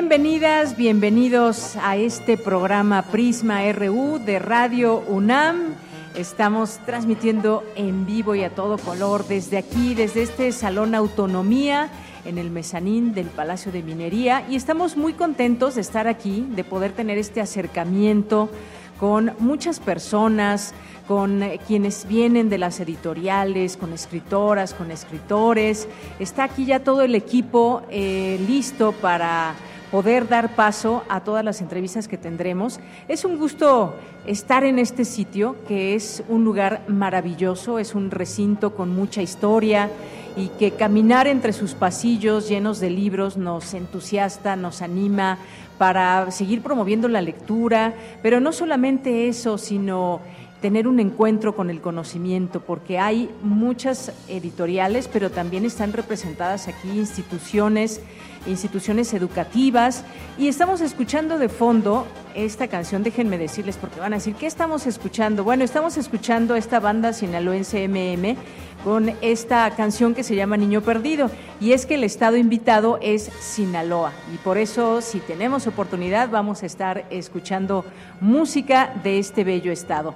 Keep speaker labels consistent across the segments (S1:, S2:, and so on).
S1: Bienvenidas, bienvenidos a este programa Prisma RU de Radio UNAM. Estamos transmitiendo en vivo y a todo color desde aquí, desde este Salón Autonomía en el mezanín del Palacio de Minería y estamos muy contentos de estar aquí, de poder tener este acercamiento con muchas personas, con quienes vienen de las editoriales, con escritoras, con escritores. Está aquí ya todo el equipo eh, listo para poder dar paso a todas las entrevistas que tendremos. Es un gusto estar en este sitio, que es un lugar maravilloso, es un recinto con mucha historia y que caminar entre sus pasillos llenos de libros nos entusiasta, nos anima para seguir promoviendo la lectura, pero no solamente eso, sino tener un encuentro con el conocimiento, porque hay muchas editoriales, pero también están representadas aquí instituciones instituciones educativas y estamos escuchando de fondo esta canción, déjenme decirles porque van a decir, ¿qué estamos escuchando? Bueno, estamos escuchando esta banda sinaloense MM con esta canción que se llama Niño Perdido y es que el estado invitado es Sinaloa y por eso si tenemos oportunidad vamos a estar escuchando música de este bello estado.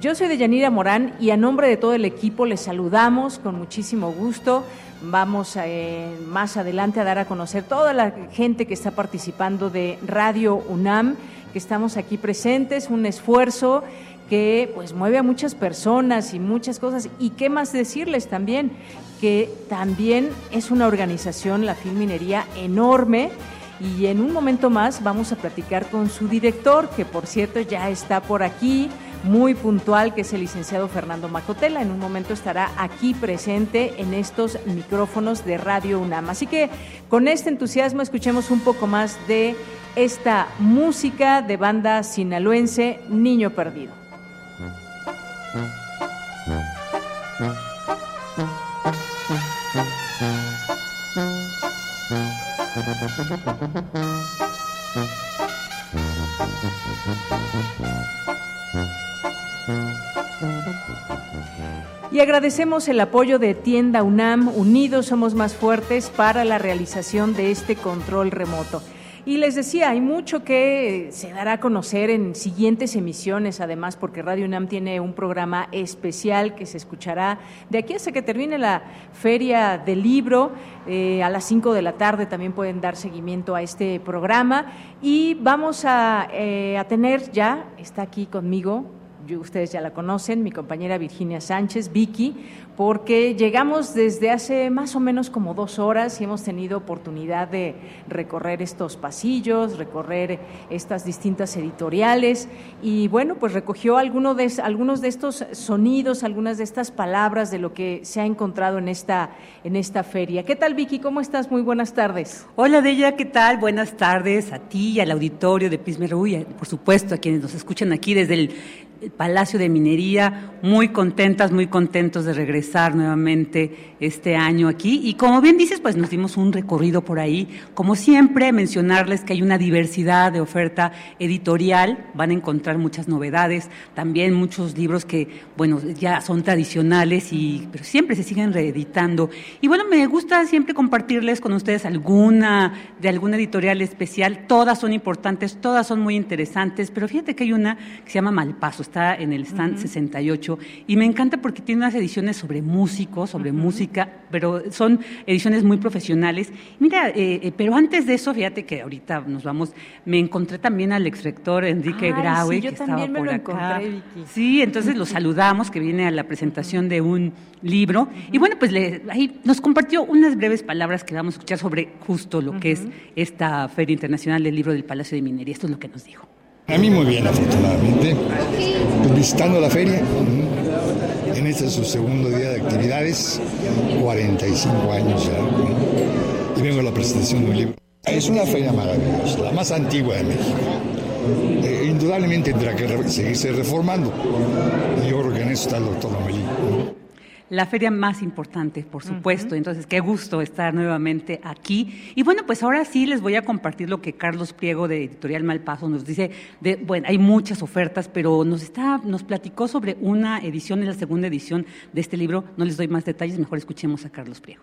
S1: Yo soy de Yanira Morán y a nombre de todo el equipo les saludamos con muchísimo gusto. Vamos eh, más adelante a dar a conocer toda la gente que está participando de Radio UNAM, que estamos aquí presentes, un esfuerzo que pues mueve a muchas personas y muchas cosas. Y qué más decirles también, que también es una organización, la Filminería, enorme. Y en un momento más vamos a platicar con su director, que por cierto ya está por aquí muy puntual, que es el licenciado Fernando Macotela. En un momento estará aquí presente en estos micrófonos de Radio UNAM. Así que con este entusiasmo escuchemos un poco más de esta música de banda sinaloense Niño Perdido. Y agradecemos el apoyo de Tienda UNAM, Unidos Somos Más Fuertes, para la realización de este control remoto. Y les decía, hay mucho que se dará a conocer en siguientes emisiones, además, porque Radio UNAM tiene un programa especial que se escuchará de aquí hasta que termine la feria del libro. Eh, a las 5 de la tarde también pueden dar seguimiento a este programa. Y vamos a, eh, a tener ya, está aquí conmigo, ustedes ya la conocen, mi compañera Virginia Sánchez, Vicky, porque llegamos desde hace más o menos como dos horas y hemos tenido oportunidad de recorrer estos pasillos, recorrer estas distintas editoriales y bueno, pues recogió de, algunos de estos sonidos, algunas de estas palabras de lo que se ha encontrado en esta, en esta feria. ¿Qué tal Vicky? ¿Cómo estás? Muy buenas tardes.
S2: Hola Deya, ¿qué tal? Buenas tardes a ti y al auditorio de Pismerú y por supuesto a quienes nos escuchan aquí desde el Palacio de Minería, muy contentas, muy contentos de regresar nuevamente este año aquí. Y como bien dices, pues nos dimos un recorrido por ahí. Como siempre, mencionarles que hay una diversidad de oferta editorial, van a encontrar muchas novedades, también muchos libros que, bueno, ya son tradicionales, y, pero siempre se siguen reeditando. Y bueno, me gusta siempre compartirles con ustedes alguna, de alguna editorial especial. Todas son importantes, todas son muy interesantes, pero fíjate que hay una que se llama Malpaso, está en el stand 68, y me encanta porque tiene unas ediciones sobre músicos, sobre música pero son ediciones muy profesionales. Mira, eh, eh, pero antes de eso, fíjate que ahorita nos vamos, me encontré también al exrector Enrique Graue, que estaba por acá. Sí, entonces lo saludamos, que viene a la presentación de un libro. Y bueno, pues le, ahí nos compartió unas breves palabras que vamos a escuchar sobre justo lo que es esta Feria Internacional del Libro del Palacio de Minería. Esto es lo que nos dijo.
S3: A mí muy bien, afortunadamente. Pues visitando la feria, en este su segundo día de actividades, 45 años ya, y vengo a la presentación de un libro. Es una feria maravillosa, la más antigua de México. Eh, indudablemente tendrá que seguirse reformando. Y yo creo que en eso está el doctor Lomelí
S2: la feria más importante, por supuesto. Entonces, qué gusto estar nuevamente aquí. Y bueno, pues ahora sí les voy a compartir lo que Carlos Priego de Editorial Malpaso nos dice. De, bueno, hay muchas ofertas, pero nos está, nos platicó sobre una edición, es la segunda edición de este libro. No les doy más detalles, mejor escuchemos a Carlos Priego.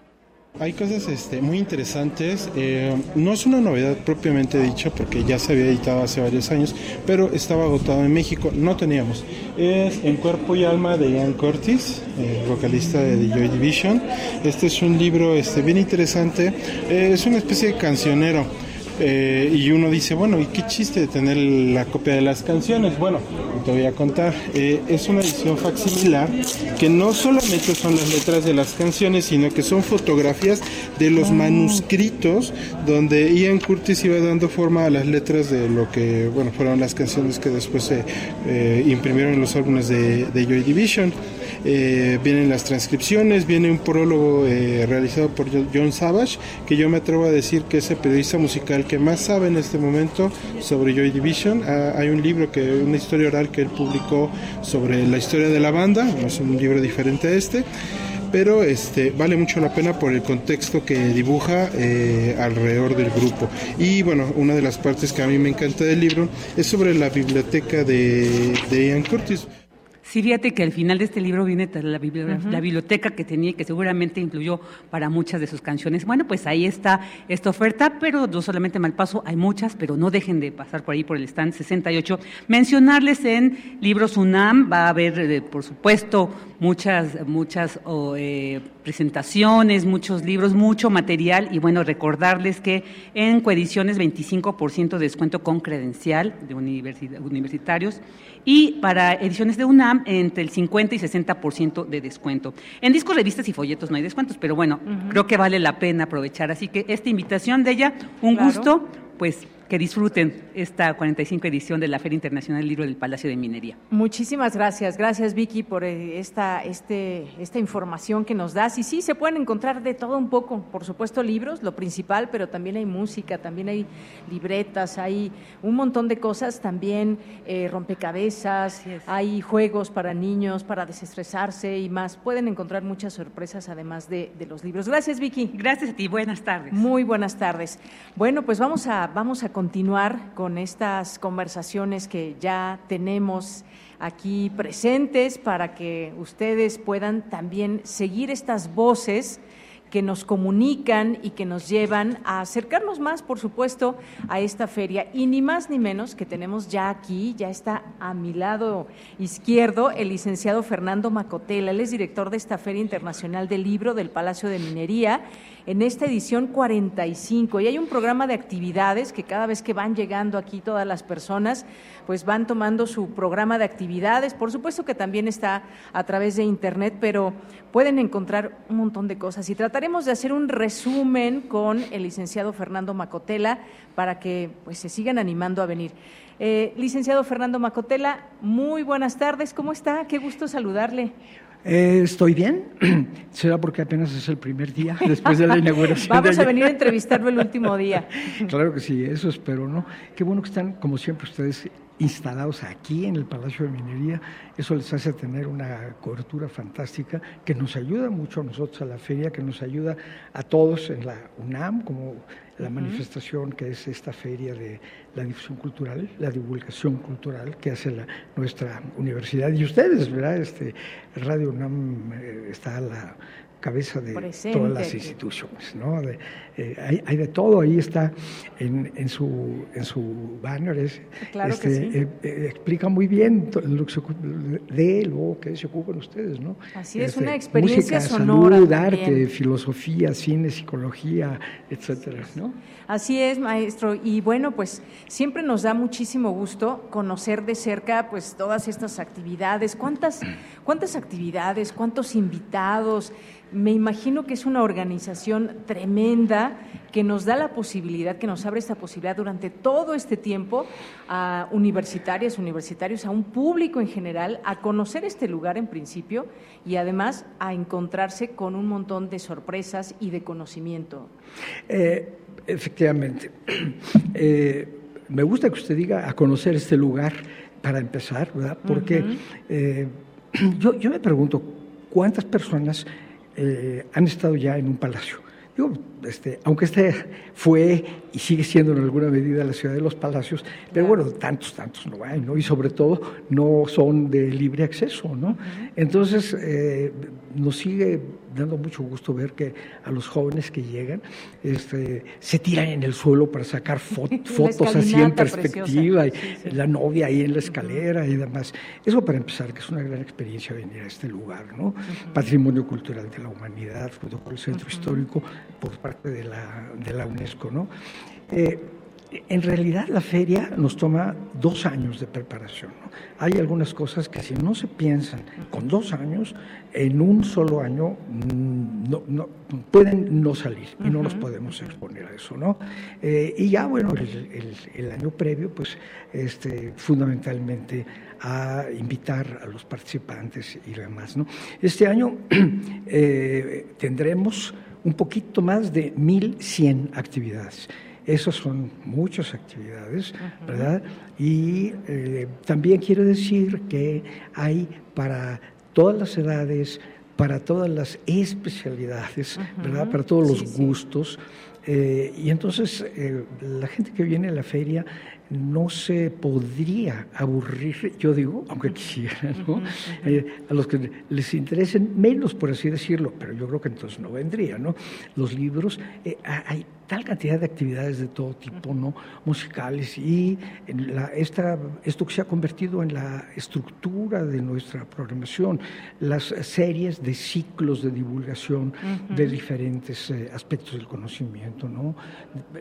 S4: Hay cosas este, muy interesantes. Eh, no es una novedad propiamente dicha porque ya se había editado hace varios años, pero estaba agotado en México. No teníamos. Es En Cuerpo y Alma de Ian Curtis, vocalista de The Joy Division. Este es un libro este, bien interesante. Eh, es una especie de cancionero. Eh, y uno dice, bueno, ¿y qué chiste de tener la copia de las canciones? Bueno, te voy a contar. Eh, es una edición facsimilar que no solamente son las letras de las canciones, sino que son fotografías de los oh. manuscritos donde Ian Curtis iba dando forma a las letras de lo que, bueno, fueron las canciones que después se eh, imprimieron en los álbumes de, de Joy Division. Eh, vienen las transcripciones, viene un prólogo eh, realizado por John Savage, que yo me atrevo a decir que es el periodista musical que más sabe en este momento sobre Joy Division. Ah, hay un libro, que una historia oral que él publicó sobre la historia de la banda, es un libro diferente a este pero este vale mucho la pena por el contexto que dibuja eh, alrededor del grupo. Y bueno, una de las partes que a mí me encanta del libro es sobre la biblioteca de Ian Curtis.
S2: Sí, fíjate que al final de este libro viene la, biblioteca que tenía y que seguramente incluyó para muchas de sus canciones. Bueno, pues ahí está esta oferta, pero no solamente Malpaso, hay muchas, pero no dejen de pasar por ahí por el stand 68. Mencionarles en Libros UNAM, va a haber, eh, por supuesto, muchas, muchas eh, presentaciones, muchos libros, mucho material y bueno, recordarles que en coediciones 25% de descuento con credencial de universitarios y para ediciones de UNAM entre el 50 y 60% de descuento. En discos, revistas y folletos no hay descuentos, pero bueno, creo que vale la pena aprovechar. Así que esta invitación de ella, un gusto, pues que disfruten esta 45 edición de la Feria Internacional del Libro del Palacio de Minería.
S1: Muchísimas gracias, gracias Vicky por eh, esta, este, esta información que nos das. Y sí, se pueden encontrar de todo un poco, por supuesto libros, lo principal, pero también hay música, también hay libretas, hay un montón de cosas, también eh, rompecabezas, hay juegos para niños, para desestresarse y más. Pueden encontrar muchas sorpresas además de, de los libros. Gracias Vicky.
S2: Gracias a ti, buenas tardes.
S1: Muy buenas tardes. Bueno, pues vamos a, vamos a continuar con estas conversaciones que ya tenemos aquí presentes para que ustedes puedan también seguir estas voces que nos comunican y que nos llevan a acercarnos más, por supuesto, a esta feria. Y ni más ni menos que tenemos ya aquí, ya está a mi lado izquierdo, el licenciado Fernando Macotela. Él es director de esta Feria Internacional del Libro del Palacio de Minería en esta edición 45. Y hay un programa de actividades que cada vez que van llegando aquí todas las personas, pues van tomando su programa de actividades. Por supuesto que también está a través de Internet, pero pueden encontrar un montón de cosas. Y trataremos de hacer un resumen con el licenciado Fernando Macotela para que pues, se sigan animando a venir. Eh, licenciado Fernando Macotela, muy buenas tardes. ¿Cómo está? Qué gusto saludarle.
S5: Eh, estoy bien, será porque apenas es el primer día después de la inauguración.
S1: Vamos a venir a entrevistarlo el último día.
S5: claro que sí, eso espero, ¿no? Qué bueno que están, como siempre, ustedes instalados aquí en el Palacio de Minería, eso les hace tener una cobertura fantástica que nos ayuda mucho a nosotros a la feria, que nos ayuda a todos en la UNAM, como la manifestación que es esta feria de la difusión cultural, la divulgación cultural que hace la, nuestra universidad y ustedes, ¿verdad? Este, Radio UNAM eh, está a la cabeza de todas las instituciones, ¿no? Eh, hay, de todo, ahí está en, en, su, en su banner, este, eh, eh, explica muy bien lo que se de lo que se ocupan ustedes, ¿no?
S1: Así es, una este, experiencia sonora.
S5: Salud, arte, filosofía, cine, psicología, etcétera, ¿no?
S1: Así es, maestro, y bueno, pues siempre nos da muchísimo gusto conocer de cerca pues todas estas actividades, cuántas, cuántas actividades, cuántos invitados, me imagino que es una organización tremenda que nos da la posibilidad, que nos abre esta posibilidad durante todo este tiempo a universitarias, universitarios, a un público en general, a conocer este lugar en principio y además a encontrarse con un montón de sorpresas y de conocimiento.
S5: Eh, efectivamente. Eh, me gusta que usted diga a conocer este lugar para empezar, ¿verdad? Porque eh, yo, yo me pregunto, ¿cuántas personas eh, han estado ya en un palacio. Digo, este, aunque este fue y sigue siendo en alguna medida la ciudad de los palacios, pero bueno, tantos, tantos no hay, ¿no? Y sobre todo no son de libre acceso, ¿no? Entonces, eh, nos sigue dando mucho gusto ver que a los jóvenes que llegan este, se tiran en el suelo para sacar fotos así en perspectiva, y la novia ahí en la escalera y demás. Eso para empezar, que es una gran experiencia venir a este lugar, ¿no? Patrimonio cultural de la humanidad, junto con el centro histórico por parte de la, de la UNESCO, ¿no? Eh, en realidad la feria nos toma dos años de preparación. Hay algunas cosas que si no se piensan con dos años, en un solo año mm, no, pueden no salir y no nos podemos exponer a eso. ¿no? Eh, y ya bueno, el, año previo, pues este, fundamentalmente a invitar a los participantes y demás. ¿no? Este año eh, tendremos un poquito más de 1.100 actividades. Esas son muchas actividades, ¿verdad? Y eh, también quiero decir que hay para todas las edades, para todas las especialidades, ¿verdad? Para todos los gustos. Eh, y entonces eh, la gente que viene a la feria no se podría aburrir, yo digo, aunque quisiera, ¿no? a los que les interesen menos, por así decirlo, pero yo creo que entonces no vendría, ¿no? Los libros, hay tal cantidad de actividades de todo tipo, ¿no? musicales, y la, esta, esto que se ha convertido en la estructura de nuestra programación, las series de ciclos de divulgación de diferentes eh, aspectos del conocimiento, ¿no?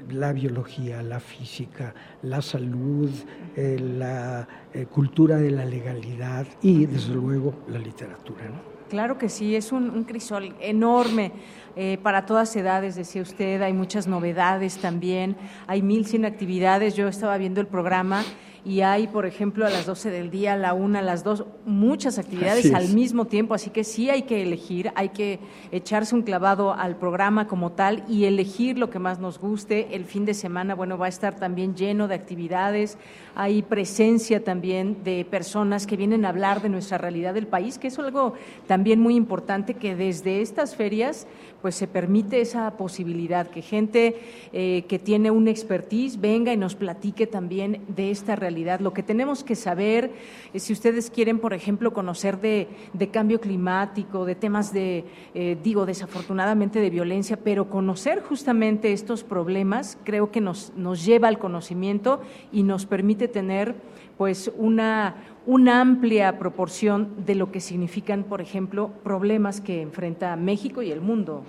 S5: la biología, la física, la salud, eh, la eh, cultura de la legalidad y, desde luego, la literatura. ¿no?
S1: Claro que sí, es un, un crisol enorme eh, para todas edades, decía usted, hay muchas novedades también, hay mil cien actividades, yo estaba viendo el programa y hay, por ejemplo, a las 12 del día, a la una, a las dos, muchas actividades al mismo tiempo, así que sí hay que elegir, hay que echarse un clavado al programa como tal y elegir lo que más nos guste. El fin de semana, bueno, va a estar también lleno de actividades, hay presencia también de personas que vienen a hablar de nuestra realidad del país, que es algo también muy importante que desde estas ferias pues se permite esa posibilidad, que gente eh, que tiene un expertise venga y nos platique también de esta realidad. Lo que tenemos que saber, si ustedes quieren, por ejemplo, conocer de, cambio climático, de temas de, eh, digo, desafortunadamente de violencia, pero conocer justamente estos problemas creo que nos, nos lleva al conocimiento y nos permite tener pues una, una amplia proporción de lo que significan, por ejemplo, problemas que enfrenta México y el mundo.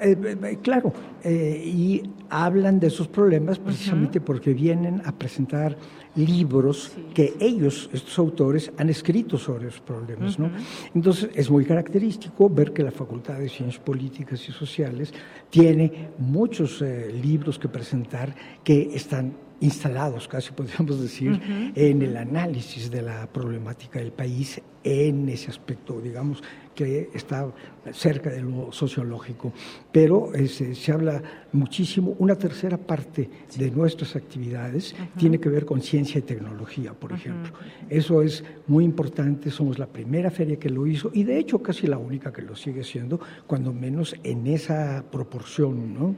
S5: Eh, eh, claro, eh, y hablan de esos problemas precisamente porque vienen a presentar libros que ellos, estos autores, han escrito sobre esos problemas. ¿no? Entonces, es muy característico ver que la Facultad de Ciencias Políticas y Sociales tiene muchos libros que presentar que están instalados, casi podríamos decir, en el análisis de la problemática del país en ese aspecto, digamos, que está cerca de lo sociológico. Pero se habla muchísimo, una tercera parte de nuestras actividades tiene que ver con ciencia y tecnología, por ejemplo. Eso es muy importante, somos la primera feria que lo hizo y de hecho casi la única que lo sigue siendo, cuando menos en esa proporción. ¿no?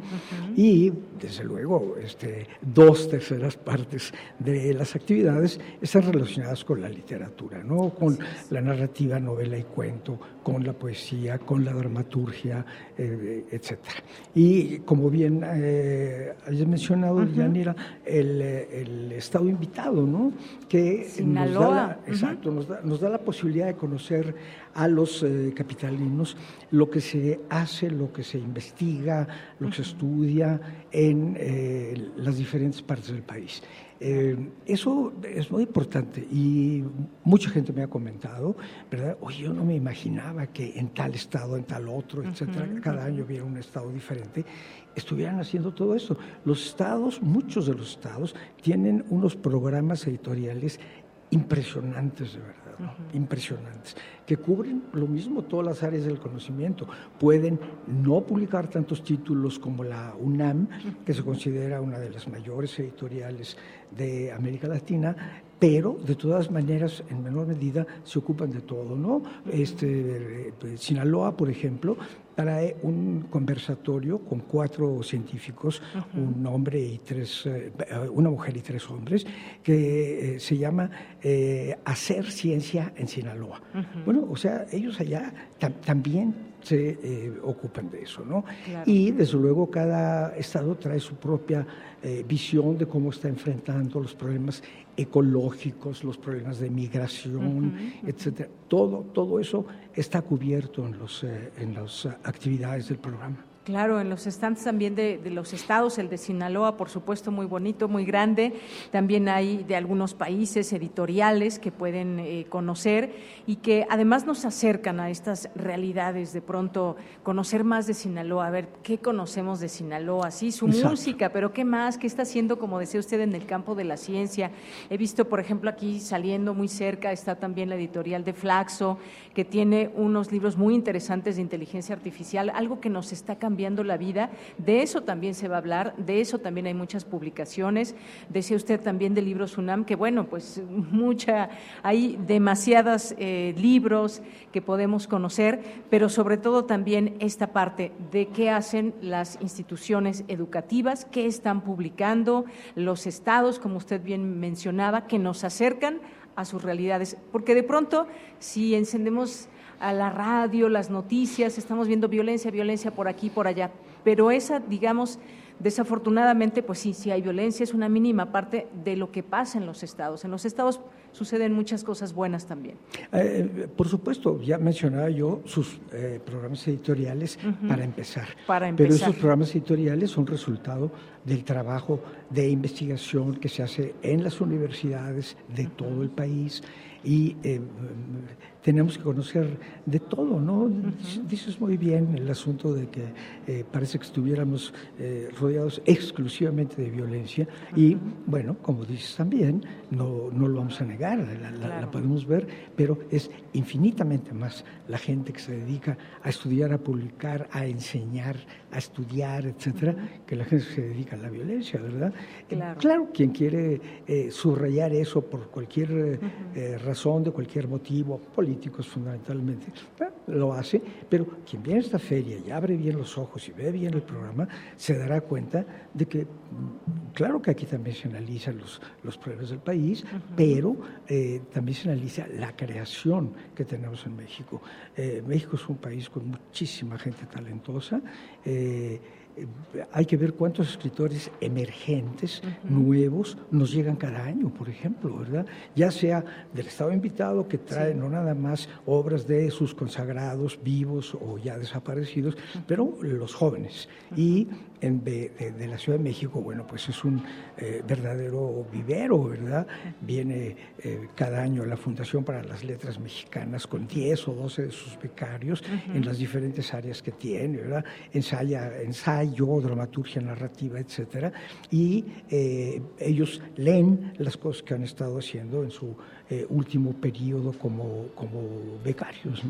S5: Y desde luego, este, dos terceras partes de las actividades están relacionadas con la literatura, ¿no? con la narrativa, novela y cuento, con la poesía, con la dramaturgia, eh, etc. Y como bien eh, hayas mencionado, Yanira, el, el, estado invitado, ¿no?
S1: que Nos da
S5: la, exacto, nos da, nos da, la posibilidad de conocer a los eh, capitalinos lo que se hace, lo que se investiga, lo que se estudia en eh, las diferentes partes del país. Eh, eso es muy importante y mucha gente me ha comentado, ¿verdad? Oye, yo no me imaginaba que en tal estado, en tal otro, etcétera, cada año hubiera un estado diferente, estuvieran haciendo todo eso. Los estados, muchos de los estados, tienen unos programas editoriales impresionantes, de verdad impresionantes, que cubren lo mismo todas las áreas del conocimiento. Pueden no publicar tantos títulos como la UNAM, que se considera una de las mayores editoriales de América Latina, pero de todas maneras, en menor medida, se ocupan de todo, ¿no? Este, eh, Sinaloa, por ejemplo, trae un conversatorio con cuatro científicos, un hombre y tres, eh, una mujer y tres hombres, que eh, se llama eh, Hacer Ciencia en Sinaloa. Bueno, o sea, ellos allá también se ocupan de eso, ¿no? Y desde luego cada estado trae su propia visión de cómo está enfrentando los problemas ecológicos, los problemas de migración, etcétera. Todo, todo eso está cubierto en, los, en las actividades del programa.
S1: Claro, en los stands también de, los estados, el de Sinaloa, por supuesto, muy bonito, muy grande. También hay de algunos países editoriales que pueden eh, conocer y que además nos acercan a estas realidades. De pronto, conocer más de Sinaloa, a ver qué conocemos de Sinaloa, sí, su música, pero qué más, qué está haciendo, como decía usted, en el campo de la ciencia. He visto, por ejemplo, aquí saliendo muy cerca está también la editorial de Flaxo, que tiene unos libros muy interesantes de inteligencia artificial, algo que nos está cambiando cambiando la vida. De eso también se va a hablar, de eso también hay muchas publicaciones. Decía usted también de libros UNAM, que bueno, pues mucha, hay demasiados eh, libros que podemos conocer, pero sobre todo también esta parte de qué hacen las instituciones educativas, qué están publicando los estados, como usted bien mencionaba, que nos acercan a sus realidades. Porque de pronto, si encendemos a la radio, las noticias, estamos viendo violencia, violencia por aquí, por allá, pero esa, digamos, desafortunadamente, pues sí, sí hay violencia, es una mínima parte de lo que pasa en los estados. En los estados suceden muchas cosas buenas también.
S5: Eh, por supuesto, ya mencionaba yo sus eh, programas editoriales para, empezar.
S1: para empezar.
S5: Pero esos programas editoriales son resultado del trabajo de investigación que se hace en las universidades de todo el país y eh, tenemos que conocer de todo, ¿no? Dices muy bien el asunto de que eh, parece que estuviéramos eh, rodeados exclusivamente de violencia y, bueno, como dices también, no, no lo vamos a negar, la, podemos ver, pero es infinitamente más la gente que se dedica a estudiar, a publicar, a enseñar, a estudiar, etcétera, que la gente se dedica a la violencia, ¿verdad? Claro, quien quiere subrayar eso por cualquier razón, de cualquier motivo político, políticos fundamentalmente, lo hace, pero quien viene a esta feria y abre bien los ojos y ve bien el programa, se dará cuenta de que, mm, claro que aquí también se analizan los, los problemas del país, pero eh, también se analiza la creación que tenemos en México. Eh, México es un país con muchísima gente talentosa. Eh, eh, hay que ver cuántos escritores emergentes, nuevos, nos llegan cada año, por ejemplo, ¿verdad? Ya sea del Estado invitado, que trae no nada más obras de sus consagrados vivos o ya desaparecidos, pero los jóvenes. Y en, de, la Ciudad de México, bueno, pues es un eh, verdadero vivero, ¿verdad? Viene eh, cada año la Fundación para las Letras Mexicanas con 10 o 12 de sus becarios en las diferentes áreas que tiene, ¿verdad? Ensaya, ensaya ensayo, dramaturgia narrativa, etcétera, y eh, ellos leen las cosas que han estado haciendo en su eh, último periodo como, como becarios.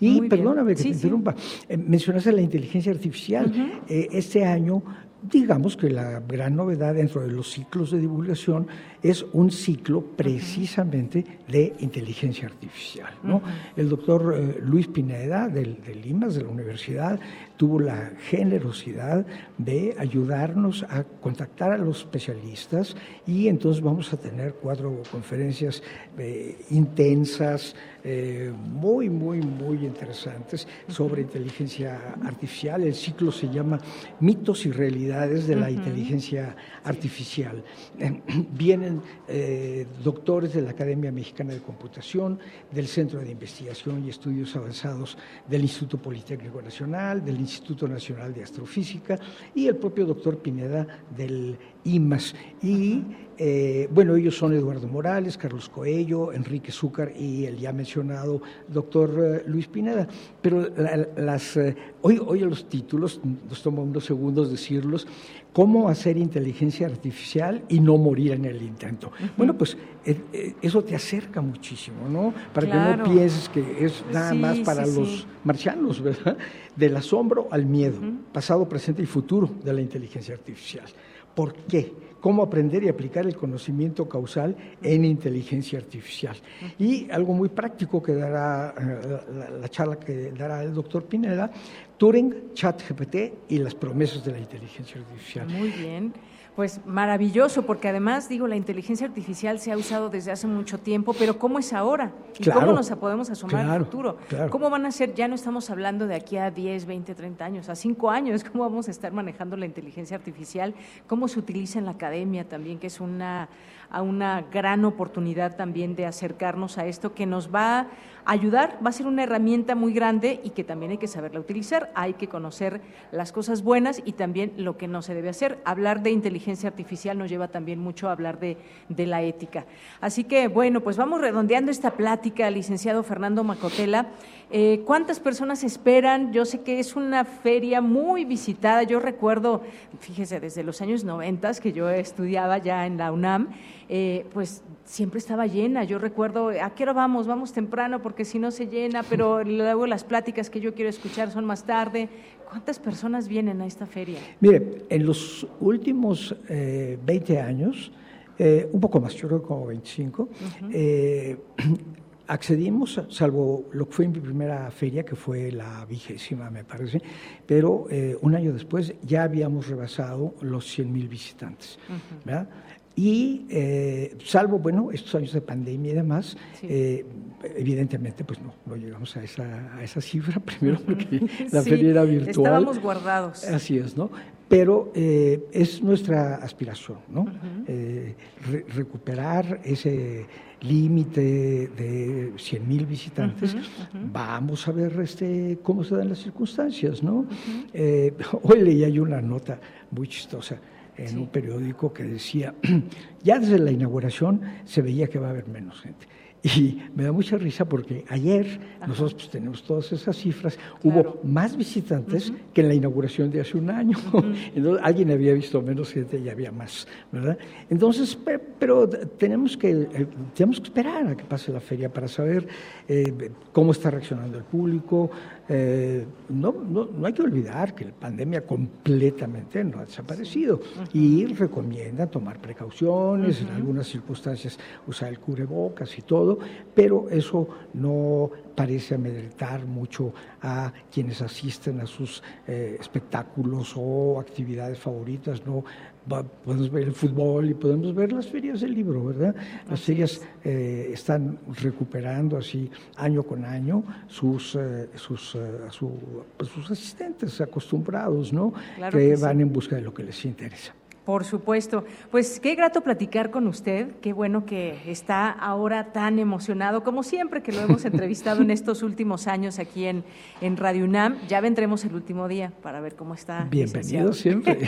S5: Y perdóname que te interrumpa, eh, mencionaste la inteligencia artificial. este año digamos que la gran novedad dentro de los ciclos de divulgación es un ciclo precisamente de inteligencia artificial. ¿no? El doctor eh, Luis Pineda del, de Limas, de la universidad, tuvo la generosidad de ayudarnos a contactar a los especialistas y entonces vamos a tener cuatro conferencias eh, intensas, eh, muy, muy, muy interesantes sobre inteligencia artificial. El ciclo se llama Mitos y Realidades de la Inteligencia Artificial. vienen eh, doctores de la Academia Mexicana de Computación, del Centro de Investigación y Estudios Avanzados del Instituto Politécnico Nacional, del Instituto Nacional de Astrofísica y el propio doctor Pineda del IMAS. Y eh, bueno, ellos son Eduardo Morales, Carlos Coello, Enrique Zúcar y el ya mencionado doctor eh, Luis Pineda. Pero las, eh, hoy, hoy los títulos, nos toma unos segundos decirlos, ¿cómo hacer inteligencia artificial y no morir en el intento? Bueno, pues eso te acerca muchísimo, ¿no? Para que no pienses que es nada más para los marcianos, ¿verdad? Del asombro al miedo, pasado, presente y futuro de la inteligencia artificial. ¿Por qué? Cómo aprender y aplicar el conocimiento causal en inteligencia artificial. Y algo muy práctico que dará eh, la, charla que dará el doctor Pineda, Turing, ChatGPT y las promesas de la inteligencia artificial.
S1: Muy bien. Pues maravilloso, porque además, digo, la inteligencia artificial se ha usado desde hace mucho tiempo, pero ¿cómo es ahora? ¿Y cómo nos podemos asomar al futuro? ¿Cómo van a ser? Ya no estamos hablando de aquí a 10, 20, 30 años, a 5 años, ¿cómo vamos a estar manejando la inteligencia artificial? ¿Cómo se utiliza en la academia también, que es una, una gran oportunidad también de acercarnos a esto que nos va ayudar, va a ser una herramienta muy grande y que también hay que saberla utilizar. Hay que conocer las cosas buenas y también lo que no se debe hacer. Hablar de inteligencia artificial nos lleva también mucho a hablar de, de la ética. Así que, bueno, pues vamos redondeando esta plática, licenciado Fernando Macotela. Eh, ¿Cuántas personas esperan? Yo sé que es una feria muy visitada. Yo recuerdo, fíjese, desde los años 90 que yo estudiaba ya en la UNAM, eh, pues siempre estaba llena. Yo recuerdo, ¿a qué hora vamos? Vamos temprano porque si no se llena, pero luego las pláticas que yo quiero escuchar son más tarde. ¿Cuántas personas vienen a esta feria?
S5: Mire, en los últimos 20 eh, años, eh, un poco más, yo creo como 25, eh, accedimos, salvo lo que fue mi primera feria, que fue la vigésima, me parece, pero un año después ya habíamos rebasado los 100 mil visitantes. ¿verdad? Y eh, salvo, bueno, estos años de pandemia y demás, eh, evidentemente, pues no, no llegamos a esa, a esa cifra, primero porque la feria era virtual.
S1: Estábamos guardados.
S5: Así es, ¿no? Pero eh, es nuestra aspiración, ¿no? recuperar ese límite de 100 mil visitantes. Vamos a ver este, cómo se dan las circunstancias, ¿no? hoy leí hay una nota muy chistosa en un periódico que decía, ya desde la inauguración se veía que va a haber menos gente. Y me da mucha risa porque ayer nosotros pues, tenemos todas esas cifras, hubo más visitantes que en la inauguración de hace un año. Entonces, alguien había visto menos gente y había más, ¿verdad? Entonces, pero, tenemos, que, eh, tenemos que esperar a que pase la feria para saber eh, cómo está reaccionando el público, eh, no, no, no, hay que olvidar que la pandemia completamente no ha desaparecido y recomienda tomar precauciones, en algunas circunstancias usar el cubrebocas y todo, pero eso no parece amedrentar mucho a quienes asisten a sus eh, espectáculos o actividades favoritas, no podemos ver el fútbol y podemos ver las ferias del libro, ¿verdad? Las ferias eh, están recuperando así año con año sus, eh, sus, eh, pues, sus asistentes acostumbrados, ¿no? que, van en busca de lo que les interesa.
S1: Por supuesto. Pues qué grato platicar con usted. Qué bueno que está ahora tan emocionado, como siempre que lo hemos entrevistado en estos últimos años aquí en, en Radio UNAM. Ya vendremos el último día para ver cómo está.
S5: Bienvenido siempre.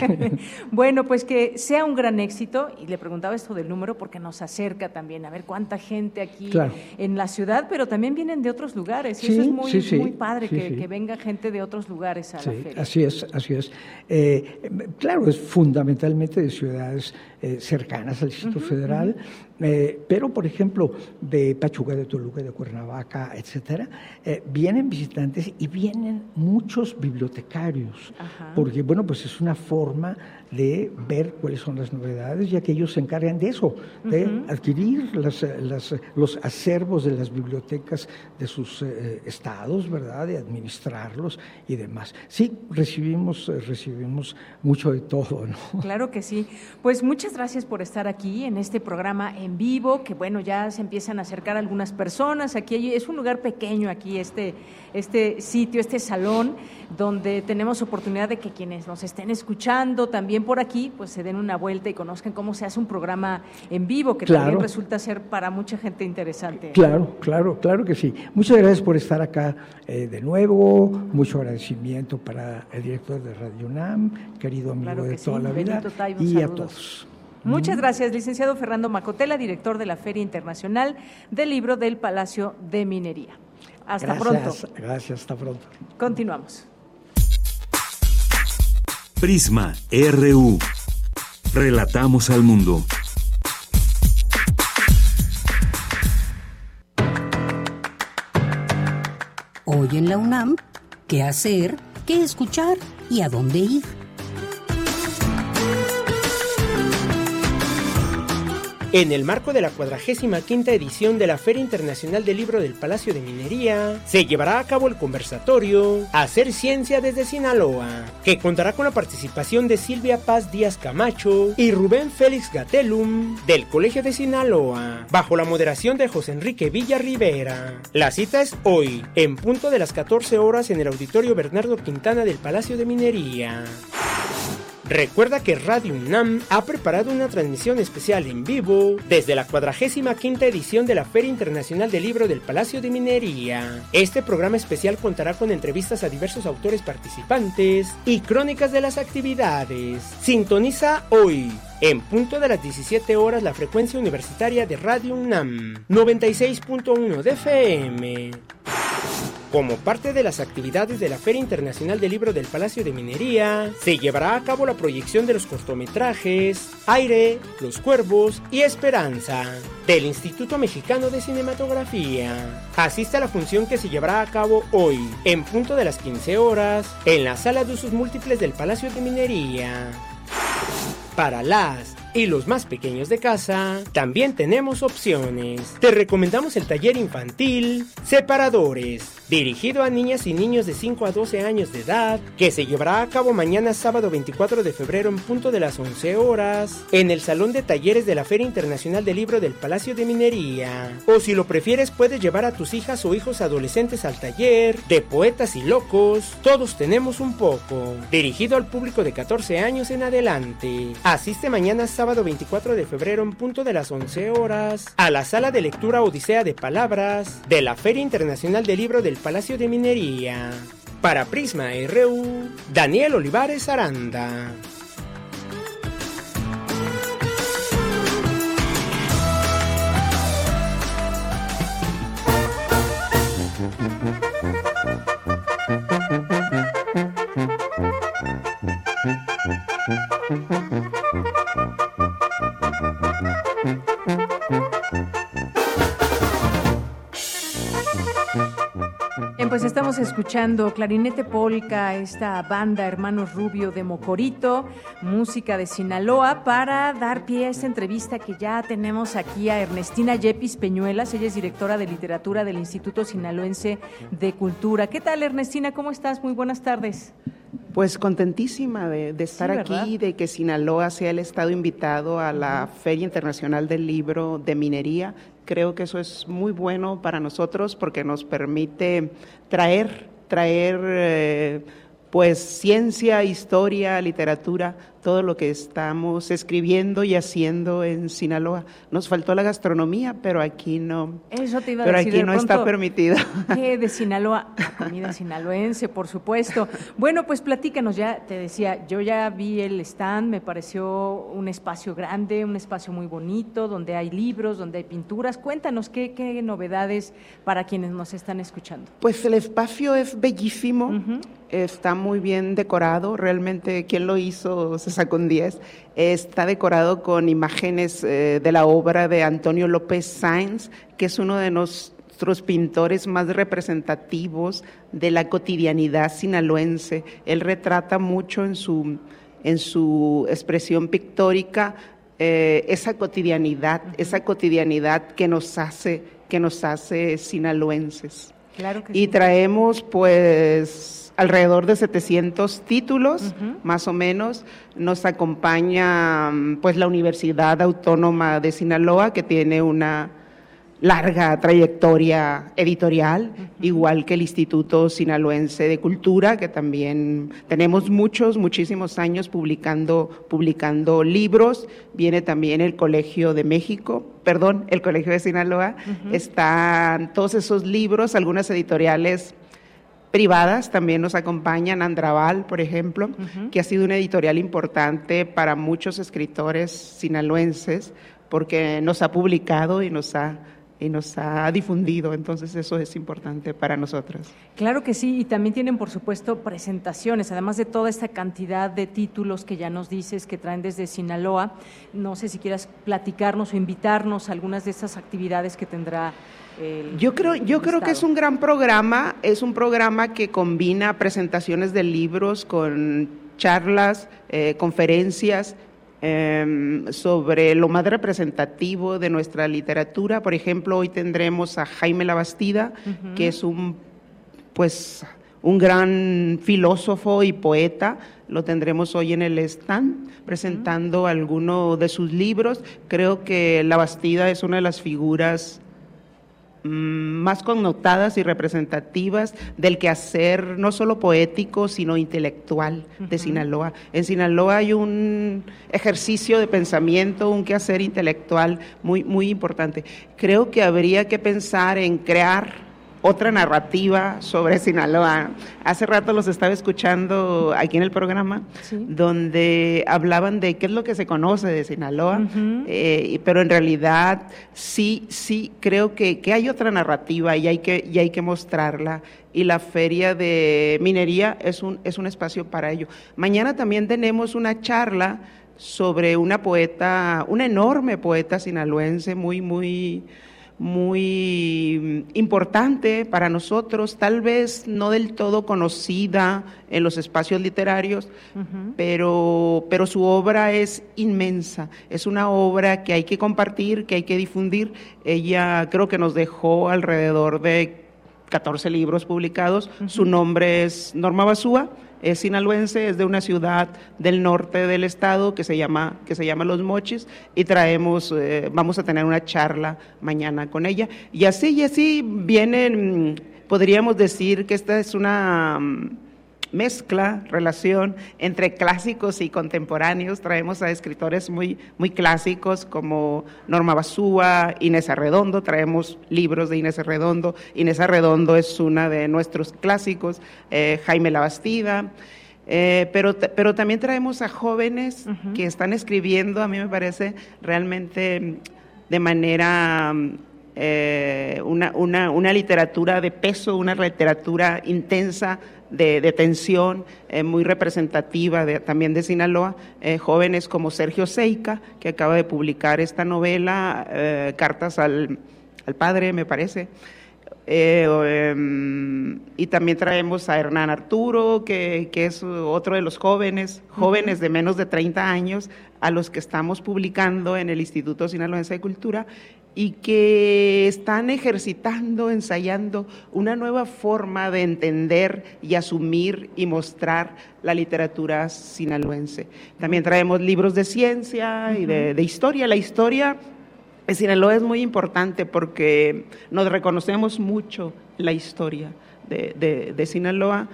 S1: bueno, pues que sea un gran éxito. Y le preguntaba esto del número porque nos acerca también a ver cuánta gente aquí en la ciudad, pero también vienen de otros lugares. y eso es muy, muy padre que, venga gente de otros lugares a la feria.
S5: Así es, así es. Eh, claro, es fundamentalmente de ciudades eh, cercanas al Distrito Federal, eh, pero por ejemplo de Pachuca, de Toluca, de Cuernavaca, etcétera, eh, vienen visitantes y vienen muchos bibliotecarios, porque bueno, pues es una forma de ver cuáles son las novedades, ya que ellos se encargan de eso, de adquirir las, los acervos de las bibliotecas de sus estados, ¿verdad? De administrarlos y demás. Sí, recibimos, recibimos mucho de todo, ¿no?
S1: Claro que sí. Pues muchas gracias por estar aquí en este programa en vivo, que bueno, ya se empiezan a acercar algunas personas. Aquí es un lugar pequeño aquí, este, este sitio, este salón, donde tenemos oportunidad de que quienes nos estén escuchando también por aquí, pues se den una vuelta y conozcan cómo se hace un programa en vivo, que también resulta ser para mucha gente interesante.
S5: Claro, claro, claro que sí. Muchas gracias por estar acá eh, de nuevo, mucho agradecimiento para el director de Radio UNAM, querido amigo de toda la vida, y a todos.
S1: Muchas gracias, licenciado Fernando Macotela, director de la Feria Internacional del Libro del Palacio de Minería. Hasta pronto.
S5: Gracias, hasta pronto.
S1: Continuamos.
S6: Prisma RU. Relatamos al mundo.
S7: Hoy en la UNAM, ¿qué hacer? ¿Qué escuchar? ¿Y a dónde ir?
S8: En el marco de la 45 edición de la Feria Internacional del Libro del Palacio de Minería, se llevará a cabo el conversatorio Hacer Ciencia desde Sinaloa, que contará con la participación de Silvia Paz Díaz Camacho y Rubén Félix Gatelum del Colegio de Sinaloa, bajo la moderación de José Enrique Villa Rivera. La cita es hoy, en punto de las 14 horas en el Auditorio Bernardo Quintana del Palacio de Minería. Recuerda que Radio UNAM ha preparado una transmisión especial en vivo desde la 45 edición de la Feria Internacional del Libro del Palacio de Minería. Este programa especial contará con entrevistas a diversos autores participantes y crónicas de las actividades. Sintoniza hoy en punto de las 17 horas la frecuencia universitaria de Radio UNAM 96.1 de FM. Como parte de las actividades de la Feria Internacional del Libro del Palacio de Minería, se llevará a cabo la proyección de los cortometrajes Aire, Los Cuervos y Esperanza del Instituto Mexicano de Cinematografía. Asiste a la función que se llevará a cabo hoy, en punto de las 15 horas, en la sala de usos múltiples del Palacio de Minería. Para las y los más pequeños de casa, también tenemos opciones. Te recomendamos el taller infantil Separadores, dirigido a niñas y niños de 5 a 12 años de edad, que se llevará a cabo mañana sábado 24 de febrero en punto de las 11 horas, en el Salón de Talleres de la Feria Internacional del Libro del Palacio de Minería. O si lo prefieres, puedes llevar a tus hijas o hijos adolescentes al taller de Poetas y Locos, todos tenemos un poco, dirigido al público de 14 años en adelante. Asiste mañana sábado 24 de febrero en punto de las 11 horas a la sala de lectura Odisea de Palabras de la Feria Internacional del Libro del Palacio de Minería. Para Prisma RU, Daniel Olivares Aranda.
S1: Estamos escuchando Clarinete Polka, esta banda Hermanos Rubio de Mocorito, música de Sinaloa, para dar pie a esta entrevista que ya tenemos aquí a Ernestina Yepis Peñuelas, ella es directora de literatura del Instituto Sinaloense de Cultura. ¿Qué tal, Ernestina? ¿Cómo estás? Muy buenas tardes.
S9: Pues contentísima de, estar aquí, de que Sinaloa sea el estado invitado a la Feria Internacional del Libro de Minería, Creo que eso es muy bueno para nosotros porque nos permite traer, traer eh, pues ciencia, historia, literatura todo lo que estamos escribiendo y haciendo en Sinaloa. Nos faltó la gastronomía, pero aquí no.
S1: Eso te iba a
S9: pero
S1: decir.
S9: aquí no está permitido.
S1: ¿Qué de Sinaloa? comida sinaloense, por supuesto. Bueno, pues platícanos, ya te decía, yo ya vi el stand, me pareció un espacio grande, un espacio muy bonito, donde hay libros, donde hay pinturas. Cuéntanos qué, qué novedades para quienes nos están escuchando.
S9: Pues el espacio es bellísimo, está muy bien decorado, realmente quien lo hizo se sacó un 10. Está decorado con imágenes eh, de la obra de Antonio López Sáenz, que es uno de nuestros pintores más representativos de la cotidianidad sinaloense. Él retrata mucho en su, en su expresión pictórica eh, esa cotidianidad, esa cotidianidad que nos hace, que nos hace sinaloenses.
S1: Claro que
S9: y traemos pues alrededor de 700 títulos, más o menos. Nos acompaña pues la Universidad Autónoma de Sinaloa, que tiene una larga trayectoria editorial, igual que el Instituto Sinaloense de Cultura, que también tenemos muchos, muchísimos años publicando, publicando libros. Viene también el Colegio de México, perdón, el Colegio de Sinaloa. Están todos esos libros, algunas editoriales privadas también nos acompañan, Andraval, por ejemplo, que ha sido una editorial importante para muchos escritores sinaloenses, porque nos ha publicado y nos ha y nos ha difundido, entonces eso es importante para nosotros.
S1: Claro que sí, y también tienen, por supuesto, presentaciones, además de toda esta cantidad de títulos que ya nos dices que traen desde Sinaloa. No sé si quieras platicarnos o invitarnos a algunas de estas actividades que tendrá. El,
S9: yo creo, yo creo que es un gran programa, es un programa que combina presentaciones de libros con charlas, eh, conferencias, eh, sobre lo más representativo de nuestra literatura. Por ejemplo, hoy tendremos a Jaime Labastida, uh -huh. que es un, pues, un gran filósofo y poeta. Lo tendremos hoy en el stand presentando uh -huh. alguno de sus libros. Creo que Labastida es una de las figuras más connotadas y representativas del quehacer no solo poético, sino intelectual de Sinaloa. En Sinaloa hay un ejercicio de pensamiento, un quehacer intelectual muy, muy importante. Creo que habría que pensar en crear otra narrativa sobre Sinaloa. Hace rato los estaba escuchando aquí en el programa, sí. donde hablaban de qué es lo que se conoce de Sinaloa, uh -huh. eh, pero en realidad sí, sí, creo que, que, hay otra narrativa y hay que, y hay que mostrarla. Y la feria de minería es un, es un espacio para ello. Mañana también tenemos una charla sobre una poeta, una enorme poeta sinaloense, muy, muy muy importante para nosotros, tal vez no del todo conocida en los espacios literarios, uh -huh. pero, pero su obra es inmensa, es una obra que hay que compartir, que hay que difundir. Ella creo que nos dejó alrededor de 14 libros publicados, uh -huh. su nombre es Norma Basúa, es sinaloense, es de una ciudad del norte del estado que se llama, que se llama Los Mochis y traemos, eh, vamos a tener una charla mañana con ella. Y así y así vienen, podríamos decir que esta es una mezcla, relación entre clásicos y contemporáneos. Traemos a escritores muy, muy clásicos como Norma Basúa, Inés Arredondo, traemos libros de Inés Arredondo. Inés Arredondo es una de nuestros clásicos, eh, Jaime Labastida. Eh, pero, pero también traemos a jóvenes uh -huh. que están escribiendo, a mí me parece realmente de manera eh, una, una, una, literatura de peso, una literatura intensa, de, de tensión, eh, muy representativa de, también de Sinaloa, eh, jóvenes como Sergio Seica, que acaba de publicar esta novela, eh, Cartas al, al, Padre, me parece. Em, y también traemos a Hernán Arturo, que, que, es otro de los jóvenes, jóvenes de menos de 30 años, a los que estamos publicando en el Instituto Sinaloense de Cultura y que están ejercitando, ensayando una nueva forma de entender y asumir y mostrar la literatura sinaloense. También traemos libros de ciencia uh -huh. y de, de, historia. La historia en Sinaloa es muy importante porque nos reconocemos mucho la historia de, de, de Sinaloa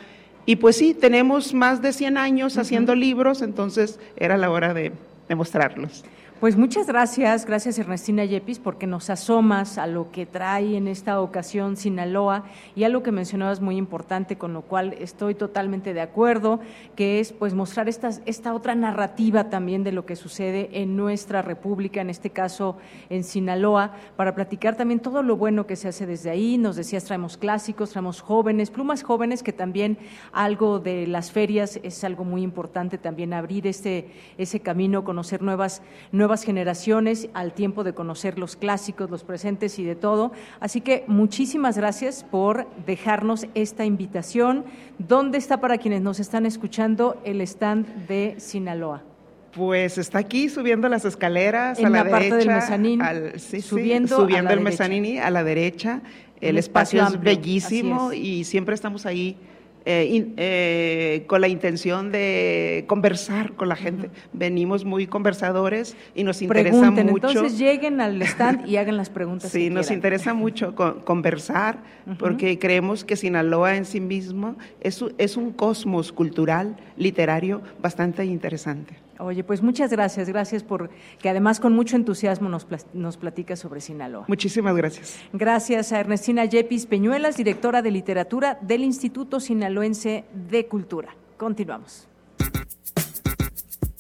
S9: Y pues sí, tenemos más de 100 años haciendo libros, entonces era la hora de, de mostrarlos.
S1: Pues muchas gracias, gracias Ernestina Yepis, porque nos asomas a lo que trae en esta ocasión Sinaloa y a lo que mencionabas muy importante, con lo cual estoy totalmente de acuerdo, que es pues mostrar esta, esta otra narrativa también de lo que sucede en nuestra república, en este caso en Sinaloa, para platicar también todo lo bueno que se hace desde ahí. Nos decías, traemos clásicos, traemos jóvenes, plumas jóvenes, que también algo de las ferias es algo muy importante también abrir ese, ese camino, conocer nuevas, nuevas nuevas generaciones al tiempo de conocer los clásicos, los presentes y de todo. Así que muchísimas gracias por dejarnos esta invitación. ¿Dónde está para quienes nos están escuchando el stand de Sinaloa?
S9: Pues está aquí subiendo las escaleras
S1: en
S9: a la,
S1: la parte
S9: derecha,
S1: del mezanín,
S9: al, sí,
S1: subiendo,
S9: subiendo el
S1: derecha.
S9: a la derecha. El
S1: espacio
S9: espacio es bellísimo
S1: es.
S9: y siempre estamos ahí eh, in- eh, con la intención de conversar con la gente. Venimos muy conversadores y nos interesa
S1: Pregunten,
S9: mucho.
S1: entonces lleguen al stand y hagan las preguntas.
S9: Sí,
S1: que
S9: nos
S1: quieran.
S9: interesa mucho con- conversar porque creemos que Sinaloa en sí mismo es, es un cosmos cultural, literario bastante interesante.
S1: Oye, pues muchas gracias, gracias por que además con mucho entusiasmo nos, plas- nos platica sobre Sinaloa.
S9: Muchísimas gracias.
S1: Gracias a Ernestina Yepis Peñuelas, directora de literatura del Instituto Sinaloense de Cultura. Continuamos.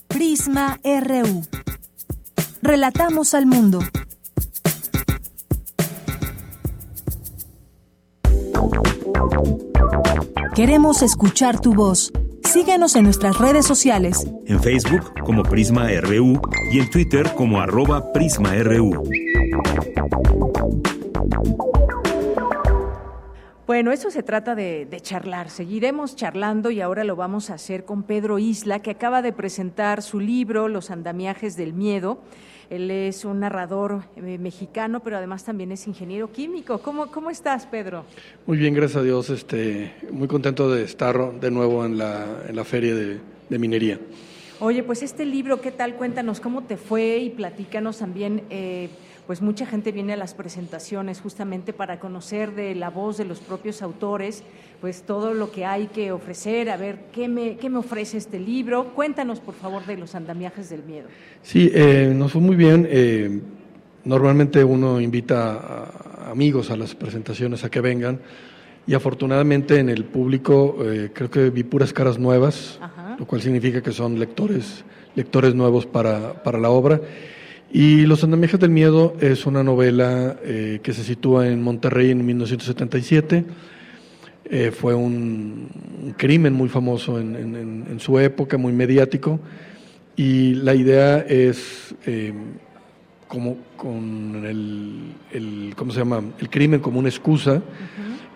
S10: Prisma RU. Relatamos al mundo. Queremos escuchar tu voz. Síguenos en nuestras redes sociales.
S6: En Facebook como Prisma RU y en Twitter como arroba PrismaRU.
S1: Bueno, eso se trata de, de charlar. Seguiremos charlando y ahora lo vamos a hacer con Pedro Isla, que acaba de presentar su libro Los andamiajes del miedo. Él es un narrador eh, mexicano, pero además también es ingeniero químico. ¿Cómo, cómo estás, Pedro?
S11: Muy bien, gracias a Dios. Este, muy contento de estar de nuevo en la, en la feria de, de minería.
S1: Oye, pues este libro, ¿qué tal? Cuéntanos cómo te fue y platícanos también. eh, pues mucha gente viene a las presentaciones justamente para conocer de la voz de los propios autores, pues todo lo que hay que ofrecer, a ver qué me, qué me ofrece este libro. Cuéntanos, por favor, de los andamiajes del miedo.
S11: Sí, eh, nos fue muy bien. Eh, normalmente uno invita a amigos a las presentaciones a que vengan y afortunadamente en el público eh, creo que vi puras caras nuevas,
S1: Ajá.
S11: lo cual significa que son lectores, lectores nuevos para, para la obra. Y Los Andamiajes del Miedo es una novela eh, que se sitúa en Monterrey en 1977. Eh, fue un, un crimen muy famoso en, en- en- en su época, muy mediático. Y la idea es, eh, como con el, el- ¿cómo se llama? El crimen como una excusa,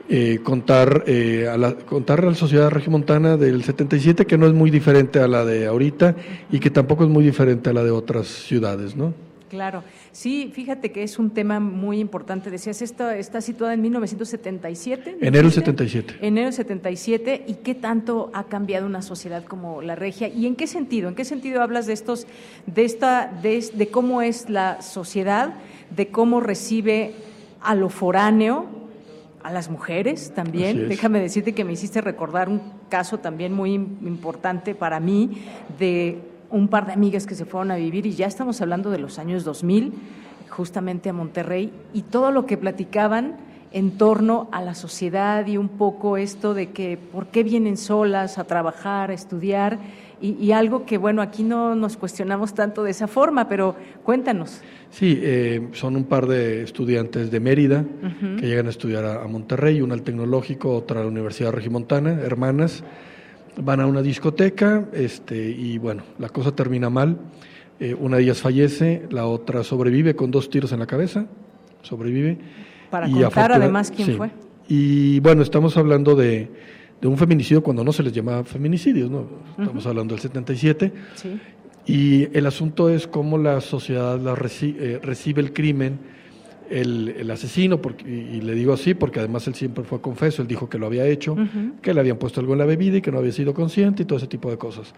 S11: eh, contar, eh, a la, contar a la sociedad regiomontana del 77 que no es muy diferente a la de ahorita y que tampoco es muy diferente a la de otras ciudades, ¿no?
S1: Claro, sí, fíjate que es un tema muy importante. Decías, esto está situada en 1977. ¿me
S11: Enero del
S1: dijiste?
S11: 77.
S1: Enero del 77. ¿Y qué tanto ha cambiado una sociedad como la regia? ¿Y en qué sentido? ¿En qué sentido hablas de estos, de esta, de, de cómo es la sociedad, de cómo recibe a lo foráneo, a las mujeres también? Déjame decirte que me hiciste recordar un caso también muy im- importante para mí de un par de amigas que se fueron a vivir y ya estamos hablando de los años 2000, justamente a Monterrey, y todo lo que platicaban en torno a la sociedad y un poco esto de que por qué vienen solas a trabajar, a estudiar, y, y algo que, bueno, aquí no nos cuestionamos tanto de esa forma, pero cuéntanos.
S11: Sí, eh, son un par de estudiantes de Mérida que llegan a estudiar a, a Monterrey, una al Tecnológico, otra a la Universidad Regimontana, hermanas. Van a una discoteca este, y bueno, la cosa termina mal. Eh, una de ellas fallece, la otra sobrevive con dos tiros en la cabeza, sobrevive.
S1: Para
S11: Y
S1: contar además quién
S11: sí.
S1: fue.
S11: Y bueno, estamos hablando de, de un feminicidio cuando no se les llamaba feminicidios, ¿no? Estamos hablando del 77.
S1: Sí.
S11: Y el asunto es cómo la sociedad la reci- eh, recibe el crimen, el, el asesino, porque, y, y le digo así porque además él siempre fue confeso, él dijo que lo había hecho, que le habían puesto algo en la bebida y que no había sido consciente y todo ese tipo de cosas.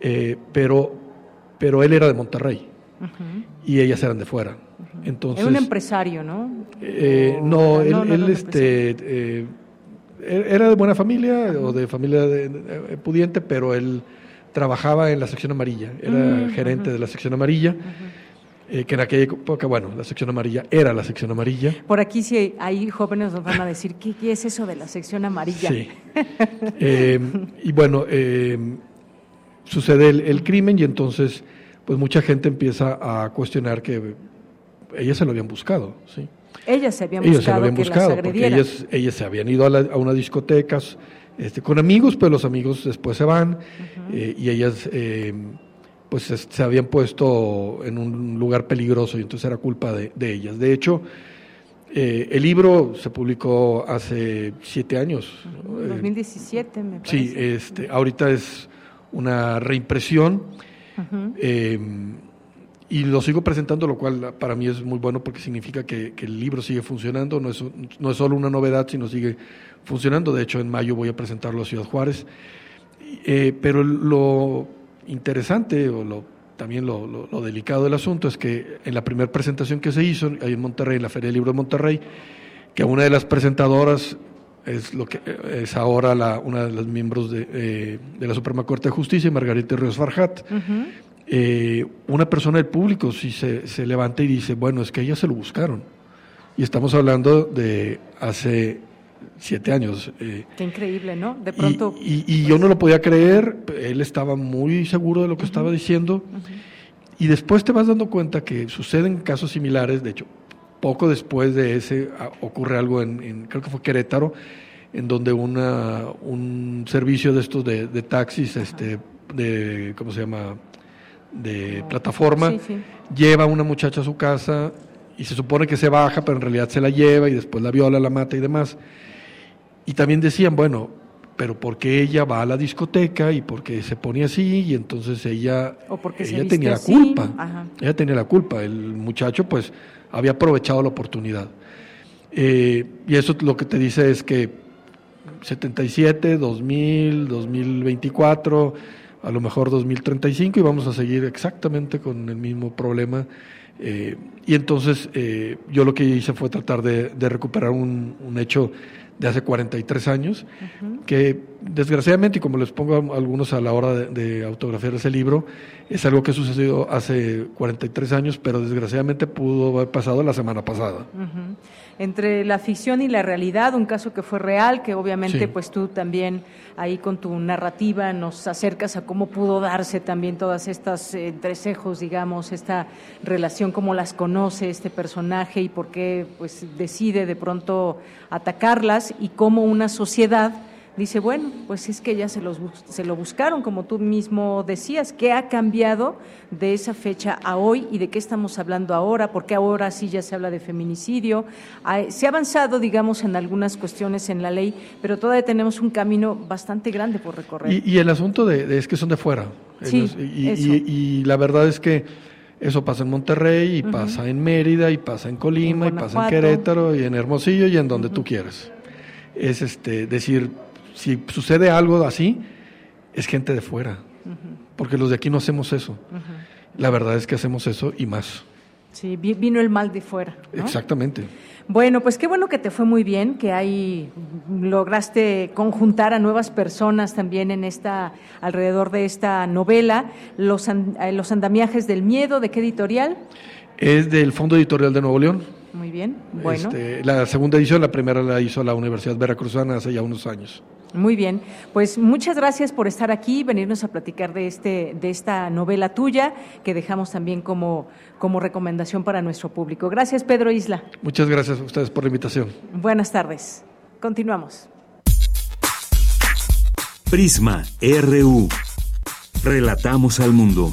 S11: Eh, pero, pero él era de Monterrey y ellas eran de fuera. Entonces,
S1: Era un empresario, ¿no?
S11: eh, no, él,
S1: no, no,
S11: él,
S1: no, no,
S11: este, eh, e-, era de buena familia o de familia de, pudiente, pero él trabajaba en la sección amarilla, era gerente de la sección amarilla. Eh, que en aquella época, bueno, la sección amarilla era la sección amarilla.
S1: Por aquí sí hay jóvenes nos van a decir, ¿qué, qué es eso de la sección amarilla? Sí.
S11: Eh, y bueno, eh, sucede el, crimen y entonces, pues mucha gente empieza a cuestionar que ellas se lo habían buscado, ¿sí?
S1: Ellas se habían buscado, se lo habían buscado porque
S11: ellas, ellas se habían ido a, la, a una discoteca este, con amigos, pero los amigos después se van y ellas pues se habían puesto en un lugar peligroso y entonces era culpa de, ellas. De hecho, eh, el libro se publicó hace siete años.
S1: 2017, me
S11: parece. Sí, este, ahorita es una reimpresión. Eh, y lo sigo presentando, lo cual para mí es muy bueno porque significa que, el libro sigue funcionando, no es, no es solo una novedad, sino sigue funcionando. De hecho, en mayo voy a presentarlo a Ciudad Juárez. Eh, pero lo interesante o lo, también lo, delicado del asunto es que en la primera presentación que se hizo ahí en Monterrey, en la Feria del Libro de Monterrey, que una de las presentadoras es lo que es ahora la, una de los miembros de, eh, de la Suprema Corte de Justicia, Margarita Ríos Farjat. Eh, una persona del público si se, se levanta y dice, bueno, es que ellas se lo buscaron. Y estamos hablando de hace siete años.
S1: Eh, Qué increíble, ¿no? De pronto.
S11: Y, yo no lo podía creer, él estaba muy seguro de lo que estaba diciendo. Y después te vas dando cuenta que suceden casos similares, de hecho, poco después de ese ocurre algo en, creo que fue Querétaro, en donde una, un servicio de estos de, taxis, este, de, ¿cómo se llama? De plataforma, lleva a una muchacha a su casa y se supone que se baja, pero en realidad se la lleva y después la viola, la mata y demás. Y también decían, bueno, pero porque ella va a la discoteca y porque se pone así y entonces ella, ella tenía la culpa. Ella tenía la culpa. El muchacho pues había aprovechado la oportunidad. Eh, y eso lo que te dice es que 77, 2000, 2024, a lo mejor 2035 y vamos a seguir exactamente con el mismo problema. Eh, y entonces eh, yo lo que hice fue tratar de, recuperar un, un hecho de hace 43 años, que desgraciadamente, y como les pongo a algunos a la hora de, autografiar ese libro, es algo que sucedió hace 43 años, pero desgraciadamente pudo haber pasado la semana pasada
S1: entre la ficción y la realidad, un caso que fue real, que obviamente pues tú también ahí con tu narrativa nos acercas a cómo pudo darse también todas estas eh, entresejos, digamos, esta relación, cómo las conoce este personaje y por qué pues decide de pronto atacarlas y cómo una sociedad dice, bueno, pues es que ya se, los, se lo buscaron, como tú mismo decías, ¿qué ha cambiado de esa fecha a hoy y de qué estamos hablando ahora? Porque ahora sí ya se habla de feminicidio. Se ha avanzado, digamos, en algunas cuestiones en la ley, pero todavía tenemos un camino bastante grande por recorrer.
S11: Y, el asunto de, es que son de fuera.
S1: Sí,
S11: y, la verdad es que eso pasa en Monterrey, y pasa en Mérida, y pasa en Colima, y pasa en Querétaro, y en Hermosillo, y en donde tú quieras. Es este, decir, si sucede algo así, es gente de fuera, porque los de aquí no hacemos eso. La verdad es que hacemos eso y más.
S1: Sí, vino el mal de fuera.
S11: Exactamente.
S1: Bueno, pues qué bueno que te fue muy bien, que ahí lograste conjuntar a nuevas personas también en esta alrededor de esta novela, los, eh, los andamiajes del miedo, ¿de qué editorial?
S11: Es del Fondo Editorial de Nuevo León.
S1: Muy bien, bueno.
S11: Este, la segunda edición, la primera la hizo la Universidad Veracruzana hace ya unos años.
S1: Muy bien, pues muchas gracias por estar aquí, venirnos a platicar de este, de esta novela tuya que dejamos también como, como recomendación para nuestro público. Gracias, Pedro Isla.
S11: Muchas gracias a ustedes por la invitación.
S1: Buenas tardes. Continuamos.
S6: Prisma RU. Relatamos al mundo.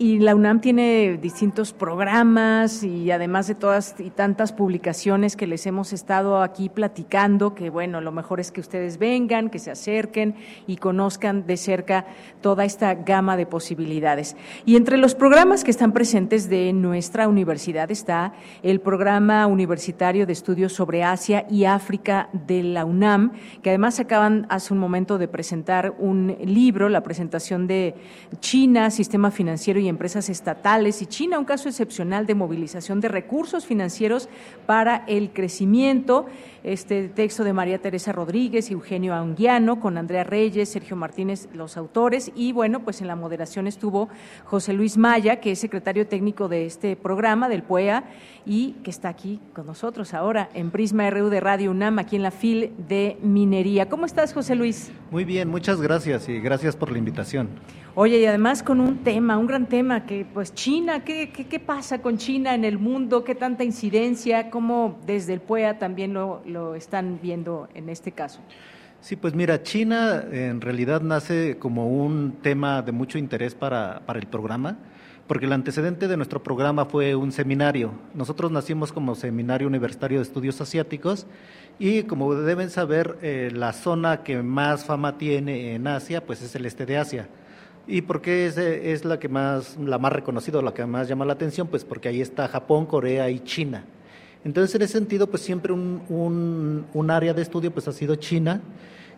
S1: Y la UNAM tiene distintos programas y además de todas y tantas publicaciones que les hemos estado aquí platicando, que bueno, lo mejor es que ustedes vengan, que se acerquen y conozcan de cerca toda esta gama de posibilidades. Y entre los programas que están presentes de nuestra universidad está el programa universitario de estudios sobre Asia y África de la UNAM, que además acaban hace un momento de presentar un libro, la presentación de China, Sistema Financiero y empresas estatales y China, un caso excepcional de movilización de recursos financieros para el crecimiento. Este texto de María Teresa Rodríguez y Eugenio Anguiano, con Andrea Reyes, Sergio Martínez, los autores. Y bueno, pues en la moderación estuvo José Luis Maya, que es secretario técnico de este programa, del PUEA, y que está aquí con nosotros ahora en Prisma RU de Radio UNAM, aquí en la FIL de Minería. ¿Cómo estás, José Luis?
S12: Muy bien, muchas gracias y gracias por la invitación.
S1: Oye, y además con un tema, un gran tema, que pues China, ¿qué, qué, pasa con China en el mundo? ¿Qué tanta incidencia? ¿Cómo desde el PUEA también lo, lo están viendo en este caso?
S12: Sí, pues mira, China en realidad nace como un tema de mucho interés para, para el programa, porque el antecedente de nuestro programa fue un seminario. Nosotros nacimos como Seminario Universitario de Estudios Asiáticos y como deben saber, eh, la zona que más fama tiene en Asia, pues es el este de Asia. ¿Y por qué es, es la que más, la más reconocida, la que más llama la atención? Pues porque ahí está Japón, Corea y China. Entonces, en ese sentido, pues siempre un, un, un área de estudio pues ha sido China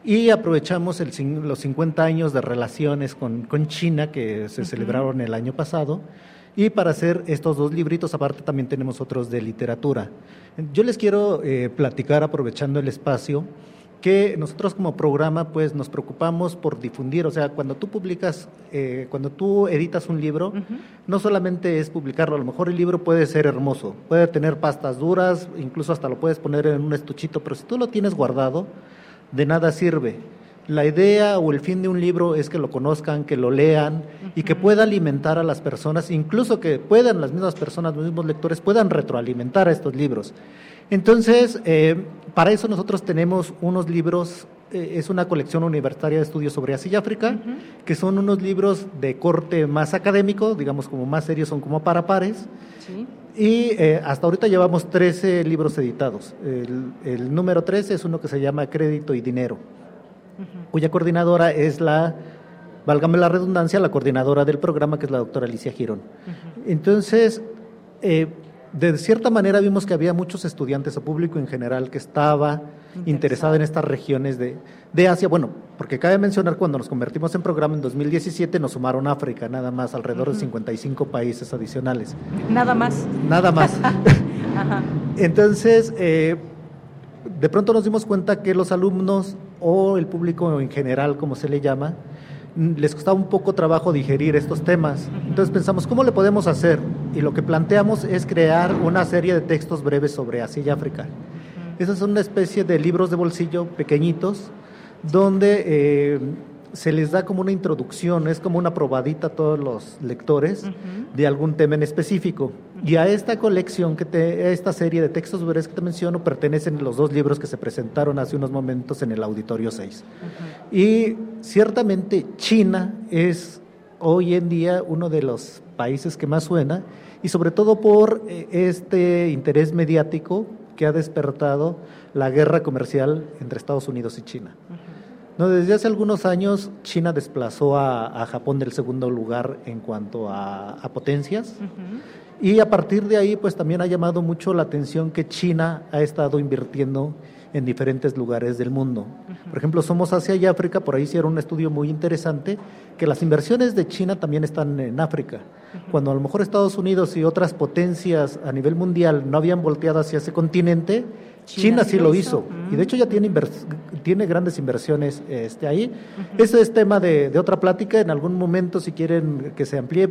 S12: y aprovechamos el, los 50 años de relaciones con, con China que se celebraron el año pasado y para hacer estos dos libritos, aparte también tenemos otros de literatura. Yo les quiero eh, platicar, aprovechando el espacio, que nosotros como programa pues nos preocupamos por difundir, o sea, cuando tú publicas, eh, cuando tú editas un libro, no solamente es publicarlo, a lo mejor el libro puede ser hermoso, puede tener pastas duras, incluso hasta lo puedes poner en un estuchito, pero si tú lo tienes guardado, de nada sirve. La idea o el fin de un libro es que lo conozcan, que lo lean y que pueda alimentar a las personas, incluso que puedan las mismas personas, los mismos lectores, puedan retroalimentar a estos libros. Entonces, eh, para eso nosotros tenemos unos libros, eh, es una colección universitaria de estudios sobre Asia y África, que son unos libros de corte más académico, digamos como más serios, son como para pares. Y eh, hasta ahorita llevamos 13 libros editados. El, el número 13 es uno que se llama Crédito y Dinero cuya coordinadora es la, válgame la redundancia, la coordinadora del programa, que es la doctora Alicia Girón. Entonces, eh, de cierta manera vimos que había muchos estudiantes o público en general que estaba interesado en estas regiones de, de, Asia. Bueno, porque cabe mencionar cuando nos convertimos en programa en 2017 nos sumaron África, nada más, alrededor de 55 países adicionales.
S1: Nada más.
S12: Nada más. Entonces, eh, de pronto nos dimos cuenta que los alumnos o el público en general, como se le llama, les costaba un poco trabajo digerir estos temas. Entonces pensamos, ¿cómo le podemos hacer? Y lo que planteamos es crear una serie de textos breves sobre Asia y África. Esas son una especie de libros de bolsillo pequeñitos, donde eh, se les da como una introducción, es como una probadita a todos los lectores de algún tema en específico. Y a esta colección, que te, a esta serie de textos breves que te menciono, pertenecen los dos libros que se presentaron hace unos momentos en el Auditorio 6. Y ciertamente China es hoy en día uno de los países que más suena, y sobre todo por eh, este interés mediático que ha despertado la guerra comercial entre Estados Unidos y China. No, desde hace algunos años China desplazó a, Japón del segundo lugar en cuanto a, potencias. Y a partir de ahí, pues también ha llamado mucho la atención que China ha estado invirtiendo en diferentes lugares del mundo. Por ejemplo, somos Asia y África, por ahí hicieron un estudio muy interesante, que las inversiones de China también están en África. Cuando a lo mejor Estados Unidos y otras potencias a nivel mundial no habían volteado hacia ese continente, China, sí lo hizo. Y de hecho ya tiene, tiene grandes inversiones este, ahí. Ese es tema de, de otra plática. En algún momento, si quieren que se amplíe,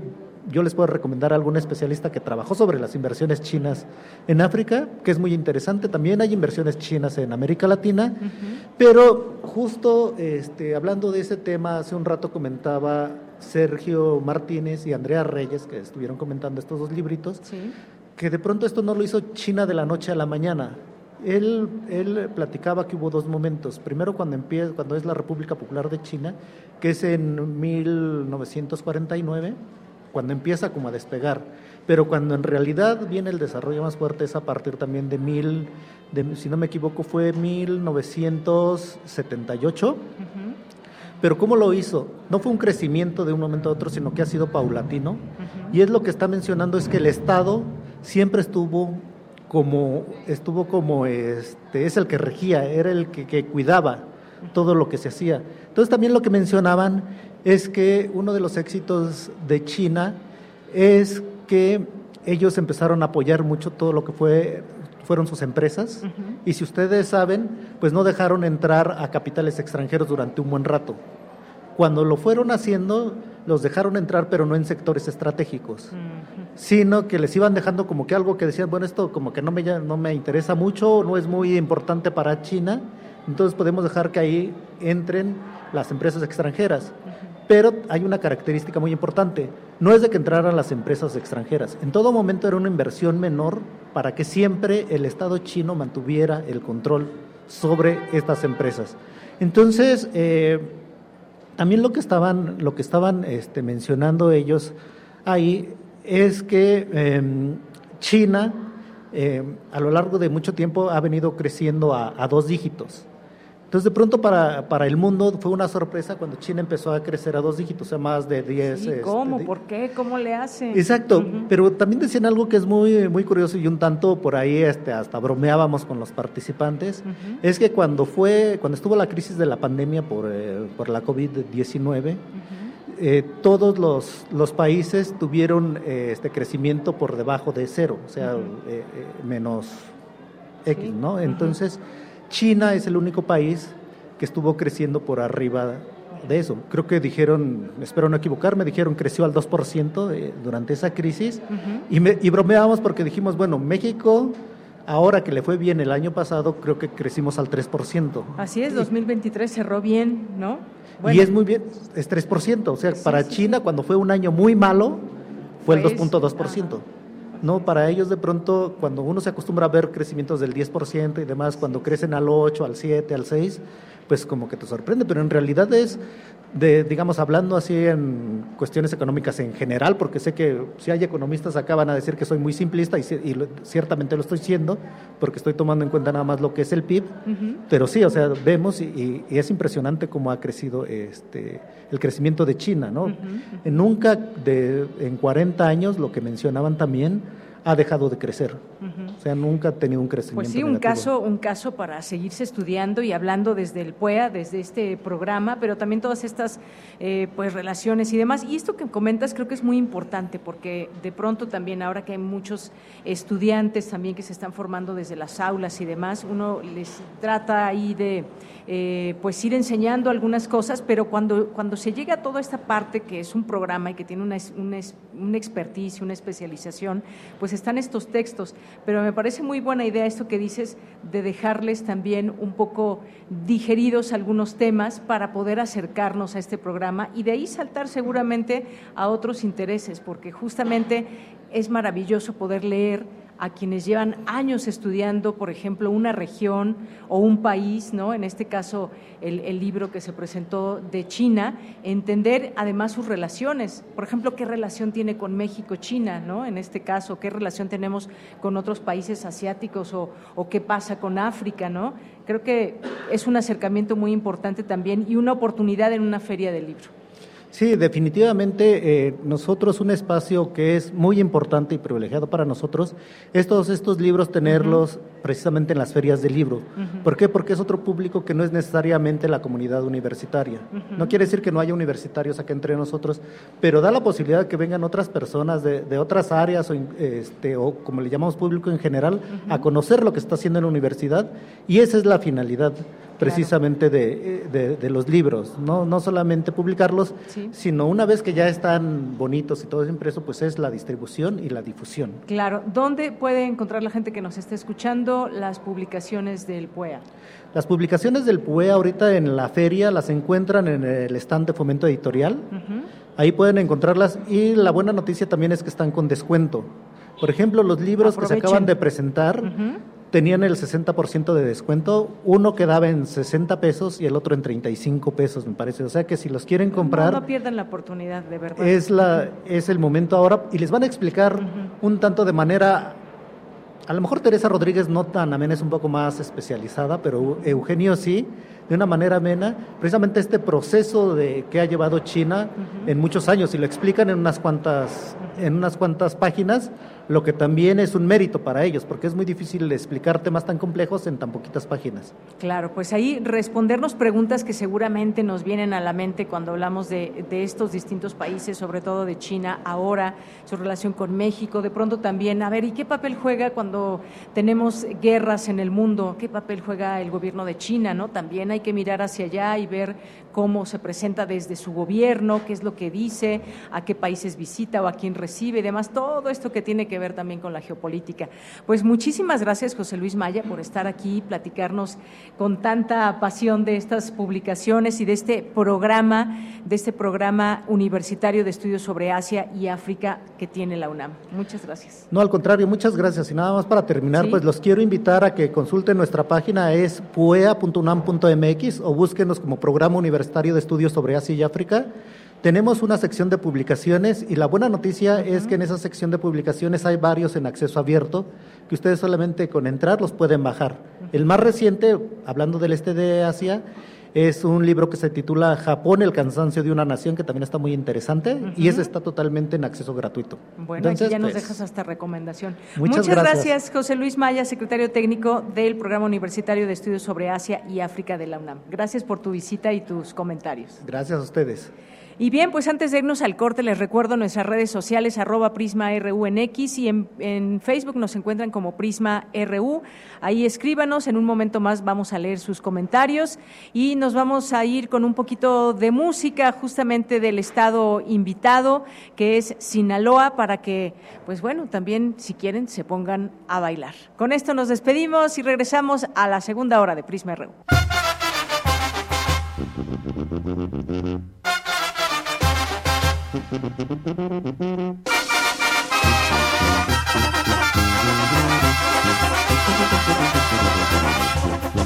S12: yo les puedo recomendar a algún especialista que trabajó sobre las inversiones chinas en África, que es muy interesante. También hay inversiones chinas en América Latina, pero justo este, hablando de ese tema, hace un rato comentaba Sergio Martínez y Andrea Reyes, que estuvieron comentando estos dos libritos, que de pronto esto no lo hizo China de la noche a la mañana. Él, él platicaba que hubo dos momentos. Primero cuando empieza, cuando es la República Popular de China, que es en 1949, cuando empieza como a despegar. Pero cuando en realidad viene el desarrollo más fuerte es a partir también de mil, de, si no me equivoco, fue 1978. Pero ¿cómo lo hizo? No fue un crecimiento de un momento a otro, sino que ha sido paulatino. Y es lo que está mencionando es que el Estado siempre estuvo como estuvo como este es el que regía, era el que, que cuidaba todo lo que se hacía. Entonces también lo que mencionaban es que uno de los éxitos de China es que ellos empezaron a apoyar mucho todo lo que fue fueron sus empresas y si ustedes saben, pues no dejaron entrar a capitales extranjeros durante un buen rato. Cuando lo fueron haciendo, los dejaron entrar, pero no en sectores estratégicos, sino que les iban dejando como que algo que decían, bueno, esto como que no me, no me interesa mucho, no es muy importante para China, entonces podemos dejar que ahí entren las empresas extranjeras. Pero hay una característica muy importante, no es de que entraran las empresas extranjeras, en todo momento era una inversión menor para que siempre el Estado chino mantuviera el control sobre estas empresas. Entonces, eh, también lo que estaban, lo que estaban este, mencionando ellos ahí es que em, China em, a lo largo de mucho tiempo ha venido creciendo a dos dígitos. Entonces, de pronto para, para, el mundo fue una sorpresa cuando China empezó a crecer a dos dígitos, o sea, más de 10.
S1: Sí, este, ¿Cómo? ¿Por qué? ¿Cómo le hacen?
S12: Exacto, pero también decían algo que es muy, muy curioso y un tanto por ahí este, hasta bromeábamos con los participantes, es que cuando, fue, cuando estuvo la crisis de la pandemia por, eh, por la COVID-19, eh, todos los, los, países tuvieron eh, este crecimiento por debajo de cero, o sea, menos X, ¿no? Entonces... China es el único país que estuvo creciendo por arriba de eso. Creo que dijeron, espero no equivocarme, dijeron creció al 2% durante esa crisis y, me, y bromeábamos porque dijimos, bueno, México, ahora que le fue bien el año pasado, creo que crecimos al 3%.
S1: Así es, 2023 cerró bien, ¿no?
S12: Y es muy bien, es 3%, o sea, para China cuando fue un año muy malo, fue el 2.2%. No, para ellos de pronto, cuando uno se acostumbra a ver crecimientos del 10% y demás, cuando crecen al 8, al 7, al 6, pues como que te sorprende, pero en realidad es de, digamos, hablando así en cuestiones económicas en general, porque sé que si hay economistas acá van a decir que soy muy simplista y, ciertamente lo estoy siendo, porque estoy tomando en cuenta nada más lo que es el PIB, pero sí, o sea, vemos y, es impresionante cómo ha crecido este el crecimiento de China, ¿no? Nunca de, en 40 años, lo que mencionaban también, ha dejado de crecer. O sea, nunca ha tenido un crecimiento.
S1: Pues sí, un caso, un caso para seguirse estudiando y hablando desde el PUEA, desde este programa, pero también todas estas eh, pues relaciones y demás. Y esto que comentas creo que es muy importante porque de pronto también ahora que hay muchos estudiantes también que se están formando desde las aulas y demás, uno les trata ahí de eh, pues ir enseñando algunas cosas, pero cuando, cuando se llega a toda esta parte que es un programa y que tiene una, una, una expertise, una especialización, pues están estos textos. Pero me parece muy buena idea esto que dices de dejarles también un poco digeridos algunos temas para poder acercarnos a este programa y de ahí saltar seguramente a otros intereses, porque justamente es maravilloso poder leer a quienes llevan años estudiando, por ejemplo, una región o un país, ¿no? En este caso, el, libro que se presentó de China, entender además sus relaciones. Por ejemplo, qué relación tiene con México China, ¿no? En este caso, qué relación tenemos con otros países asiáticos o, o qué pasa con África, ¿no? Creo que es un acercamiento muy importante también y una oportunidad en una feria del libro.
S12: Sí, definitivamente eh, nosotros un espacio que es muy importante y privilegiado para nosotros es todos estos libros tenerlos precisamente en las ferias del libro. ¿Por qué? Porque es otro público que no es necesariamente la comunidad universitaria. No quiere decir que no haya universitarios aquí entre nosotros, pero da la posibilidad de que vengan otras personas de, de otras áreas o, este, o como le llamamos público en general a conocer lo que está haciendo en la universidad y esa es la finalidad precisamente de, de, los libros, ¿no? no solamente publicarlos, sino una vez que ya están bonitos y todo es impreso, pues es la distribución y la difusión.
S1: Claro, ¿dónde puede encontrar la gente que nos esté escuchando las publicaciones del PUEA?
S12: Las publicaciones del PUEA ahorita en la feria las encuentran en el stand de fomento editorial, ahí pueden encontrarlas y la buena noticia también es que están con descuento. Por ejemplo, los libros que se acaban de presentar, tenían el 60% de descuento. Uno quedaba en 60 pesos y el otro en 35 pesos, me parece. O sea que si los quieren comprar...
S1: No, pierdan la oportunidad, de verdad.
S12: Es, la, es el momento ahora y les van a explicar un tanto de manera... A lo mejor Teresa Rodríguez no tan amena, es un poco más especializada, pero Eugenio sí, de una manera amena, precisamente este proceso de que ha llevado China en muchos años y lo explican en unas cuantas, en unas cuantas páginas lo que también es un mérito para ellos, porque es muy difícil explicar temas tan complejos en tan poquitas páginas.
S1: Claro, pues ahí respondernos preguntas que seguramente nos vienen a la mente cuando hablamos de, estos distintos países, sobre todo de China ahora, su relación con México, de pronto también, a ver, ¿y qué papel juega cuando tenemos guerras en el mundo? ¿Qué papel juega el gobierno de China? ¿no? También hay que mirar hacia allá y ver cómo se presenta desde su gobierno, qué es lo que dice, a qué países visita o a quién recibe y demás, todo esto que tiene que ver también con la geopolítica. Pues muchísimas gracias, José Luis Maya, por estar aquí, platicarnos con tanta pasión de estas publicaciones y de este programa, de este programa universitario de estudios sobre Asia y África que tiene la UNAM. Muchas gracias.
S12: No, al contrario, muchas gracias. Y nada más para terminar, pues los quiero invitar a que consulten nuestra página, es puea.unam.mx o búsquenos como programa universitario Universitario de Estudios sobre Asia y África, tenemos una sección de publicaciones y la buena noticia es que en esa sección de publicaciones hay varios en acceso abierto que ustedes solamente con entrar los pueden bajar. El más reciente, hablando del este de Asia, es un libro que se titula Japón, el cansancio de una nación, que también está muy interesante y ese está totalmente en acceso gratuito.
S1: Bueno, aquí ya nos pues, dejas hasta recomendación. Muchas, gracias, José Luis Maya, secretario técnico del Programa Universitario de Estudios sobre Asia y África de la UNAM. Gracias por tu visita y tus comentarios.
S12: Gracias a ustedes.
S1: Y bien, pues antes de irnos al corte, les recuerdo nuestras redes sociales, arroba Prisma RU en X y en, Facebook nos encuentran como Prisma RU. Ahí escríbanos, en un momento más vamos a leer sus comentarios y nos vamos a ir con un poquito de música justamente del estado invitado, que es Sinaloa, para que, pues bueno, también si quieren se pongan a bailar. Con esto nos despedimos y regresamos a la segunda hora de Prisma RU. Thank you.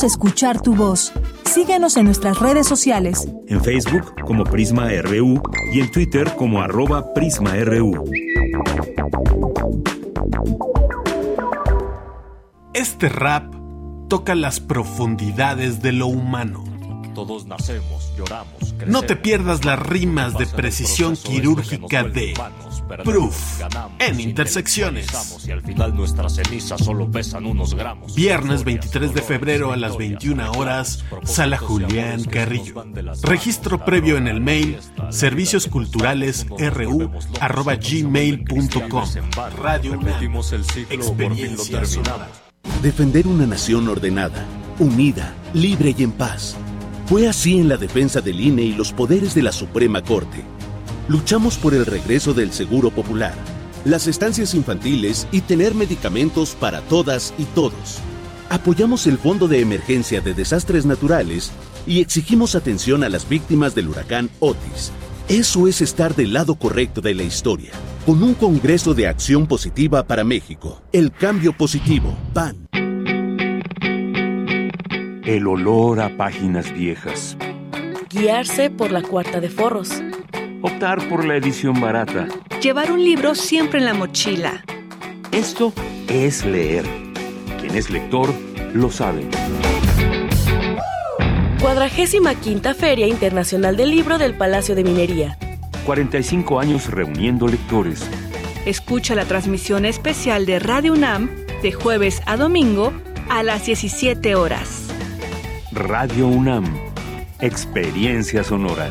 S1: Queremos escuchar tu voz. Síguenos en nuestras redes sociales.
S6: En Facebook como Prisma RU y en Twitter como arroba PrismaRU.
S13: Este rap toca las profundidades de lo humano.
S14: Todos nacemos, lloramos.
S13: no te pierdas las rimas de precisión quirúrgica de Proof en Intersecciones.
S14: Nuestras cenizas solo pesan unos gramos.
S13: Viernes 23 de febrero a las 21 horas, Sala Julián Carrillo. Registro previo en el mail serviciosculturalesru@gmail.com. Radio Experiencia
S15: Defender una nación ordenada, unida, libre y en paz. Fue así en la defensa del INE y los poderes de la Suprema Corte. Luchamos por el regreso del Seguro Popular las estancias infantiles y tener medicamentos para todas y todos. Apoyamos el Fondo de Emergencia de Desastres Naturales y exigimos atención a las víctimas del huracán Otis. Eso es estar del lado correcto de la historia, con un Congreso de Acción Positiva para México. El cambio positivo, PAN.
S16: El olor a páginas viejas.
S17: Guiarse por la cuarta de forros.
S16: Optar por la edición barata.
S18: Llevar un libro siempre en la mochila.
S16: Esto es leer. Quien es lector lo sabe.
S17: Cuadragésima quinta Feria Internacional del Libro del Palacio de Minería.
S16: 45 años reuniendo lectores.
S18: Escucha la transmisión especial de Radio UNAM de jueves a domingo a las 17 horas.
S16: Radio UNAM. Experiencia sonora.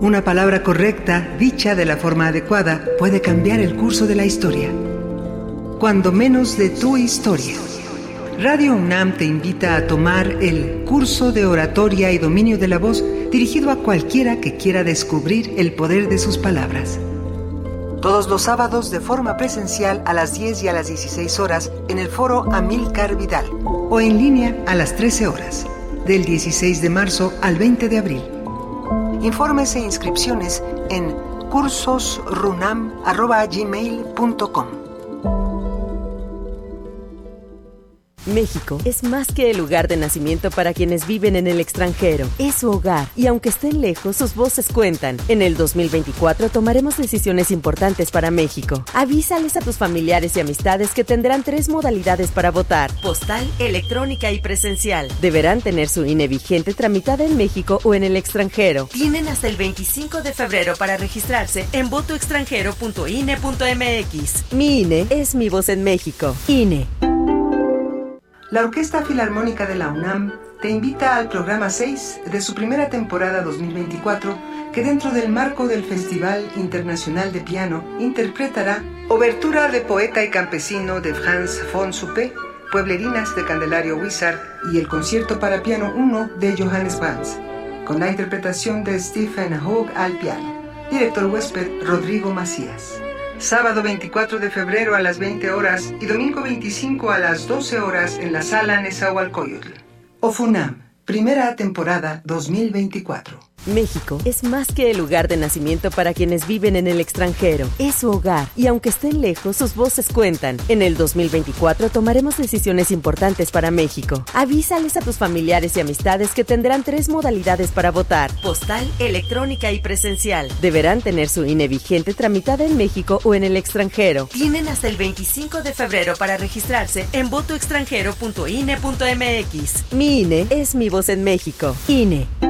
S19: Una palabra correcta, dicha de la forma adecuada, puede cambiar el curso de la historia. Cuando menos de tu historia. Radio UNAM te invita a tomar el curso de oratoria y dominio de la voz dirigido a cualquiera que quiera descubrir el poder de sus palabras. Todos los sábados de forma presencial a las 10 y a las 16 horas en el foro Amilcar Vidal o en línea a las 13 horas, del 16 de marzo al 20 de abril. Informes e inscripciones en cursosrunam.gmail.com
S17: México es más que el lugar de nacimiento para quienes viven en el extranjero. Es su hogar y aunque estén lejos, sus voces cuentan. En el 2024 tomaremos decisiones importantes para México. Avísales a tus familiares y amistades que tendrán tres modalidades para votar. Postal, electrónica y presencial. Deberán tener su INE vigente tramitada en México o en el extranjero. Tienen hasta el 25 de febrero para registrarse en votoextranjero.ine.mx. Mi INE es mi voz en México. INE.
S19: La Orquesta Filarmónica de la UNAM te invita al programa 6 de su primera temporada 2024, que dentro del marco del Festival Internacional de Piano interpretará Obertura de Poeta y Campesino de Franz von Suppé, Pueblerinas de Candelario Wizard y el Concierto para Piano 1 de Johannes Brahms, con la interpretación de Stephen Hoog al piano. Director huésped Rodrigo Macías sábado 24 de febrero a las 20 horas y domingo 25 a las 12 horas en la sala Nezahualcóyotl. Ofunam, primera temporada 2024.
S17: México es más que el lugar de nacimiento para quienes viven en el extranjero. Es su hogar y aunque estén lejos, sus voces cuentan. En el 2024 tomaremos decisiones importantes para México. Avísales a tus familiares y amistades que tendrán tres modalidades para votar. Postal, electrónica y presencial. Deberán tener su INE vigente tramitada en México o en el extranjero. Tienen hasta el 25 de febrero para registrarse en votoextranjero.ine.mx. Mi INE es mi voz en México. INE.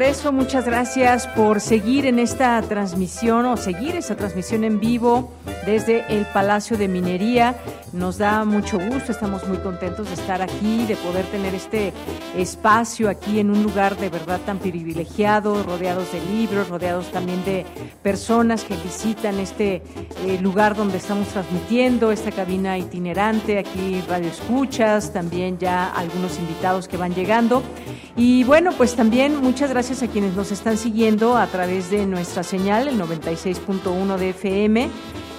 S1: Regreso, muchas gracias por seguir en esta transmisión o seguir esta transmisión en vivo desde el Palacio de Minería. Nos da mucho gusto, estamos muy contentos de estar aquí, de poder tener este espacio aquí en un lugar de verdad tan privilegiado, rodeados de libros, rodeados también de personas que visitan este eh, lugar donde estamos transmitiendo, esta cabina itinerante, aquí radio escuchas, también ya algunos invitados que van llegando. Y bueno, pues también muchas gracias a quienes nos están siguiendo a través de nuestra señal, el 96.1 de FM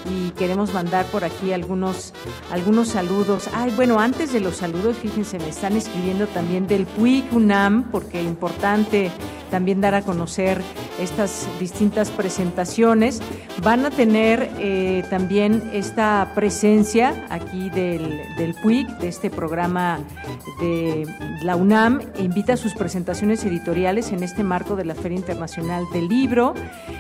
S1: y queremos mandar por aquí algunos, algunos saludos. Ay, bueno, antes de los saludos, fíjense, me están escribiendo también del PUIC UNAM, porque es importante también dar a conocer estas distintas presentaciones. Van a tener eh, también esta presencia aquí del, del PUIC, de este programa de la UNAM, invita a sus presentaciones editoriales en este marco de la Feria Internacional del Libro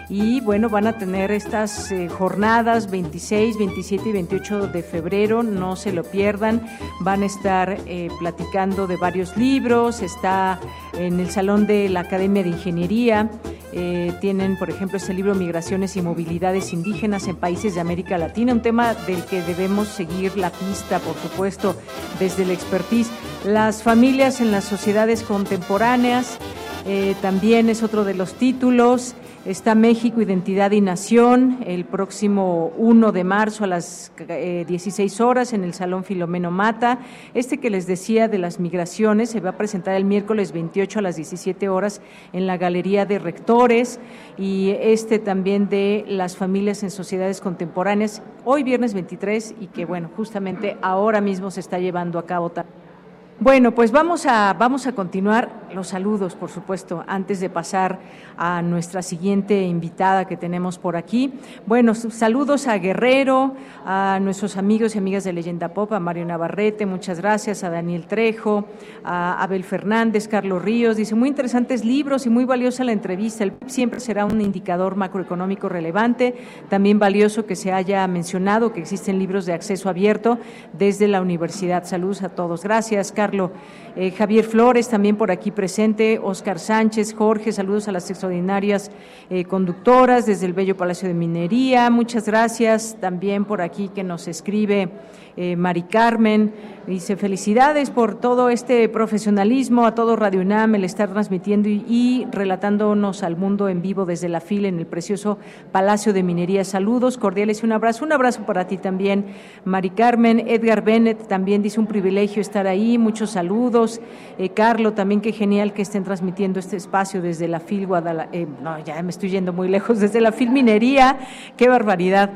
S1: y bueno, van a tener estas eh, jornadas 26, 27 y 28 de febrero, no se lo pierdan, van a estar eh, platicando de varios libros, está en el Salón de la Academia de Ingeniería, eh, tienen, por ejemplo, este libro Migraciones y Movilidades Indígenas en Países de América Latina, un tema del que debemos seguir la pista, por supuesto, desde el expertise. Las familias en las sociedades contemporáneas, eh, también es otro de los títulos. Está México, Identidad y Nación, el próximo 1 de marzo a las 16 eh, horas en el Salón Filomeno Mata. Este que les decía de las migraciones se va a presentar el miércoles 28 a las 17 horas en la Galería de Rectores y este también de las familias en sociedades contemporáneas, hoy viernes 23 y que bueno, justamente ahora mismo se está llevando a cabo también bueno, pues vamos a, vamos a continuar los saludos, por supuesto, antes de pasar a nuestra siguiente invitada que tenemos por aquí. Bueno, saludos a Guerrero, a nuestros amigos y amigas de Leyenda Pop, a Mario Navarrete, muchas gracias, a Daniel Trejo, a Abel Fernández, Carlos Ríos, dice, muy interesantes libros y muy valiosa la entrevista. El PIB siempre será un indicador macroeconómico relevante, también valioso que se haya mencionado que existen libros de acceso abierto desde la universidad. Saludos a todos. Gracias, Carlos. Eh, Javier Flores también por aquí presente, Oscar Sánchez, Jorge, saludos a las extraordinarias eh, conductoras desde el Bello Palacio de Minería, muchas gracias también por aquí que nos escribe eh, Mari Carmen. Dice, felicidades por todo este profesionalismo, a todo Radio UNAM, el estar transmitiendo y, relatándonos al mundo en vivo desde la fila en el precioso Palacio de Minería. Saludos cordiales y un abrazo. Un abrazo para ti también, Mari Carmen. Edgar Bennett también dice un privilegio estar ahí. Muchos saludos. Eh, Carlo, también qué genial que estén transmitiendo este espacio desde la FIL Guadalajara. Eh, no, ya me estoy yendo muy lejos, desde la FIL Minería. Qué barbaridad.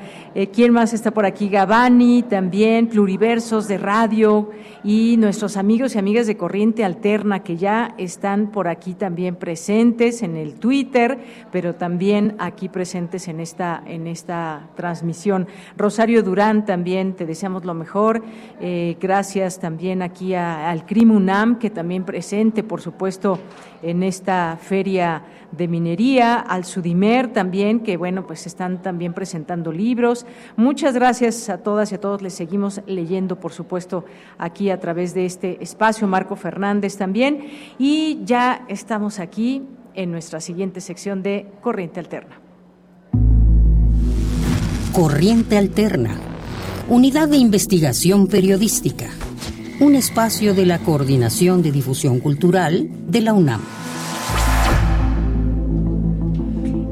S1: ¿Quién más está por aquí? Gabani también pluriversos de radio y nuestros amigos y amigas de Corriente Alterna que ya están por aquí también presentes en el Twitter, pero también aquí presentes en esta, en esta transmisión. Rosario Durán también, te deseamos lo mejor. Eh, gracias también aquí al CRIMUNAM, que también presente, por supuesto, en esta feria de minería, al Sudimer también, que bueno, pues están también presentando libros. Muchas gracias a todas y a todos. Les seguimos leyendo, por supuesto, aquí a través de este espacio. Marco Fernández también. Y ya estamos aquí en nuestra siguiente sección de Corriente Alterna.
S7: Corriente Alterna, Unidad de Investigación Periodística, un espacio de la Coordinación de Difusión Cultural de la UNAM.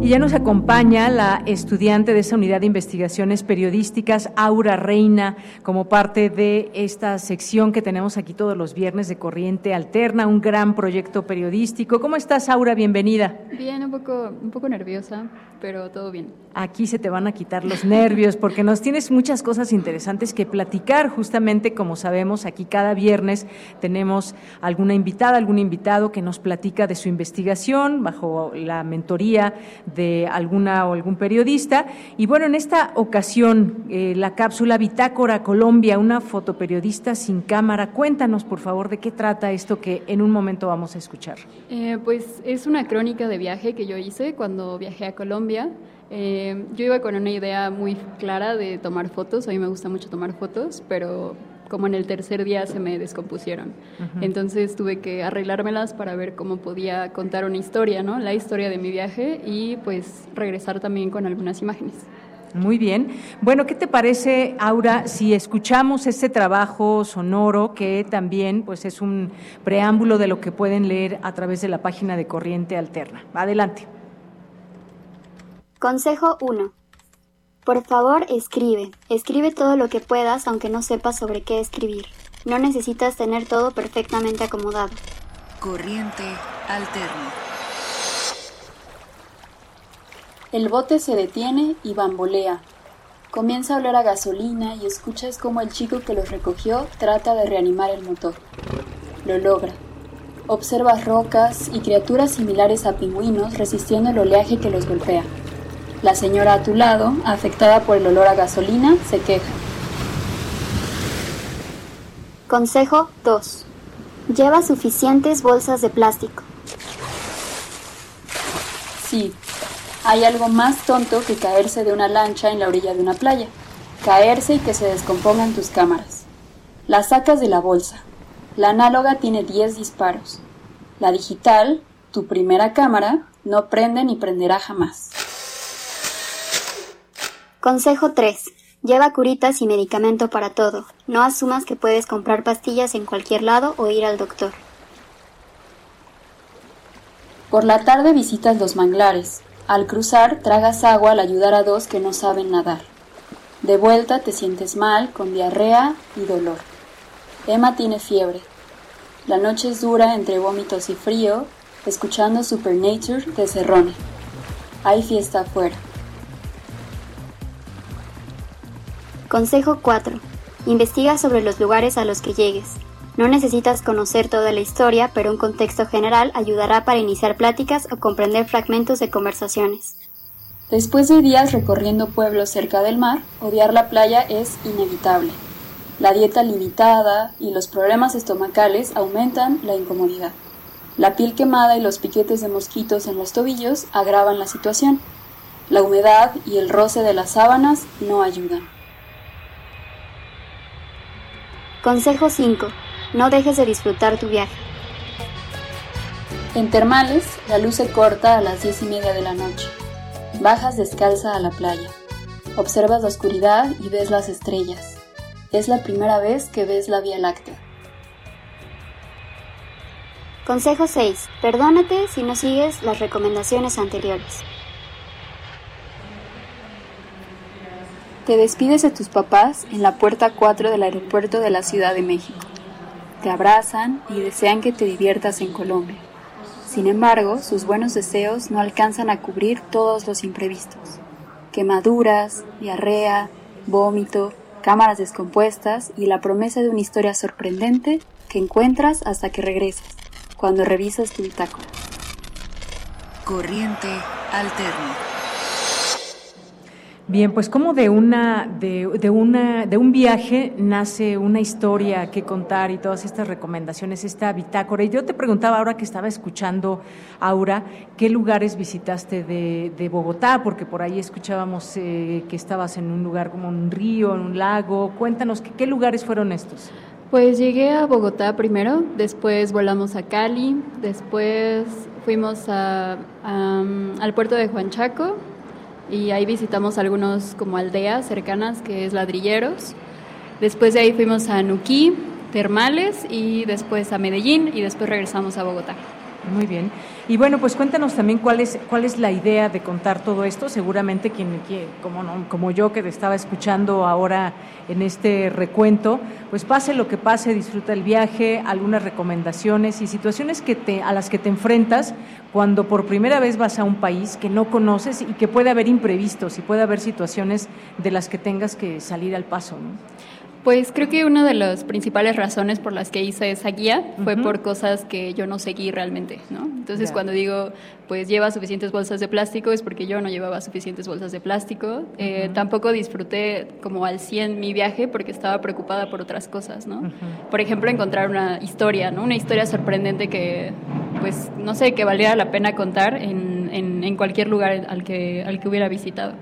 S1: Y ya nos acompaña la estudiante de esa unidad de investigaciones periodísticas, Aura Reina, como parte de esta sección que tenemos aquí todos los viernes de Corriente Alterna, un gran proyecto periodístico. ¿Cómo estás, Aura? Bienvenida.
S20: Bien, un poco, un poco nerviosa, pero todo bien.
S1: Aquí se te van a quitar los nervios porque nos tienes muchas cosas interesantes que platicar. Justamente, como sabemos, aquí cada viernes tenemos alguna invitada, algún invitado que nos platica de su investigación bajo la mentoría de alguna o algún periodista. Y bueno, en esta ocasión, eh, la cápsula Bitácora Colombia, una fotoperiodista sin cámara. Cuéntanos, por favor, de qué trata esto que en un momento vamos a escuchar.
S20: Eh, pues es una crónica de viaje que yo hice cuando viajé a Colombia. Eh, yo iba con una idea muy clara de tomar fotos, a mí me gusta mucho tomar fotos, pero como en el tercer día se me descompusieron. Entonces tuve que arreglármelas para ver cómo podía contar una historia, ¿no? La historia de mi viaje y pues regresar también con algunas imágenes.
S1: Muy bien. Bueno, ¿qué te parece, Aura, si escuchamos este trabajo sonoro que también pues es un preámbulo de lo que pueden leer a través de la página de Corriente Alterna? Adelante.
S21: Consejo 1. Por favor, escribe. Escribe todo lo que puedas aunque no sepas sobre qué escribir. No necesitas tener todo perfectamente acomodado.
S22: Corriente Alterna.
S23: El bote se detiene y bambolea. Comienza a oler a gasolina y escuchas cómo el chico que los recogió trata de reanimar el motor. Lo logra. Observas rocas y criaturas similares a pingüinos resistiendo el oleaje que los golpea. La señora a tu lado, afectada por el olor a gasolina, se queja.
S21: Consejo 2. Lleva suficientes bolsas de plástico.
S23: Sí, hay algo más tonto que caerse de una lancha en la orilla de una playa. Caerse y que se descompongan tus cámaras. La sacas de la bolsa. La análoga tiene 10 disparos. La digital, tu primera cámara, no prende ni prenderá jamás.
S21: Consejo 3. Lleva curitas y medicamento para todo. No asumas que puedes comprar pastillas en cualquier lado o ir al doctor.
S23: Por la tarde visitas los manglares. Al cruzar, tragas agua al ayudar a dos que no saben nadar. De vuelta te sientes mal, con diarrea y dolor. Emma tiene fiebre. La noche es dura entre vómitos y frío, escuchando Supernature de Cerrone. Hay fiesta afuera.
S21: Consejo 4. Investiga sobre los lugares a los que llegues. No necesitas conocer toda la historia, pero un contexto general ayudará para iniciar pláticas o comprender fragmentos de conversaciones.
S23: Después de días recorriendo pueblos cerca del mar, odiar la playa es inevitable. La dieta limitada y los problemas estomacales aumentan la incomodidad. La piel quemada y los piquetes de mosquitos en los tobillos agravan la situación. La humedad y el roce de las sábanas no ayudan.
S21: Consejo 5. No dejes de disfrutar tu viaje.
S23: En termales, la luz se corta a las diez y media de la noche. Bajas descalza a la playa. Observas la oscuridad y ves las estrellas. Es la primera vez que ves la Vía Láctea.
S21: Consejo 6. Perdónate si no sigues las recomendaciones anteriores.
S23: Te despides de tus papás en la puerta 4 del aeropuerto de la Ciudad de México. Te abrazan y desean que te diviertas en Colombia. Sin embargo, sus buenos deseos no alcanzan a cubrir todos los imprevistos. Quemaduras, diarrea, vómito, cámaras descompuestas y la promesa de una historia sorprendente que encuentras hasta que regresas, cuando revisas tu bitácora.
S22: Corriente alterna.
S1: Bien, pues como de una, de, una, de un viaje nace una historia que contar y todas estas recomendaciones, esta bitácora. Y yo te preguntaba ahora que estaba escuchando, Aura, ¿qué lugares visitaste de, de Bogotá? Porque por ahí escuchábamos eh, que estabas en un lugar como un río, en un lago. Cuéntanos, ¿qué, ¿qué lugares fueron estos?
S20: Pues llegué a Bogotá primero, después volamos a Cali, después fuimos a, al puerto de Juan Chaco, y ahí visitamos algunos como aldeas cercanas que es Ladrilleros. Después de ahí fuimos a Nuquí, Termales y después a Medellín y después regresamos a Bogotá.
S1: Muy bien. Y bueno, pues cuéntanos también cuál es, cuál es la idea de contar todo esto. Seguramente quien, quien como, no, como yo que te estaba escuchando ahora en este recuento, pues pase lo que pase, disfruta el viaje, algunas recomendaciones y situaciones que te, a las que te enfrentas cuando por primera vez vas a un país que no conoces y que puede haber imprevistos y puede haber situaciones de las que tengas que salir al paso. ¿no?
S20: Pues creo que una de las principales razones por las que hice esa guía fue uh -huh. por cosas que yo no seguí realmente, ¿no? Entonces yeah. cuando digo, pues lleva suficientes bolsas de plástico, es porque yo no llevaba suficientes bolsas de plástico. Uh -huh. eh, tampoco disfruté como al 100 mi viaje porque estaba preocupada por otras cosas, ¿no? Uh -huh. Por ejemplo, encontrar una historia, ¿no? Una historia sorprendente que, pues, no sé, que valiera la pena contar en, en, en cualquier lugar al que, al que hubiera visitado.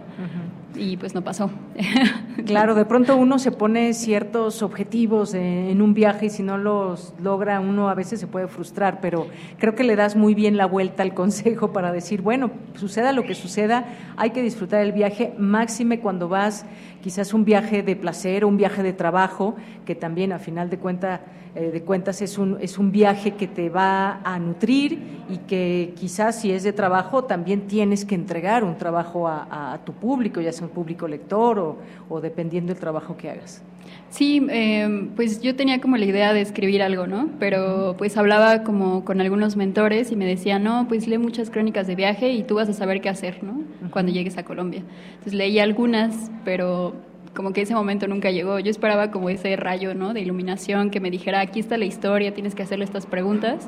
S20: Y pues no pasó.
S1: claro, de pronto uno se pone ciertos objetivos en un viaje y si no los logra uno a veces se puede frustrar, pero creo que le das muy bien la vuelta al consejo para decir, bueno, suceda lo que suceda, hay que disfrutar el viaje, máxime cuando vas quizás un viaje de placer un viaje de trabajo, que también a final eh, de cuentas es un, es un viaje que te va a nutrir y que quizás si es de trabajo también tienes que entregar un trabajo a, tu público, ya sea un público lector o, o dependiendo del trabajo que hagas.
S20: Sí, eh, pues yo tenía como la idea de escribir algo, ¿no? Pero pues hablaba como con algunos mentores y me decían, no, pues lee muchas crónicas de viaje y tú vas a saber qué hacer, ¿no? Cuando llegues a Colombia. Entonces leí algunas, pero como que ese momento nunca llegó. Yo esperaba como ese rayo, ¿no? De iluminación que me dijera, aquí está la historia, tienes que hacerle estas preguntas,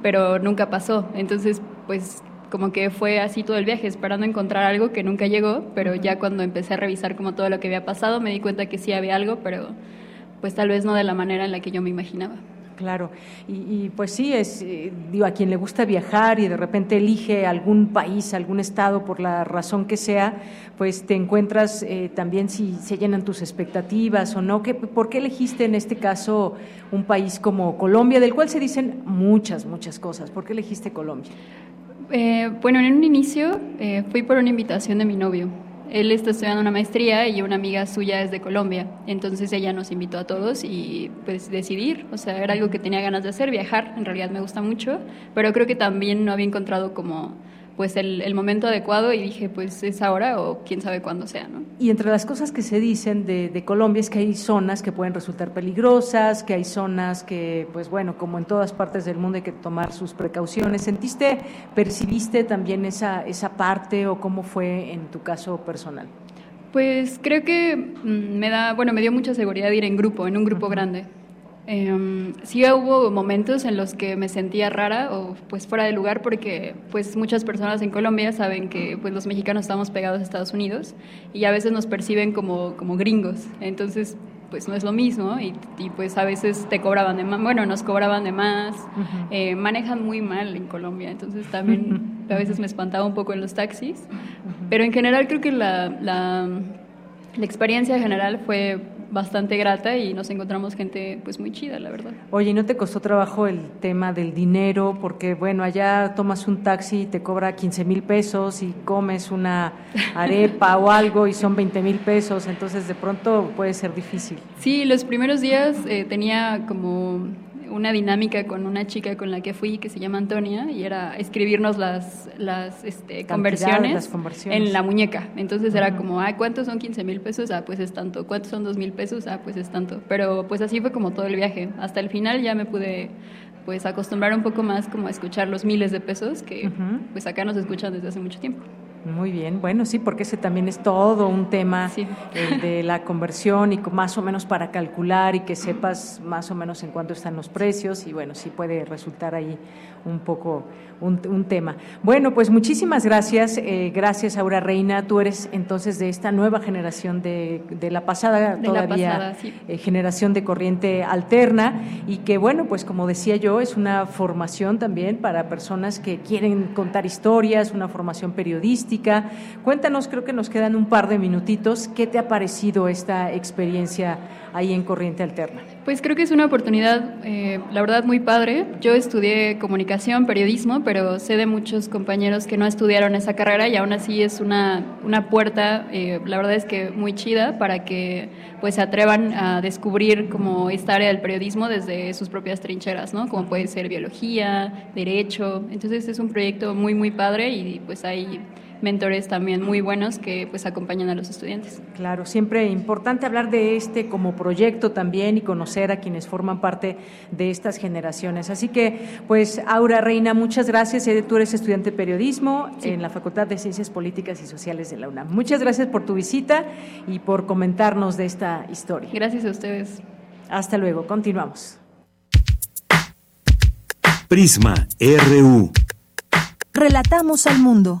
S20: pero nunca pasó. Entonces, pues como que fue así todo el viaje, esperando encontrar algo que nunca llegó, pero ya cuando empecé a revisar como todo lo que había pasado, me di cuenta que sí había algo, pero pues tal vez no de la manera en la que yo me imaginaba.
S1: Claro, y, pues sí, es, eh, digo, a quien le gusta viajar y de repente elige algún país, algún estado, por la razón que sea, pues te encuentras eh, también si se llenan tus expectativas o no. ¿Qué, ¿Por qué elegiste en este caso un país como Colombia, del cual se dicen muchas, muchas cosas? ¿Por qué elegiste Colombia?
S20: Eh, bueno, en un inicio fui por una invitación de mi novio. Él está estudiando una maestría y una amiga suya es de Colombia. Entonces ella nos invitó a todos y pues decidir, o sea, era algo que tenía ganas de hacer, viajar, en realidad me gusta mucho, pero creo que también no había encontrado como pues el, momento adecuado y dije, pues es ahora o quién sabe cuándo sea, ¿no?
S1: Y entre las cosas que se dicen de, Colombia es que hay zonas que pueden resultar peligrosas, que hay zonas que, pues bueno, como en todas partes del mundo hay que tomar sus precauciones. ¿Sentiste, percibiste también esa, esa parte o cómo fue en tu caso personal?
S20: Pues creo que mm, me da, bueno, me dio mucha seguridad ir en grupo, en un grupo grande. Eh, sí hubo momentos en los que me sentía rara o pues fuera de lugar porque pues muchas personas en Colombia saben que pues los mexicanos estamos pegados a Estados Unidos y a veces nos perciben como, como gringos, entonces pues no es lo mismo y, pues a veces te cobraban de más, bueno, nos cobraban de más, eh, manejan muy mal en Colombia, entonces también a veces me espantaba un poco en los taxis, pero en general creo que la, la, la experiencia general fue bastante grata y nos encontramos gente pues muy chida, la verdad.
S1: Oye, ¿y no te costó trabajo el tema del dinero? Porque bueno, allá tomas un taxi y te cobra 15 mil pesos y comes una arepa o algo y son 20 mil pesos, entonces de pronto puede ser difícil.
S20: Sí, los primeros días eh, tenía como una dinámica con una chica con la que fui que se llama Antonia y era escribirnos las, las, este, conversiones, en la muñeca. Entonces era como, ah, ¿cuántos son 15 mil pesos? Ah, pues es tanto. ¿Cuántos son 2 mil pesos? Ah, pues es tanto. Pero pues así fue como todo el viaje. Hasta el final ya me pude pues acostumbrar un poco más como a escuchar los miles de pesos que pues acá nos escuchan desde hace mucho tiempo.
S1: Muy bien, bueno, sí, porque ese también es todo un tema de la conversión y más o menos para calcular y que sepas más o menos en cuánto están los precios y bueno, sí puede resultar ahí un poco un, tema. Bueno, pues muchísimas gracias, eh, gracias Aura Reina, tú eres entonces de esta nueva generación de, de la pasada todavía eh, generación de corriente alterna. Y que bueno, pues como decía yo, es una formación también para personas que quieren contar historias, una formación periodística. Cuéntanos, creo que nos quedan un par de minutitos, ¿qué te ha parecido esta experiencia ahí en Corriente Alterna?
S20: Pues creo que es una oportunidad, eh, la verdad, muy padre. Yo estudié comunicación, periodismo, pero sé de muchos compañeros que no estudiaron esa carrera y aún así es una, una puerta, eh, la verdad es que muy chida para que pues se atrevan a descubrir como esta área del periodismo desde sus propias trincheras, ¿no? Como puede ser biología, derecho. Entonces es un proyecto muy, muy padre y pues hay mentores también muy buenos que pues acompañan a los estudiantes.
S1: Claro, siempre importante hablar de este como proyecto también y conocer a quienes forman parte de estas generaciones. Así que, pues, Aura Reina, muchas gracias. Tú eres estudiante de periodismo en la Facultad de Ciencias Políticas y Sociales de la UNAM. Muchas gracias por tu visita y por comentarnos de esta historia.
S20: Gracias a ustedes.
S1: Hasta luego, continuamos.
S6: Prisma RU.
S10: Relatamos al mundo.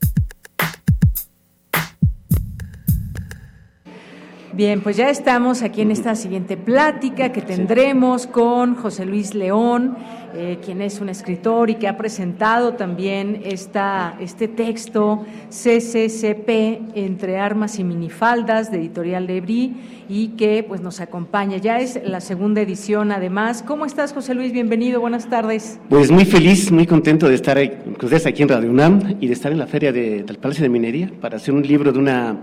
S1: Bien, pues ya estamos aquí en esta siguiente plática que tendremos con José Luis León, eh, quien es un escritor y que ha presentado también esta, este texto CCCP entre armas y minifaldas de Editorial Lebrí y que pues nos acompaña. Ya es la segunda edición además. ¿Cómo estás José Luis? Bienvenido, buenas tardes.
S24: Pues muy feliz, muy contento de estar con ustedes aquí en Radio UNAM y de estar en la feria del Palacio de Minería para hacer un libro de una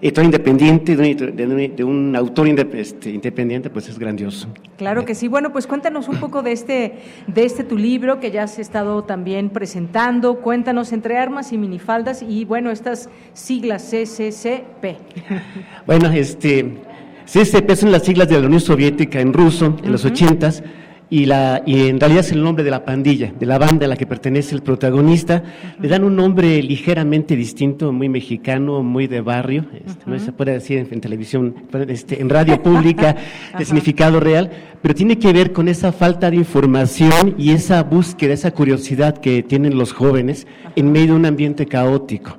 S24: independiente, de un, autor este, independiente, pues es grandioso.
S1: Claro que sí. Bueno, pues cuéntanos un poco de este, de este tu libro que ya has estado también presentando. Cuéntanos entre armas y minifaldas y bueno, estas siglas CCCP.
S24: Bueno, este, CCCP son las siglas de la Unión Soviética en ruso en los ochentas y, la, y en realidad es el nombre de la pandilla, de la banda a la que pertenece el protagonista. Le dan un nombre ligeramente distinto, muy mexicano, muy de barrio, este, no se puede decir en, televisión, este, en radio pública, de significado real, pero tiene que ver con esa falta de información y esa búsqueda, esa curiosidad que tienen los jóvenes en medio de un ambiente caótico.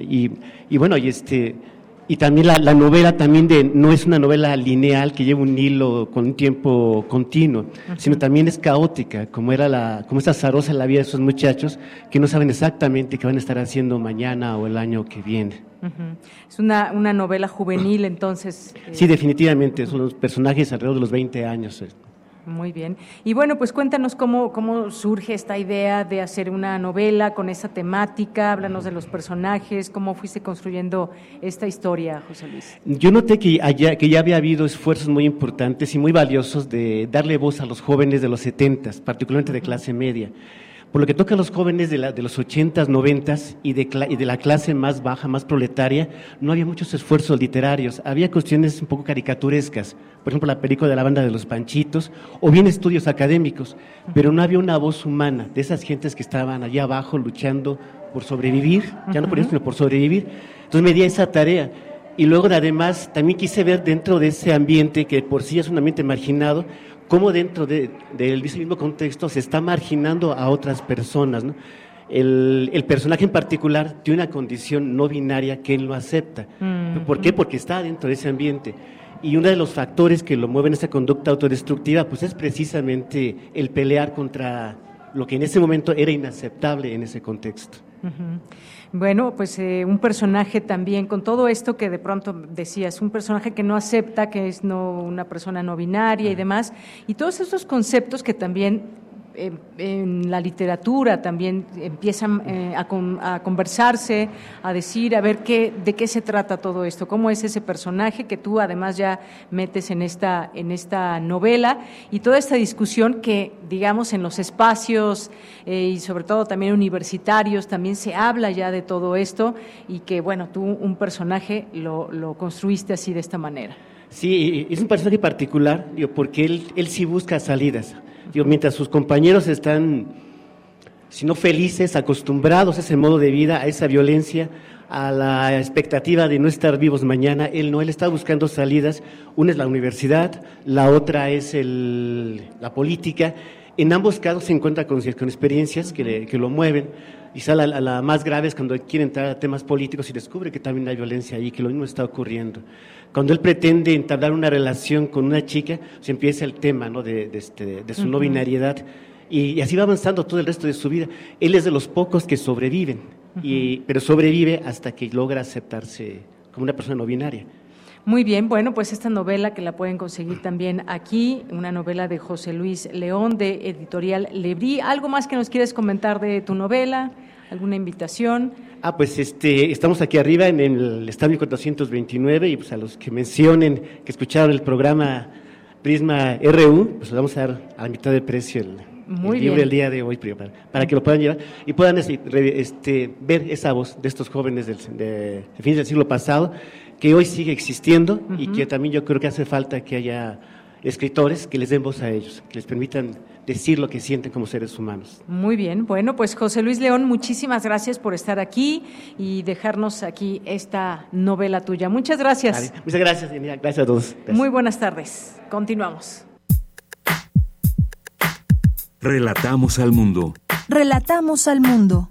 S24: Y, y bueno, y este y también la, novela también de, no es una novela lineal que lleva un hilo con un tiempo continuo, sino también es caótica, como era la, como es azarosa la vida de esos muchachos que no saben exactamente qué van a estar haciendo mañana o el año que viene.
S1: Es una, una novela juvenil, entonces.
S24: Sí, definitivamente, son los personajes alrededor de los 20 años.
S1: Muy bien. Y bueno, pues cuéntanos cómo, cómo surge esta idea de hacer una novela con esa temática, háblanos de los personajes, cómo fuiste construyendo esta historia, José Luis.
S24: Yo noté que, que ya había habido esfuerzos muy importantes y muy valiosos de darle voz a los jóvenes de los setentas, particularmente de clase media. Por lo que toca a los jóvenes de, la, de los 80s, 90 y de, y de la clase más baja, más proletaria, no había muchos esfuerzos literarios. Había cuestiones un poco caricaturescas, por ejemplo, la película de la banda de los Panchitos, o bien estudios académicos, pero no había una voz humana de esas gentes que estaban allá abajo luchando por sobrevivir, ya no por eso, sino por sobrevivir. Entonces me di esa tarea. Y luego, además, también quise ver dentro de ese ambiente, que por sí es un ambiente marginado, cómo dentro del mismo contexto se está marginando a otras personas. El, personaje en particular tiene una condición no binaria que él no acepta. Mm. ¿Por qué? Porque está dentro de ese ambiente. Y uno de los factores que lo mueven a esa conducta autodestructiva, pues es precisamente el pelear contra lo que en ese momento era inaceptable en ese contexto.
S1: Bueno, pues eh, un personaje también, con todo esto que de pronto decías, un personaje que no acepta, que es no una persona no binaria y demás, y todos esos conceptos que también en la literatura también empiezan eh, a, conversarse, a decir, a ver qué, de qué se trata todo esto, cómo es ese personaje que tú además ya metes en esta, en esta novela y toda esta discusión que, digamos, en los espacios eh, y sobre todo también universitarios también se habla ya de todo esto y que, bueno, tú un personaje lo, lo construiste así de esta manera.
S24: Sí, es un personaje particular, porque él, él sí busca salidas mientras sus compañeros están, si no felices, acostumbrados a ese modo de vida, a esa violencia, a la expectativa de no estar vivos mañana, él no, él está buscando salidas. Una es la universidad, la otra es la política. En ambos casos se encuentra con, experiencias que, lo mueven. Quizá la, la, más grave es cuando quiere entrar a temas políticos y descubre que también hay violencia ahí, que lo mismo está ocurriendo. Cuando él pretende entablar una relación con una chica, se empieza el tema ¿no? de, este, de, su no binariedad. Y, así va avanzando todo el resto de su vida. Él es de los pocos que sobreviven, y, pero sobrevive hasta que logra aceptarse como una persona no binaria.
S1: Muy bien, bueno, pues esta novela que la pueden conseguir también aquí, una novela de José Luis León de Editorial Lebrí. ¿Algo más que nos quieres comentar de tu novela? ¿Alguna invitación?
S24: Ah, pues este, estamos aquí arriba en el estadio 429 y pues a los que mencionen que escucharon el programa Prisma RU, pues vamos a dar a la mitad de precio el, libro el día de hoy para, para, que lo puedan llevar y puedan este, ver esa voz de estos jóvenes del, de, fin del siglo pasado que hoy sigue existiendo y que también yo creo que hace falta que haya escritores que les den voz a ellos, que les permitan decir lo que sienten como seres humanos.
S1: Muy bien, bueno, pues José Luis León, muchísimas gracias por estar aquí y dejarnos aquí esta novela tuya. Muchas gracias.
S24: Muchas gracias, Gracias a todos.
S1: Muy buenas tardes. Continuamos.
S6: Relatamos al mundo.
S10: Relatamos al mundo.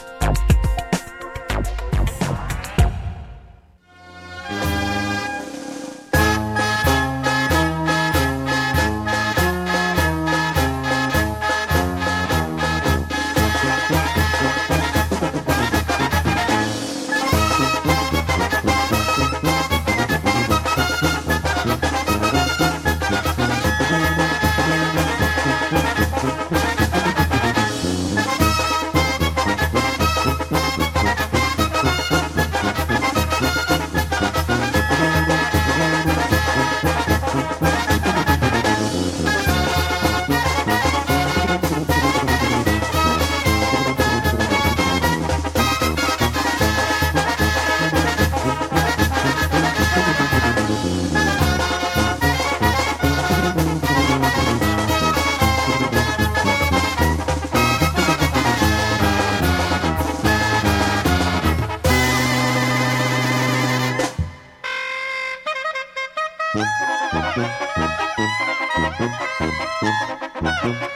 S10: Thank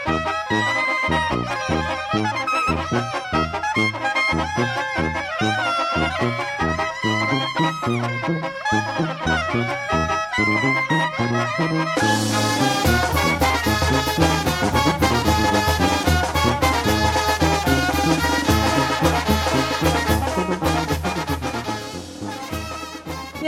S10: you.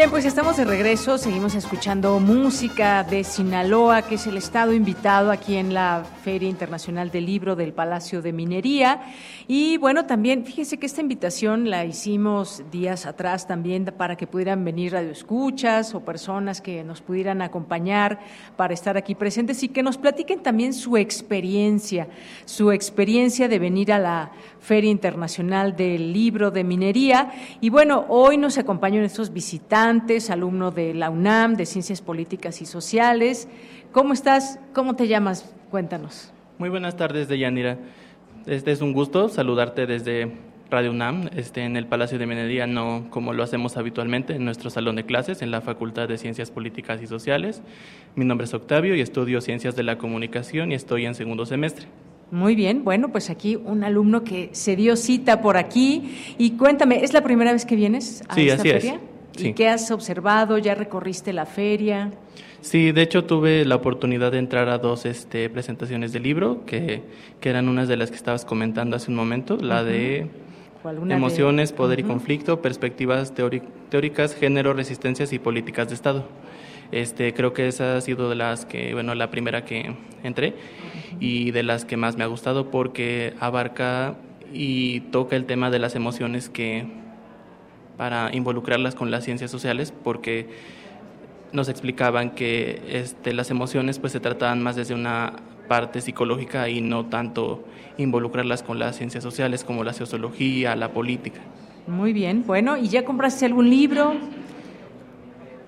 S1: Pues estamos de regreso, seguimos escuchando música de Sinaloa, que es el estado invitado aquí en la Feria Internacional del Libro del Palacio de Minería. Y bueno, también fíjese que esta invitación la hicimos días atrás también para que pudieran venir radioescuchas o personas que nos pudieran acompañar para estar aquí presentes y que nos platiquen también su experiencia, su experiencia de venir a la Feria Internacional del Libro de Minería. Y bueno, hoy nos acompañan estos visitantes, alumno de la UNAM, de Ciencias Políticas y Sociales. ¿Cómo estás? ¿Cómo te llamas? Cuéntanos.
S25: Muy buenas tardes, Deyanira. Este es un gusto saludarte desde Radio UNAM, este, en el Palacio de Minería, no como lo hacemos habitualmente en nuestro salón de clases en la Facultad de Ciencias Políticas y Sociales. Mi nombre es Octavio y estudio Ciencias de la Comunicación y estoy en segundo semestre.
S1: Muy bien, bueno, pues aquí un alumno que se dio cita por aquí. Y cuéntame, ¿es la primera vez que vienes a esta feria? ¿Y qué has observado? ¿Ya recorriste la feria?
S25: Sí, de hecho tuve la oportunidad de entrar a dos este, presentaciones de libro, que, que eran unas de las que estabas comentando hace un momento, la de Emociones, Poder y Conflicto, Perspectivas Teóricas, Género, Resistencias y Políticas de Estado. Este, creo que esa ha sido de las que, bueno, la primera que entré y de las que más me ha gustado porque abarca y toca el tema de las emociones que para involucrarlas con las ciencias sociales porque nos explicaban que este, las emociones pues se trataban más desde una parte psicológica y no tanto involucrarlas con las ciencias sociales como la sociología, la política.
S1: Muy bien, bueno, ¿y ya compraste algún libro?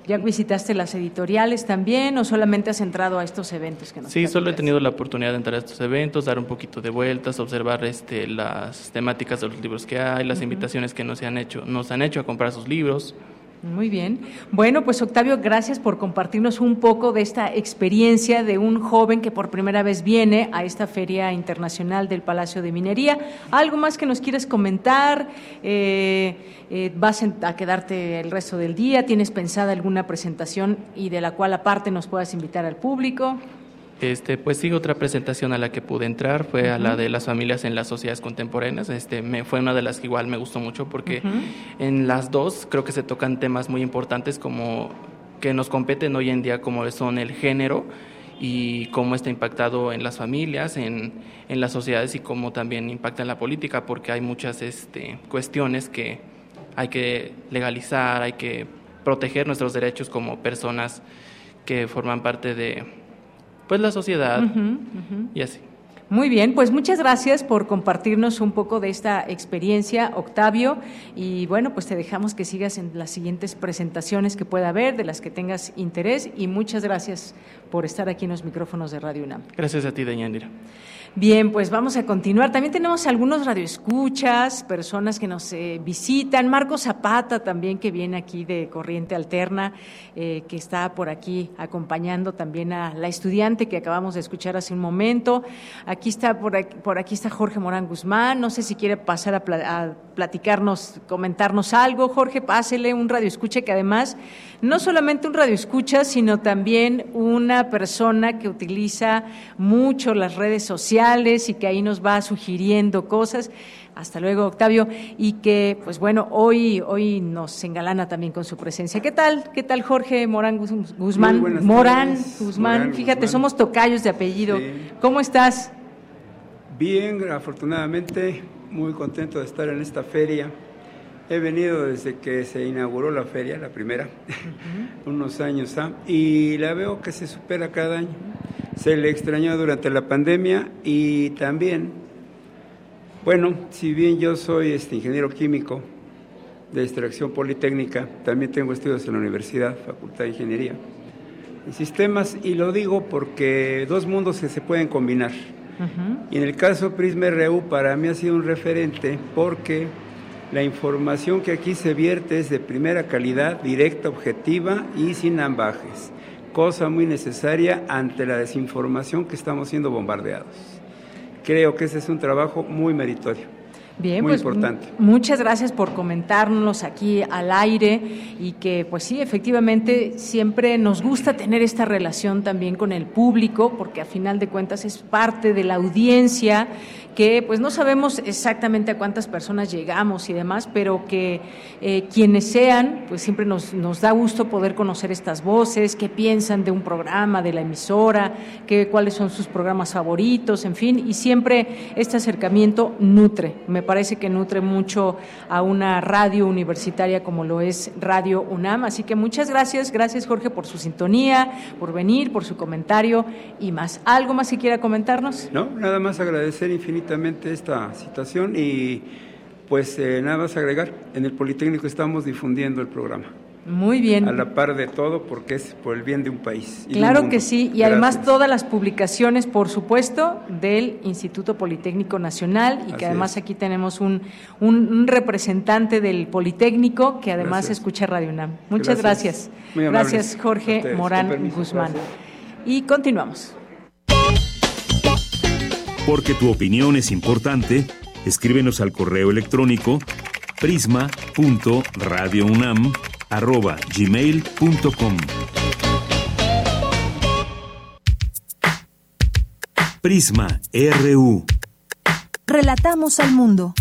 S1: ¿Ya visitaste las editoriales también o solamente has entrado a estos eventos que nos
S25: Sí, solo he tenido la oportunidad de entrar a estos eventos, dar un poquito de vueltas, observar este, las temáticas de los libros que hay, las invitaciones que nos han hecho, nos han hecho a comprar sus libros.
S1: Muy bien. Bueno, pues Octavio, gracias por compartirnos un poco de esta experiencia de un joven que por primera vez viene a esta Feria Internacional del Palacio de Minería. ¿Algo más que nos quieres comentar? Eh, eh, ¿Vas a quedarte el resto del día? ¿Tienes pensada alguna presentación y de la cual aparte nos puedas invitar al público?
S25: Este, pues sí, otra presentación a la que pude entrar fue a la de las familias en las sociedades contemporáneas. Este, me, fue una de las que igual me gustó mucho porque en las dos creo que se tocan temas muy importantes como que nos competen hoy en día como son el género y cómo está impactado en las familias, en, en las sociedades y cómo también impacta en la política, porque hay muchas este, cuestiones que hay que legalizar, hay que proteger nuestros derechos como personas que forman parte de, pues la sociedad y así.
S1: Muy bien, pues muchas gracias por compartirnos un poco de esta experiencia, Octavio. Y bueno, pues te dejamos que sigas en las siguientes presentaciones que pueda haber, de las que tengas interés. Y muchas gracias por estar aquí en los micrófonos de Radio UNAM.
S25: Gracias a ti, Deñandira.
S1: Bien, pues vamos a continuar. También tenemos algunos radioescuchas, personas que nos eh, visitan. Marco Zapata también que viene aquí de Corriente Alterna, eh, que está por aquí acompañando también a la estudiante que acabamos de escuchar hace un momento. Aquí está por aquí, por aquí está Jorge Morán Guzmán. No sé si quiere pasar a, platicarnos, comentarnos algo. Jorge, pásele un radioescucha que además no solamente un radioescucha, sino también una persona que utiliza mucho las redes sociales y que ahí nos va sugiriendo cosas. Hasta luego, Octavio, y que, pues bueno, hoy, hoy nos engalana también con su presencia. ¿Qué tal? ¿Qué tal, Jorge Morán Guzmán? Morán Guzmán, fíjate, somos tocayos de apellido. ¿Cómo estás?
S26: Bien, afortunadamente, muy contento de estar en esta feria He venido desde que se inauguró la feria, la primera, unos años, ¿ah? y la veo que se supera cada año. Se le extrañó durante la pandemia y también, bueno, si bien yo soy este ingeniero químico de extracción politécnica, también tengo estudios en la universidad, Facultad de Ingeniería, en sistemas, y lo digo porque dos mundos que se pueden combinar. Y en el caso Prisma RU para mí ha sido un referente porque la información que aquí se vierte es de primera calidad, directa, objetiva y sin ambajes, cosa muy necesaria ante la desinformación que estamos siendo bombardeados. Creo que ese es un trabajo muy meritorio.
S1: Bien, pues muchas gracias por comentárnoslos aquí al aire y que pues sí, efectivamente siempre nos gusta tener esta relación también con el público porque a final de cuentas es parte de la audiencia que pues no sabemos exactamente a cuántas personas llegamos y demás, pero que eh, quienes sean, pues siempre nos, nos da gusto poder conocer estas voces, qué piensan de un programa, de la emisora, qué, cuáles son sus programas favoritos, en fin, y siempre este acercamiento nutre, me parece que nutre mucho a una radio universitaria como lo es Radio UNAM, así que muchas gracias, gracias Jorge por su sintonía, por venir, por su comentario y más. ¿Algo más que quiera comentarnos?
S26: No, nada más agradecer infinitamente esta situación y pues eh, nada más agregar, en el Politécnico estamos difundiendo el programa.
S1: Muy bien.
S26: A la par de todo, porque es por el bien de un país.
S1: claro que sí, y además todas las publicaciones, por supuesto, del Instituto Politécnico Nacional, y que además aquí tenemos un, un, representante del Politécnico que además escucha Radio UNAM. Muchas gracias. Gracias, Jorge Morán Guzmán. Y continuamos.
S6: Porque tu opinión es importante, escríbenos al correo electrónico prisma.radiounam@gmail.com. Prisma RU.
S10: Relatamos al mundo.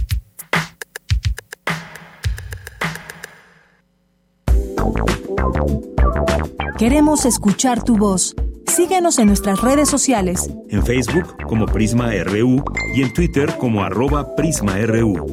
S10: Queremos escuchar tu voz. Síguenos en nuestras redes sociales.
S6: En Facebook como Prisma RU y en Twitter como arroba PrismaRU.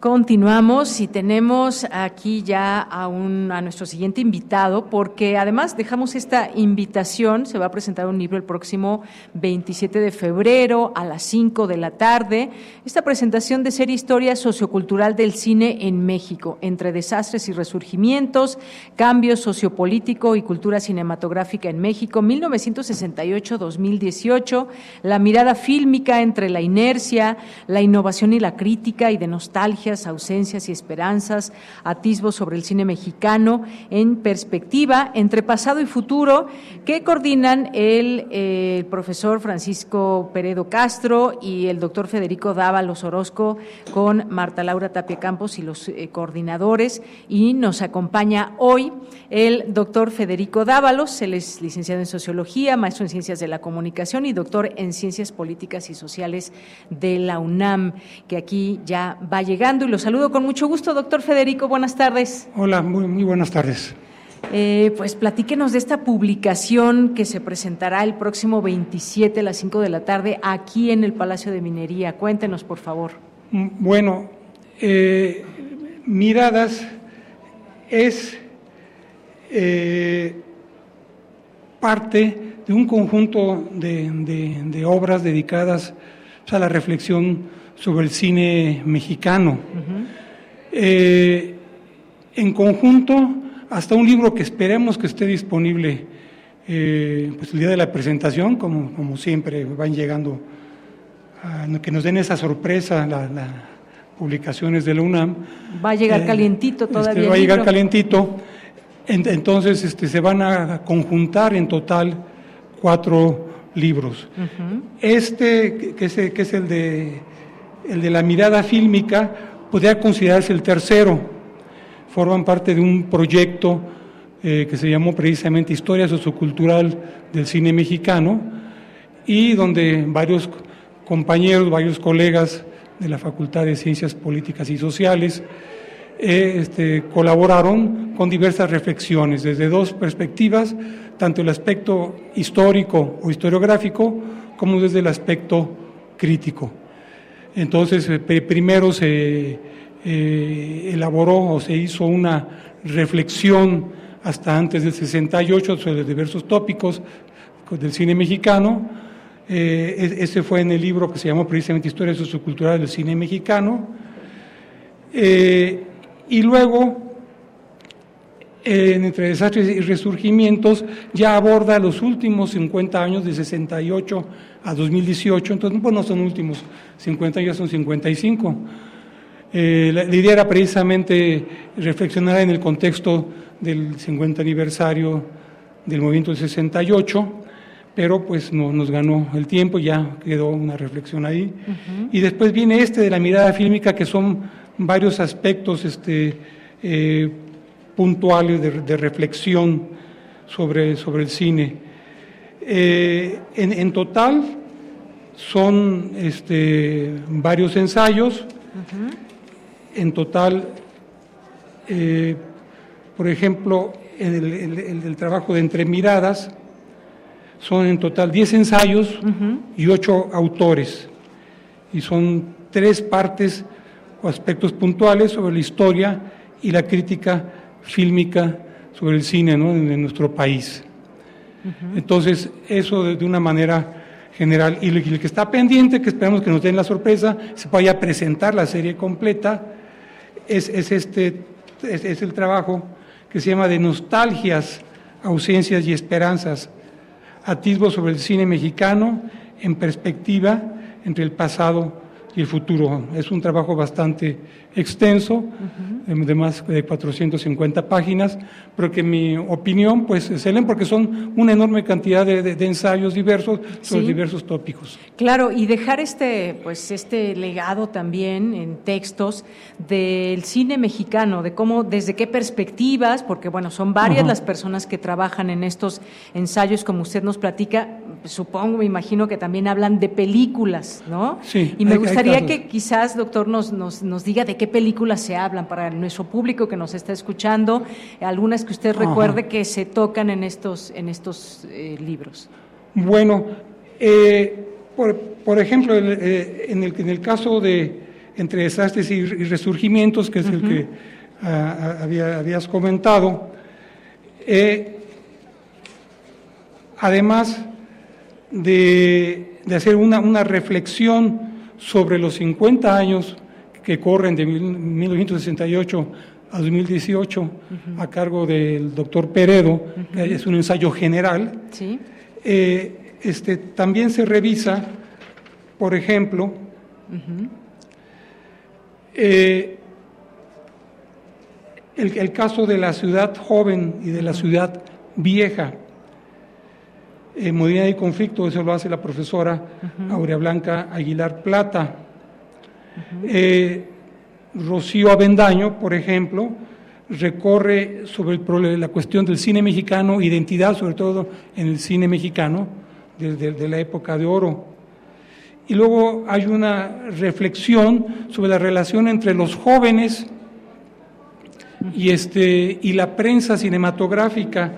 S1: Continuamos y tenemos aquí ya a, un, a nuestro siguiente invitado, porque además dejamos esta invitación, se va a presentar un libro el próximo 27 de febrero a las 5 de la tarde, esta presentación de ser historia sociocultural del cine en México, entre desastres y resurgimientos, cambio sociopolítico y cultura cinematográfica en México, 1968-2018, la mirada fílmica entre la inercia, la innovación y la crítica y de nostalgia ausencias y esperanzas, atisbos sobre el cine mexicano en perspectiva entre pasado y futuro, que coordinan el, eh, profesor Francisco Peredo Castro y el doctor Federico Dávalos Orozco con Marta Laura Tapia Campos y los eh, coordinadores. Y nos acompaña hoy el doctor Federico Dávalos, él es licenciado en Sociología, maestro en Ciencias de la Comunicación y doctor en Ciencias Políticas y Sociales de la UNAM, que aquí ya va llegando y lo saludo con mucho gusto. Doctor Federico, buenas tardes.
S25: Hola, muy, muy buenas tardes.
S1: Eh, pues platíquenos de esta publicación que se presentará el próximo 27 a las 5 de la tarde aquí en el Palacio de Minería. Cuéntenos, por favor.
S25: Mm, bueno, eh, Miradas es eh, parte de un conjunto de, obras dedicadas a la reflexión sobre el cine mexicano. Eh, en conjunto, hasta un libro que esperemos que esté disponible eh, pues el día de la presentación, como, como siempre, van llegando, que nos den esa sorpresa, las publicaciones de la UNAM.
S1: Va a llegar calientito este, todavía.
S25: va a llegar calientito. entonces este, se van a conjuntar en total cuatro libros. Este, que es, que es el, de, el de la mirada fílmica, podría considerarse el tercero. Forman parte de un proyecto eh, que se llamó precisamente Historia Sociocultural del Cine Mexicano y donde varios compañeros, varios colegas de la Facultad de Ciencias Políticas y Sociales eh, este, colaboraron con diversas reflexiones desde dos perspectivas, tanto el aspecto histórico o historiográfico como desde el aspecto crítico. Entonces, eh, primero se elaboró o se hizo una reflexión hasta antes del 68 sobre diversos tópicos del cine mexicano. Eh, ese fue en el libro que se llamó precisamente Historia Sociocultural del Cine Mexicano. Eh, y luego, Entre Desastres y Resurgimientos, ya aborda los últimos 50 años, de 68 a 2018. Entonces, pues no son últimos 50, ya son 55. Eh, la idea era precisamente reflexionar en el contexto del 50 aniversario del movimiento del 68, pero pues no, nos ganó el tiempo, ya quedó una reflexión ahí. Y después viene este de la mirada fílmica, que son varios aspectos este, eh, puntuales de, reflexión sobre, sobre el cine. Eh, en, total son este, varios ensayos, en total eh, por ejemplo, el, el, trabajo de Entre Miradas, son en total 10 ensayos y 8 autores. Y son tres partes o aspectos puntuales sobre la historia y la crítica fílmica sobre el cine ¿no? en, nuestro país. Entonces, eso de, una manera general. Y el, que está pendiente, que esperamos que nos den la sorpresa, se vaya a presentar la serie completa, es, es este, es el trabajo que se llama De Nostalgias, Ausencias y Esperanzas, atisbo sobre el cine mexicano en perspectiva entre el pasado y el futuro. Es un trabajo bastante extenso, de más de 450 páginas, pero que en mi opinión pues leen porque son una enorme cantidad de, ensayos diversos sobre diversos tópicos.
S1: Claro, y dejar este, pues, este legado también en textos del cine mexicano, de cómo, desde qué perspectivas, porque bueno, son varias las personas que trabajan en estos ensayos, como usted nos platica, supongo, me imagino que también hablan de películas, ¿no?
S25: Sí.
S1: Y me gustaría que quizás, doctor, nos, nos, nos diga de qué películas se hablan para nuestro público que nos está escuchando, algunas que usted recuerde que se tocan en estos, en estos eh, libros.
S25: Bueno, eh, por, ejemplo, eh, en, el, en el caso de Entre desastres y, resurgimientos, que es el que ah, ah, habías comentado, además de, de hacer una, una reflexión sobre los 50 años que corren de 1968 a 2018 a cargo del doctor Peredo, que es un ensayo general. Eh, este, también se revisa, por ejemplo, eh, el, caso de la ciudad joven y de la ciudad vieja. En modalidad de conflicto, eso lo hace la profesora Aurea Blanca Aguilar Plata. Eh, Rocío Avendaño, por ejemplo, recorre sobre el, la cuestión del cine mexicano, identidad sobre todo en el cine mexicano, desde la época de oro. Y luego hay una reflexión sobre la relación entre los jóvenes y, este, y la prensa cinematográfica,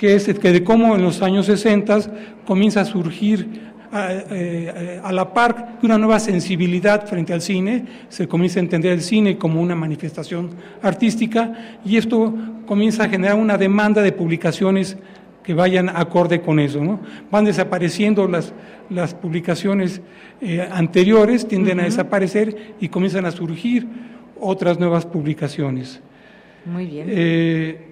S25: que es que de cómo en los años 60 comienza a surgir eh, a, la par de una nueva sensibilidad frente al cine, se comienza a entender el cine como una manifestación artística y esto comienza a generar una demanda de publicaciones que vayan acorde con eso. ¿no? Van desapareciendo las, las publicaciones eh, anteriores, tienden a desaparecer y comienzan a surgir otras nuevas publicaciones.
S1: Muy bien.
S25: Eh,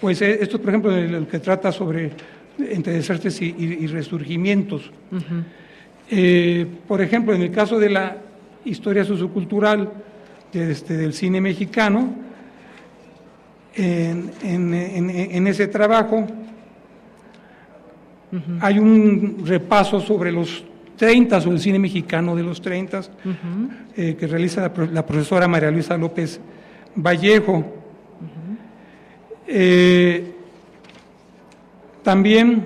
S25: Pues eh, esto, por ejemplo, el, que trata sobre entre desastres y, resurgimientos. Eh, por ejemplo, en el caso de la historia sociocultural este, del cine mexicano, en, ese trabajo hay un repaso sobre los 30, sobre el cine mexicano de los 30, eh, que realiza la, profesora María Luisa López Vallejo. Eh, también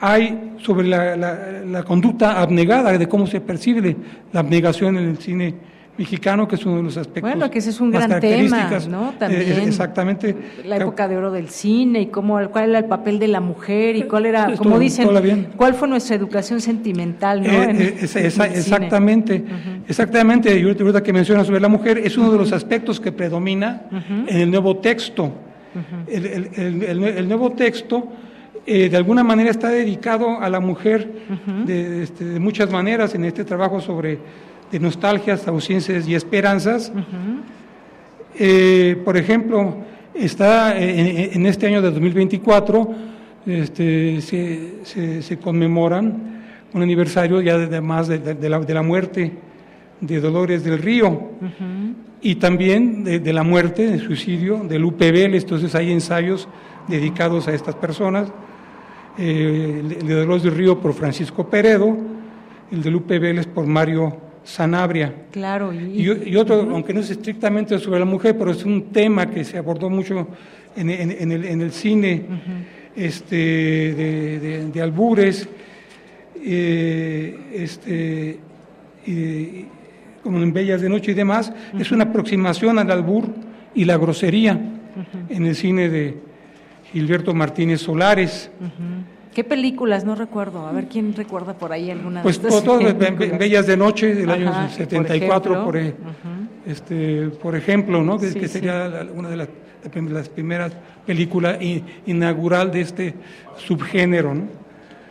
S25: hay sobre la, conducta abnegada, de cómo se percibe la abnegación en el cine mexicano, que es uno de los aspectos
S1: Bueno, que ese es un gran tema, ¿no?
S25: Eh, También. exactamente.
S1: La época de oro del cine y cómo, cuál era el papel de la mujer y cuál era, como dicen, cuál fue nuestra educación sentimental, ¿no?
S25: Eh, eh, exactamente, exactamente. Y ahorita que mencionas sobre la mujer, es uno de los aspectos que predomina en el nuevo texto. el, nuevo texto. de alguna manera está dedicado a la mujer de, este, de, muchas maneras en este trabajo sobre de nostalgias, ausencias y esperanzas. Eh, por ejemplo, está en, este año de 2024, este, se, se, conmemoran un aniversario ya además de, de, la, de, la, muerte de Dolores del Río y también de, la muerte, del suicidio de Lupe Vélez. Entonces hay ensayos dedicados a estas personas. Eh, el de Dolores del Río por Francisco Peredo, el de Lupe Vélez por Mario Sanabria.
S1: Claro.
S25: Y, otro, aunque no es estrictamente sobre la mujer, pero es un tema que se abordó mucho en, el, cine este, de, albures, eh, este, como en Bellas de Noche y demás, es una aproximación al albur y la grosería en el cine de Gilberto Martínez Solares.
S1: ¿Qué películas? No recuerdo. A ver, ¿quién recuerda por ahí alguna
S25: pues, de Pues todas Bellas de Noche del año 74, por, este, por ejemplo, ¿no? que, sería una de las, las primeras películas inaugural de este subgénero. ¿no?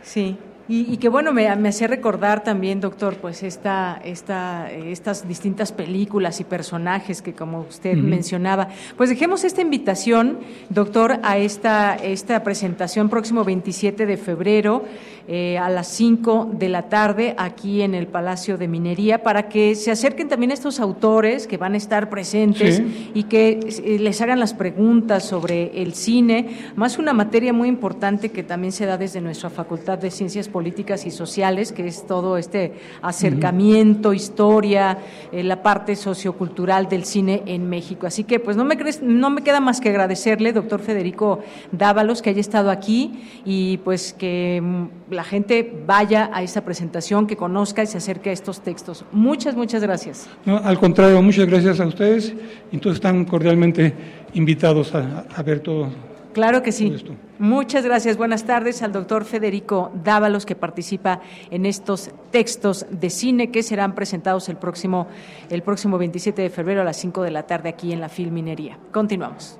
S1: Sí. Y, que bueno, me, me hacía recordar también, doctor, pues esta, esta, estas distintas películas y personajes que como usted mencionaba. Pues dejemos esta invitación, doctor, a esta, esta presentación próximo 27 de febrero eh, a las 5 de la tarde aquí en el Palacio de Minería para que se acerquen también estos autores que van a estar presentes y que eh, les hagan las preguntas sobre el cine, más una materia muy importante que también se da desde nuestra Facultad de Ciencias políticas y sociales, que es todo este acercamiento, historia, eh, la parte sociocultural del cine en México. Así que pues no me, no me queda más que agradecerle, doctor Federico Dávalos, que haya estado aquí y pues que mm, la gente vaya a esta presentación, que conozca y se acerque a estos textos. Muchas, muchas gracias.
S25: No, al contrario, muchas gracias a ustedes. Entonces están cordialmente invitados a, a ver todo
S1: Claro que sí. Muchas gracias. Buenas tardes al doctor Federico Dávalos, que participa en estos textos de cine que serán presentados el próximo, el próximo 27 de febrero a las 5 de la tarde aquí en la Filminería. Continuamos.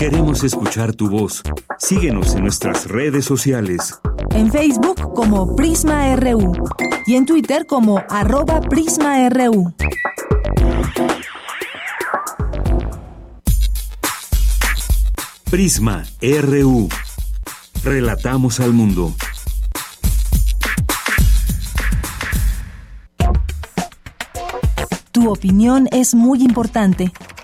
S6: Queremos escuchar tu voz. Síguenos en nuestras redes sociales.
S10: En Facebook como Prisma RU y en Twitter como arroba PrismaRU.
S6: Prisma RU. Relatamos al mundo.
S10: Tu opinión es muy importante.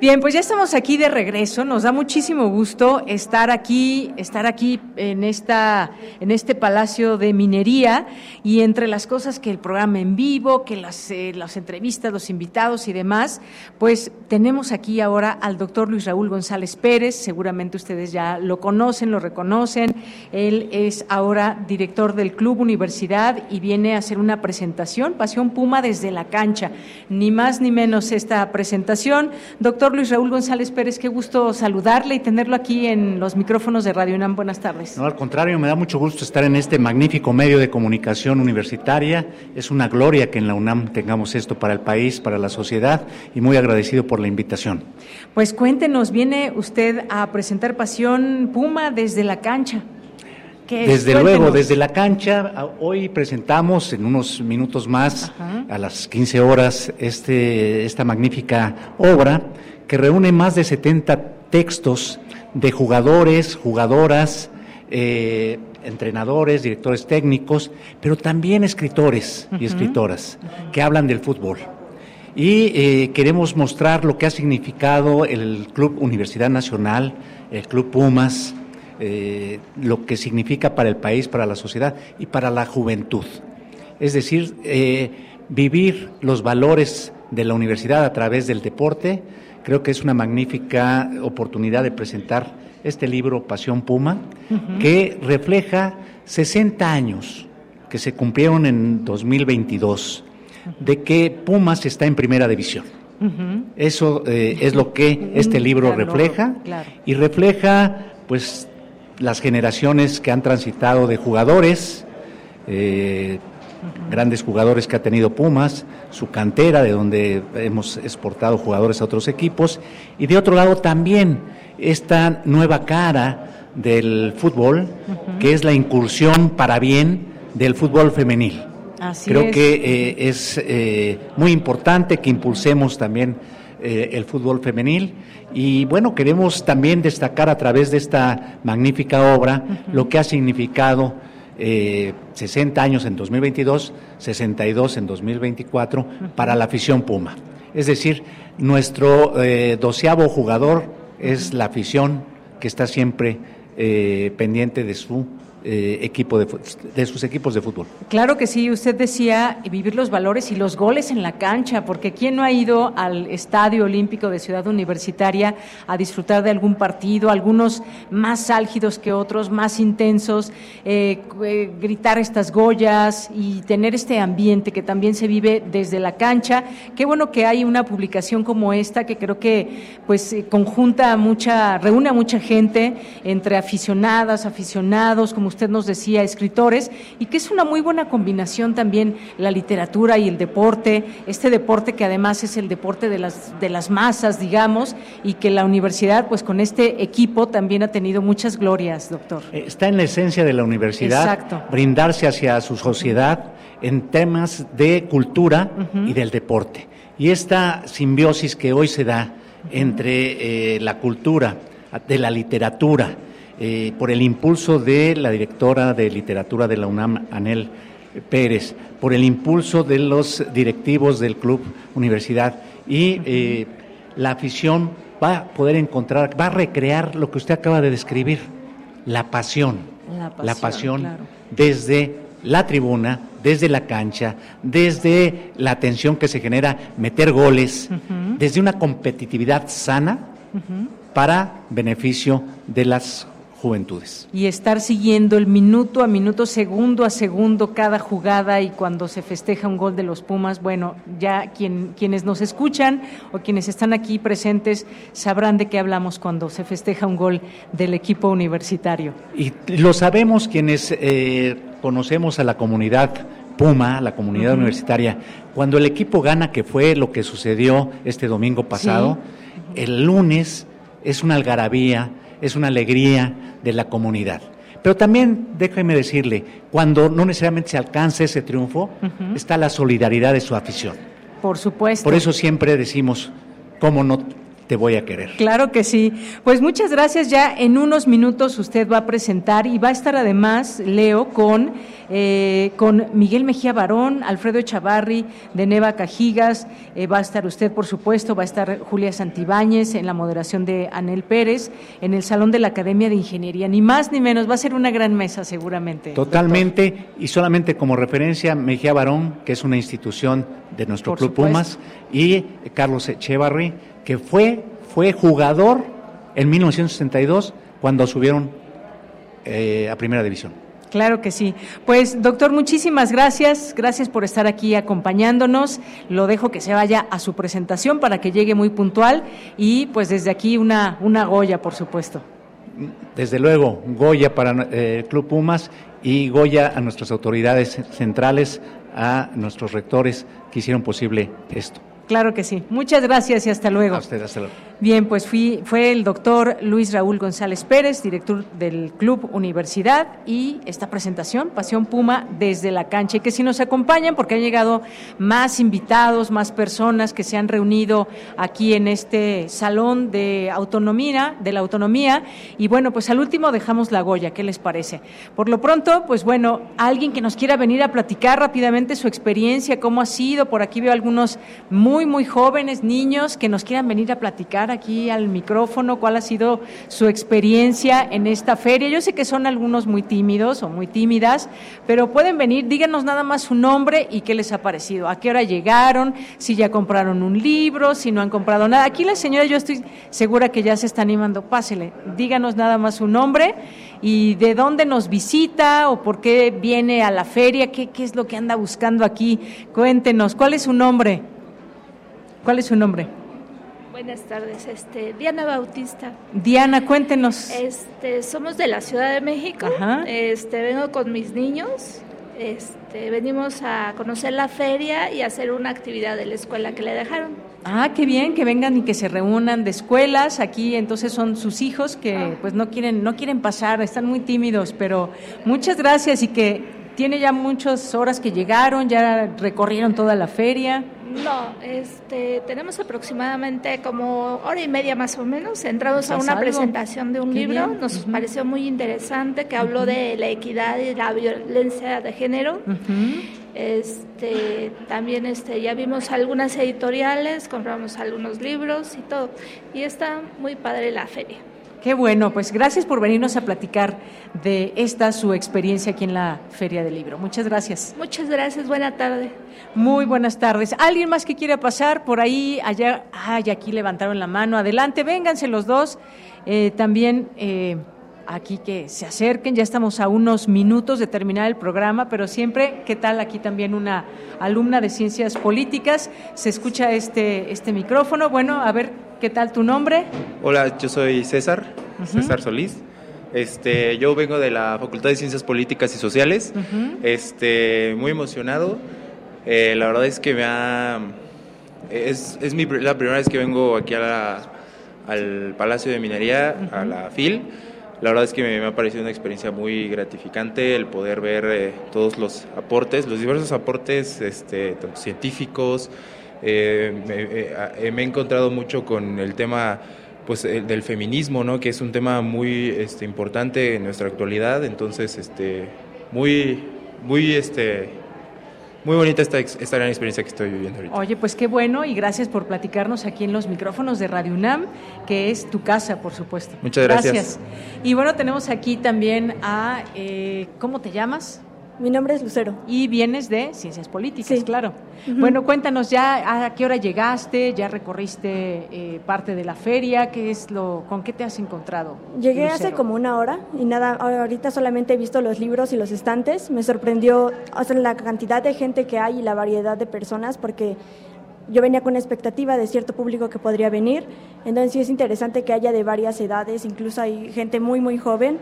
S1: Bien, pues ya estamos aquí de regreso. Nos da muchísimo gusto estar aquí, estar aquí en esta, en este palacio de minería y entre las cosas que el programa en vivo, que las, eh, las entrevistas, los invitados y demás, pues tenemos aquí ahora al doctor Luis Raúl González Pérez. Seguramente ustedes ya lo conocen, lo reconocen. Él es ahora director del Club Universidad y viene a hacer una presentación, Pasión Puma desde la cancha. Ni más ni menos esta presentación. Doctor doctor Luis Raúl González Pérez, qué gusto saludarle y tenerlo aquí en los micrófonos de Radio UNAM. Buenas tardes.
S27: No, al contrario, me da mucho gusto estar en este magnífico medio de comunicación universitaria. Es una gloria que en la UNAM tengamos esto para el país, para la sociedad y muy agradecido por la invitación.
S1: Pues cuéntenos, viene usted a presentar Pasión Puma desde la cancha.
S27: Desde luego, desde la cancha, hoy presentamos en unos minutos más, a las 15 horas, este, esta magnífica obra que reúne más de 70 textos de jugadores, jugadoras, eh, entrenadores, directores técnicos, pero también escritores y escritoras que hablan del fútbol. Y eh, queremos mostrar lo que ha significado el Club Universidad Nacional, el Club Pumas, eh, lo que significa para el país, para la sociedad y para la juventud. Es decir, eh, vivir los valores de la universidad a través del deporte, creo que es una magnífica oportunidad de presentar este libro Pasión Puma, que refleja 60 años que se cumplieron en 2022 de que Pumas está en primera división. Eso eh, es lo que este libro refleja y refleja pues las generaciones que han transitado de jugadores, eh, grandes jugadores que ha tenido Pumas, su cantera, de donde hemos exportado jugadores a otros equipos, y de otro lado también esta nueva cara del fútbol, que es la incursión para bien del fútbol femenil. Creo que eh, es eh, muy importante que impulsemos también el fútbol femenil. Y bueno, queremos también destacar a través de esta magnífica obra lo que ha significado eh, 60 años en 2022, 62 en 2024 para la afición Puma. Es decir, nuestro eh, doceavo jugador es la afición que está siempre eh, pendiente de su eh, equipo de, de, sus equipos de fútbol.
S1: Claro que sí, usted decía vivir los valores y los goles en la cancha, porque ¿quién no ha ido al Estadio Olímpico de Ciudad Universitaria a disfrutar de algún partido, algunos más álgidos que otros, más intensos, eh, eh, gritar estas goyas y tener este ambiente que también se vive desde la cancha? Qué bueno que hay una publicación como esta que creo que pues conjunta mucha, reúne a mucha gente entre aficionadas, aficionados, como usted nos decía, escritores, y que es una muy buena combinación también la literatura y el deporte, este deporte que además es el deporte de las, de las masas, digamos, y que la universidad, pues con este equipo también ha tenido muchas glorias, doctor.
S27: Eh, está en la esencia de la universidad, brindarse hacia su sociedad en temas de cultura y del deporte. Y esta simbiosis que hoy se da entre eh, la cultura, de la literatura, eh, por el impulso de la directora de literatura de la UNAM, Anel Pérez, por el impulso de los directivos del Club Universidad y eh, la afición va a poder encontrar, va a recrear lo que usted acaba de describir, la pasión, la pasión, desde la tribuna, desde la cancha, desde la atención que se genera meter goles, desde una competitividad sana para beneficio de las juventudes.
S1: Y estar siguiendo el minuto a minuto, segundo a segundo cada jugada y cuando se festeja un gol de los Pumas, bueno, ya quien, quienes nos escuchan o quienes están aquí presentes sabrán de qué hablamos cuando se festeja un gol del equipo universitario.
S27: Y lo sabemos quienes eh, conocemos a la comunidad Puma, la comunidad universitaria, cuando el equipo gana, que fue lo que sucedió este domingo pasado, el lunes es una algarabía, es una alegría de la comunidad. Pero también, déjeme decirle, cuando no necesariamente se alcanza ese triunfo, está la solidaridad de su afición.
S1: Por supuesto.
S27: Por eso siempre decimos, ¿cómo no te voy a querer.
S1: Claro que sí. Pues muchas gracias. Ya en unos minutos usted va a presentar y va a estar además, Leo, con, eh, con Miguel Mejía Barón, Alfredo Echavarri, de Neva Cajigas. Eh, va a estar usted, por supuesto, va a estar Julia Santibáñez en la moderación de Anel Pérez, en el Salón de la Academia de Ingeniería. Ni más ni menos. Va a ser una gran mesa, seguramente.
S27: Totalmente. Y solamente como referencia, Mejía Barón, que es una institución de nuestro Club Pumas, y Carlos Echevarri que fue, fue jugador en 1962 cuando subieron eh, a Primera División.
S1: Claro que sí. Pues doctor, muchísimas gracias. Gracias por estar aquí acompañándonos. Lo dejo que se vaya a su presentación para que llegue muy puntual y pues desde aquí una, una Goya, por supuesto.
S27: Desde luego, Goya para eh, el Club Pumas y Goya a nuestras autoridades centrales, a nuestros rectores que hicieron posible esto.
S1: Claro que sí. Muchas gracias y hasta luego.
S27: A hasta luego.
S1: Bien, pues fui, fue el doctor Luis Raúl González Pérez, director del Club Universidad, y esta presentación, Pasión Puma desde la cancha. Y que si nos acompañan, porque han llegado más invitados, más personas que se han reunido aquí en este salón de autonomía, de la autonomía. Y bueno, pues al último dejamos la Goya, ¿qué les parece? Por lo pronto, pues bueno, alguien que nos quiera venir a platicar rápidamente su experiencia, cómo ha sido. Por aquí veo algunos muy, muy jóvenes, niños, que nos quieran venir a platicar aquí al micrófono cuál ha sido su experiencia en esta feria. Yo sé que son algunos muy tímidos o muy tímidas, pero pueden venir, díganos nada más su nombre y qué les ha parecido, a qué hora llegaron, si ya compraron un libro, si no han comprado nada. Aquí la señora yo estoy segura que ya se está animando, pásele, díganos nada más su nombre y de dónde nos visita o por qué viene a la feria, qué, qué es lo que anda buscando aquí. Cuéntenos, ¿cuál es su nombre? ¿Cuál es su nombre?
S28: Buenas tardes, este, Diana Bautista.
S1: Diana, cuéntenos.
S28: Este, somos de la Ciudad de México. Este, vengo con mis niños. Este, venimos a conocer la feria y hacer una actividad de la escuela que le dejaron.
S1: Ah, qué bien, que vengan y que se reúnan de escuelas. Aquí entonces son sus hijos que ah. pues no quieren no quieren pasar, están muy tímidos, pero muchas gracias y que tiene ya muchas horas que llegaron, ya recorrieron toda la feria.
S28: No, este, tenemos aproximadamente como hora y media más o menos. Entramos a una presentación de un libro, nos pareció muy interesante que habló de la equidad y la violencia de género. Este, también este, ya vimos algunas editoriales, compramos algunos libros y todo. Y está muy padre la feria.
S1: Qué bueno, pues gracias por venirnos a platicar de esta su experiencia aquí en la Feria del Libro. Muchas gracias.
S28: Muchas gracias, buena tarde.
S1: Muy buenas tardes. ¿Alguien más que quiera pasar por ahí? Allá, ay, aquí levantaron la mano. Adelante, vénganse los dos. Eh, también eh, aquí que se acerquen, ya estamos a unos minutos de terminar el programa, pero siempre, ¿qué tal? Aquí también una alumna de Ciencias Políticas. Se escucha este, este micrófono. Bueno, a ver, ¿qué tal tu nombre?
S29: Hola, yo soy César, César Solís. Este, yo vengo de la Facultad de Ciencias Políticas y Sociales. Este, muy emocionado. Eh, la verdad es que me ha es, es mi, la primera vez que vengo aquí a al Palacio de Minería, a la FIL. La verdad es que me, ha parecido una experiencia muy gratificante el poder ver eh, todos los aportes, los diversos aportes este, científicos. Eh, me, he encontrado mucho con el tema pues del feminismo, ¿no? que es un tema muy este, importante en nuestra actualidad, entonces este, muy, muy este, muy bonita esta, esta gran experiencia que estoy viviendo ahorita.
S1: Oye, pues qué bueno y gracias por platicarnos aquí en los micrófonos de Radio UNAM, que es tu casa, por supuesto.
S29: Muchas gracias.
S1: Y bueno, tenemos aquí también a, eh, ¿cómo te llamas?
S30: Mi nombre es Lucero.
S1: Y vienes de Ciencias Políticas, claro. Bueno, cuéntanos ya a qué hora llegaste, ya recorriste eh, parte de la feria, ¿qué es lo, con qué te has encontrado?
S30: Llegué hace como una hora y nada, ahorita solamente he visto los libros y los estantes. Me sorprendió la cantidad de gente que hay y la variedad de personas porque yo venía con expectativa de cierto público que podría venir, entonces sí es interesante que haya de varias edades, incluso hay gente muy, muy joven,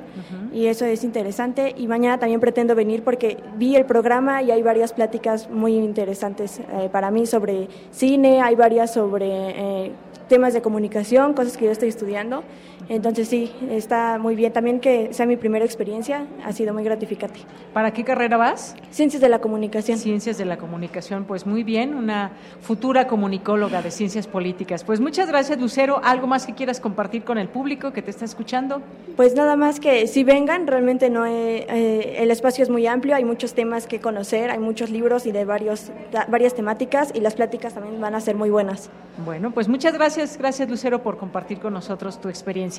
S30: y eso es interesante. Y mañana también pretendo venir porque vi el programa y hay varias pláticas muy interesantes eh, para mí sobre cine, hay varias sobre eh, temas de comunicación, cosas que yo estoy estudiando. Entonces sí, está muy bien. También que sea mi primera experiencia, ha sido muy gratificante.
S1: ¿Para qué carrera vas?
S30: Ciencias de la comunicación.
S1: Ciencias de la comunicación, pues muy bien, una futura comunicóloga de ciencias políticas. Pues muchas gracias, Lucero. ¿Algo más que quieras compartir con el público que te está escuchando?
S30: Pues nada más que si vengan, realmente no eh, el espacio es muy amplio, hay muchos temas que conocer, hay muchos libros y de varios, varias temáticas y las pláticas también van a ser muy buenas.
S1: Bueno, pues muchas gracias, gracias Lucero por compartir con nosotros tu experiencia.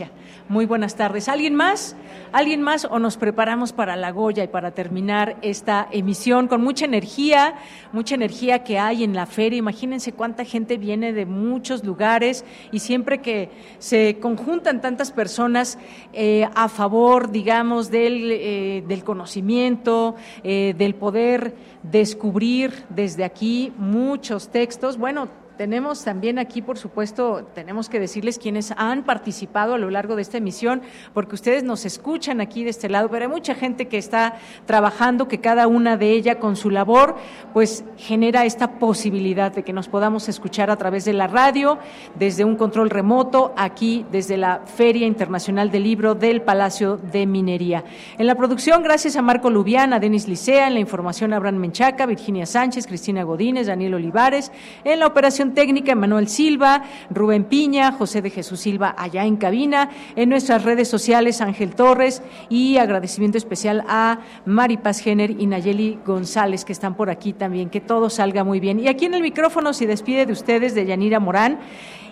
S1: Muy buenas tardes. ¿Alguien más? ¿Alguien más o nos preparamos para la Goya y para terminar esta emisión con mucha energía, mucha energía que hay en la feria? Imagínense cuánta gente viene de muchos lugares y siempre que se conjuntan tantas personas eh, a favor, digamos, del, eh, del conocimiento, eh, del poder descubrir desde aquí muchos textos, bueno, tenemos también aquí, por supuesto, tenemos que decirles quienes han participado a lo largo de esta emisión, porque ustedes nos escuchan aquí de este lado, pero hay mucha gente que está trabajando, que cada una de ellas con su labor, pues genera esta posibilidad de que nos podamos escuchar a través de la radio, desde un control remoto, aquí desde la Feria Internacional del Libro del Palacio de Minería. En la producción, gracias a Marco Lubiana, Denis Licea, en la información Abraham Menchaca, Virginia Sánchez, Cristina Godínez, Daniel Olivares, en la operación técnica, Manuel Silva, Rubén Piña, José de Jesús Silva allá en cabina, en nuestras redes sociales Ángel Torres y agradecimiento especial a Mari Paz Jenner y Nayeli González que están por aquí también, que todo salga muy bien. Y aquí en el micrófono se despide de ustedes de Yanira Morán.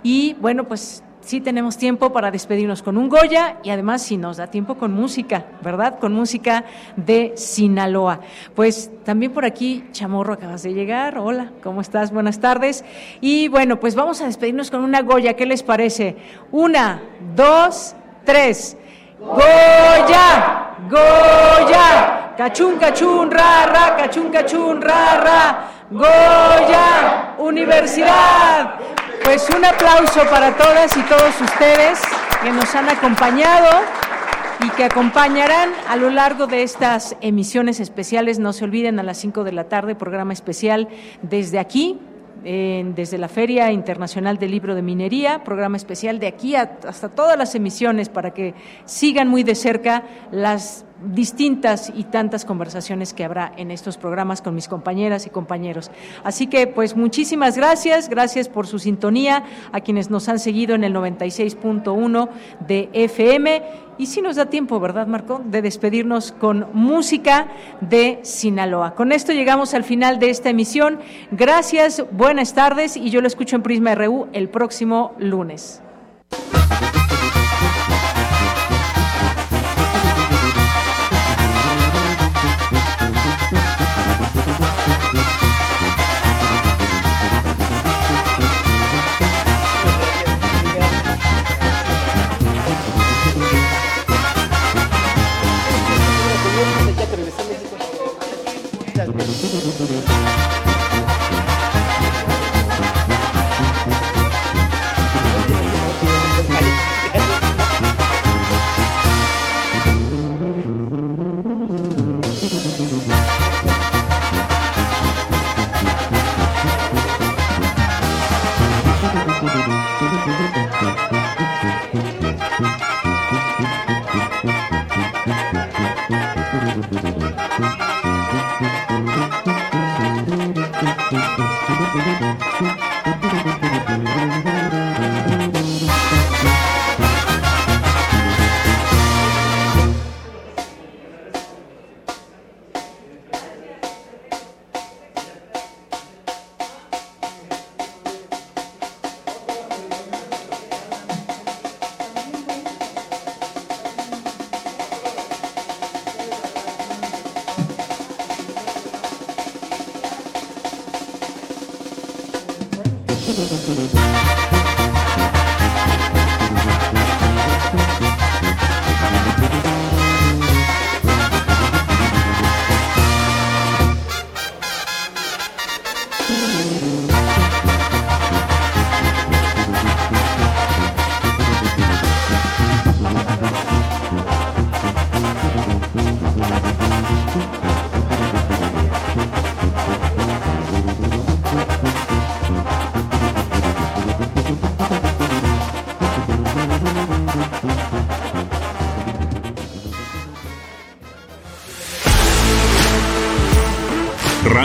S1: Y bueno, pues sí tenemos tiempo para despedirnos con un Goya y además si nos da tiempo con música, ¿verdad? Con música de Sinaloa. Pues también por aquí, Chamorro, acabas de llegar. Hola, ¿cómo estás? Buenas tardes. Y bueno, pues vamos a despedirnos con una Goya. ¿Qué les parece? Una, dos, tres. Goya, Goya, cachún, cachún, ra, ra, cachún, cachún, ra, ra. Goya, Universidad. Pues un aplauso para todas y todos ustedes que nos han acompañado y que acompañarán a lo largo de estas emisiones especiales. No se olviden a las 5 de la tarde, programa especial desde aquí, desde la Feria Internacional del Libro de Minería, programa especial de aquí hasta todas las emisiones para que sigan muy de cerca las distintas y tantas conversaciones que habrá en estos programas con mis compañeras y compañeros. Así que, pues, muchísimas gracias, gracias por su sintonía, a quienes nos han seguido en el 96.1 de FM. Y si nos da tiempo, ¿verdad, Marco?, de despedirnos con música de Sinaloa. Con esto llegamos al final de esta emisión. Gracias, buenas tardes y yo lo escucho en Prisma RU el próximo lunes.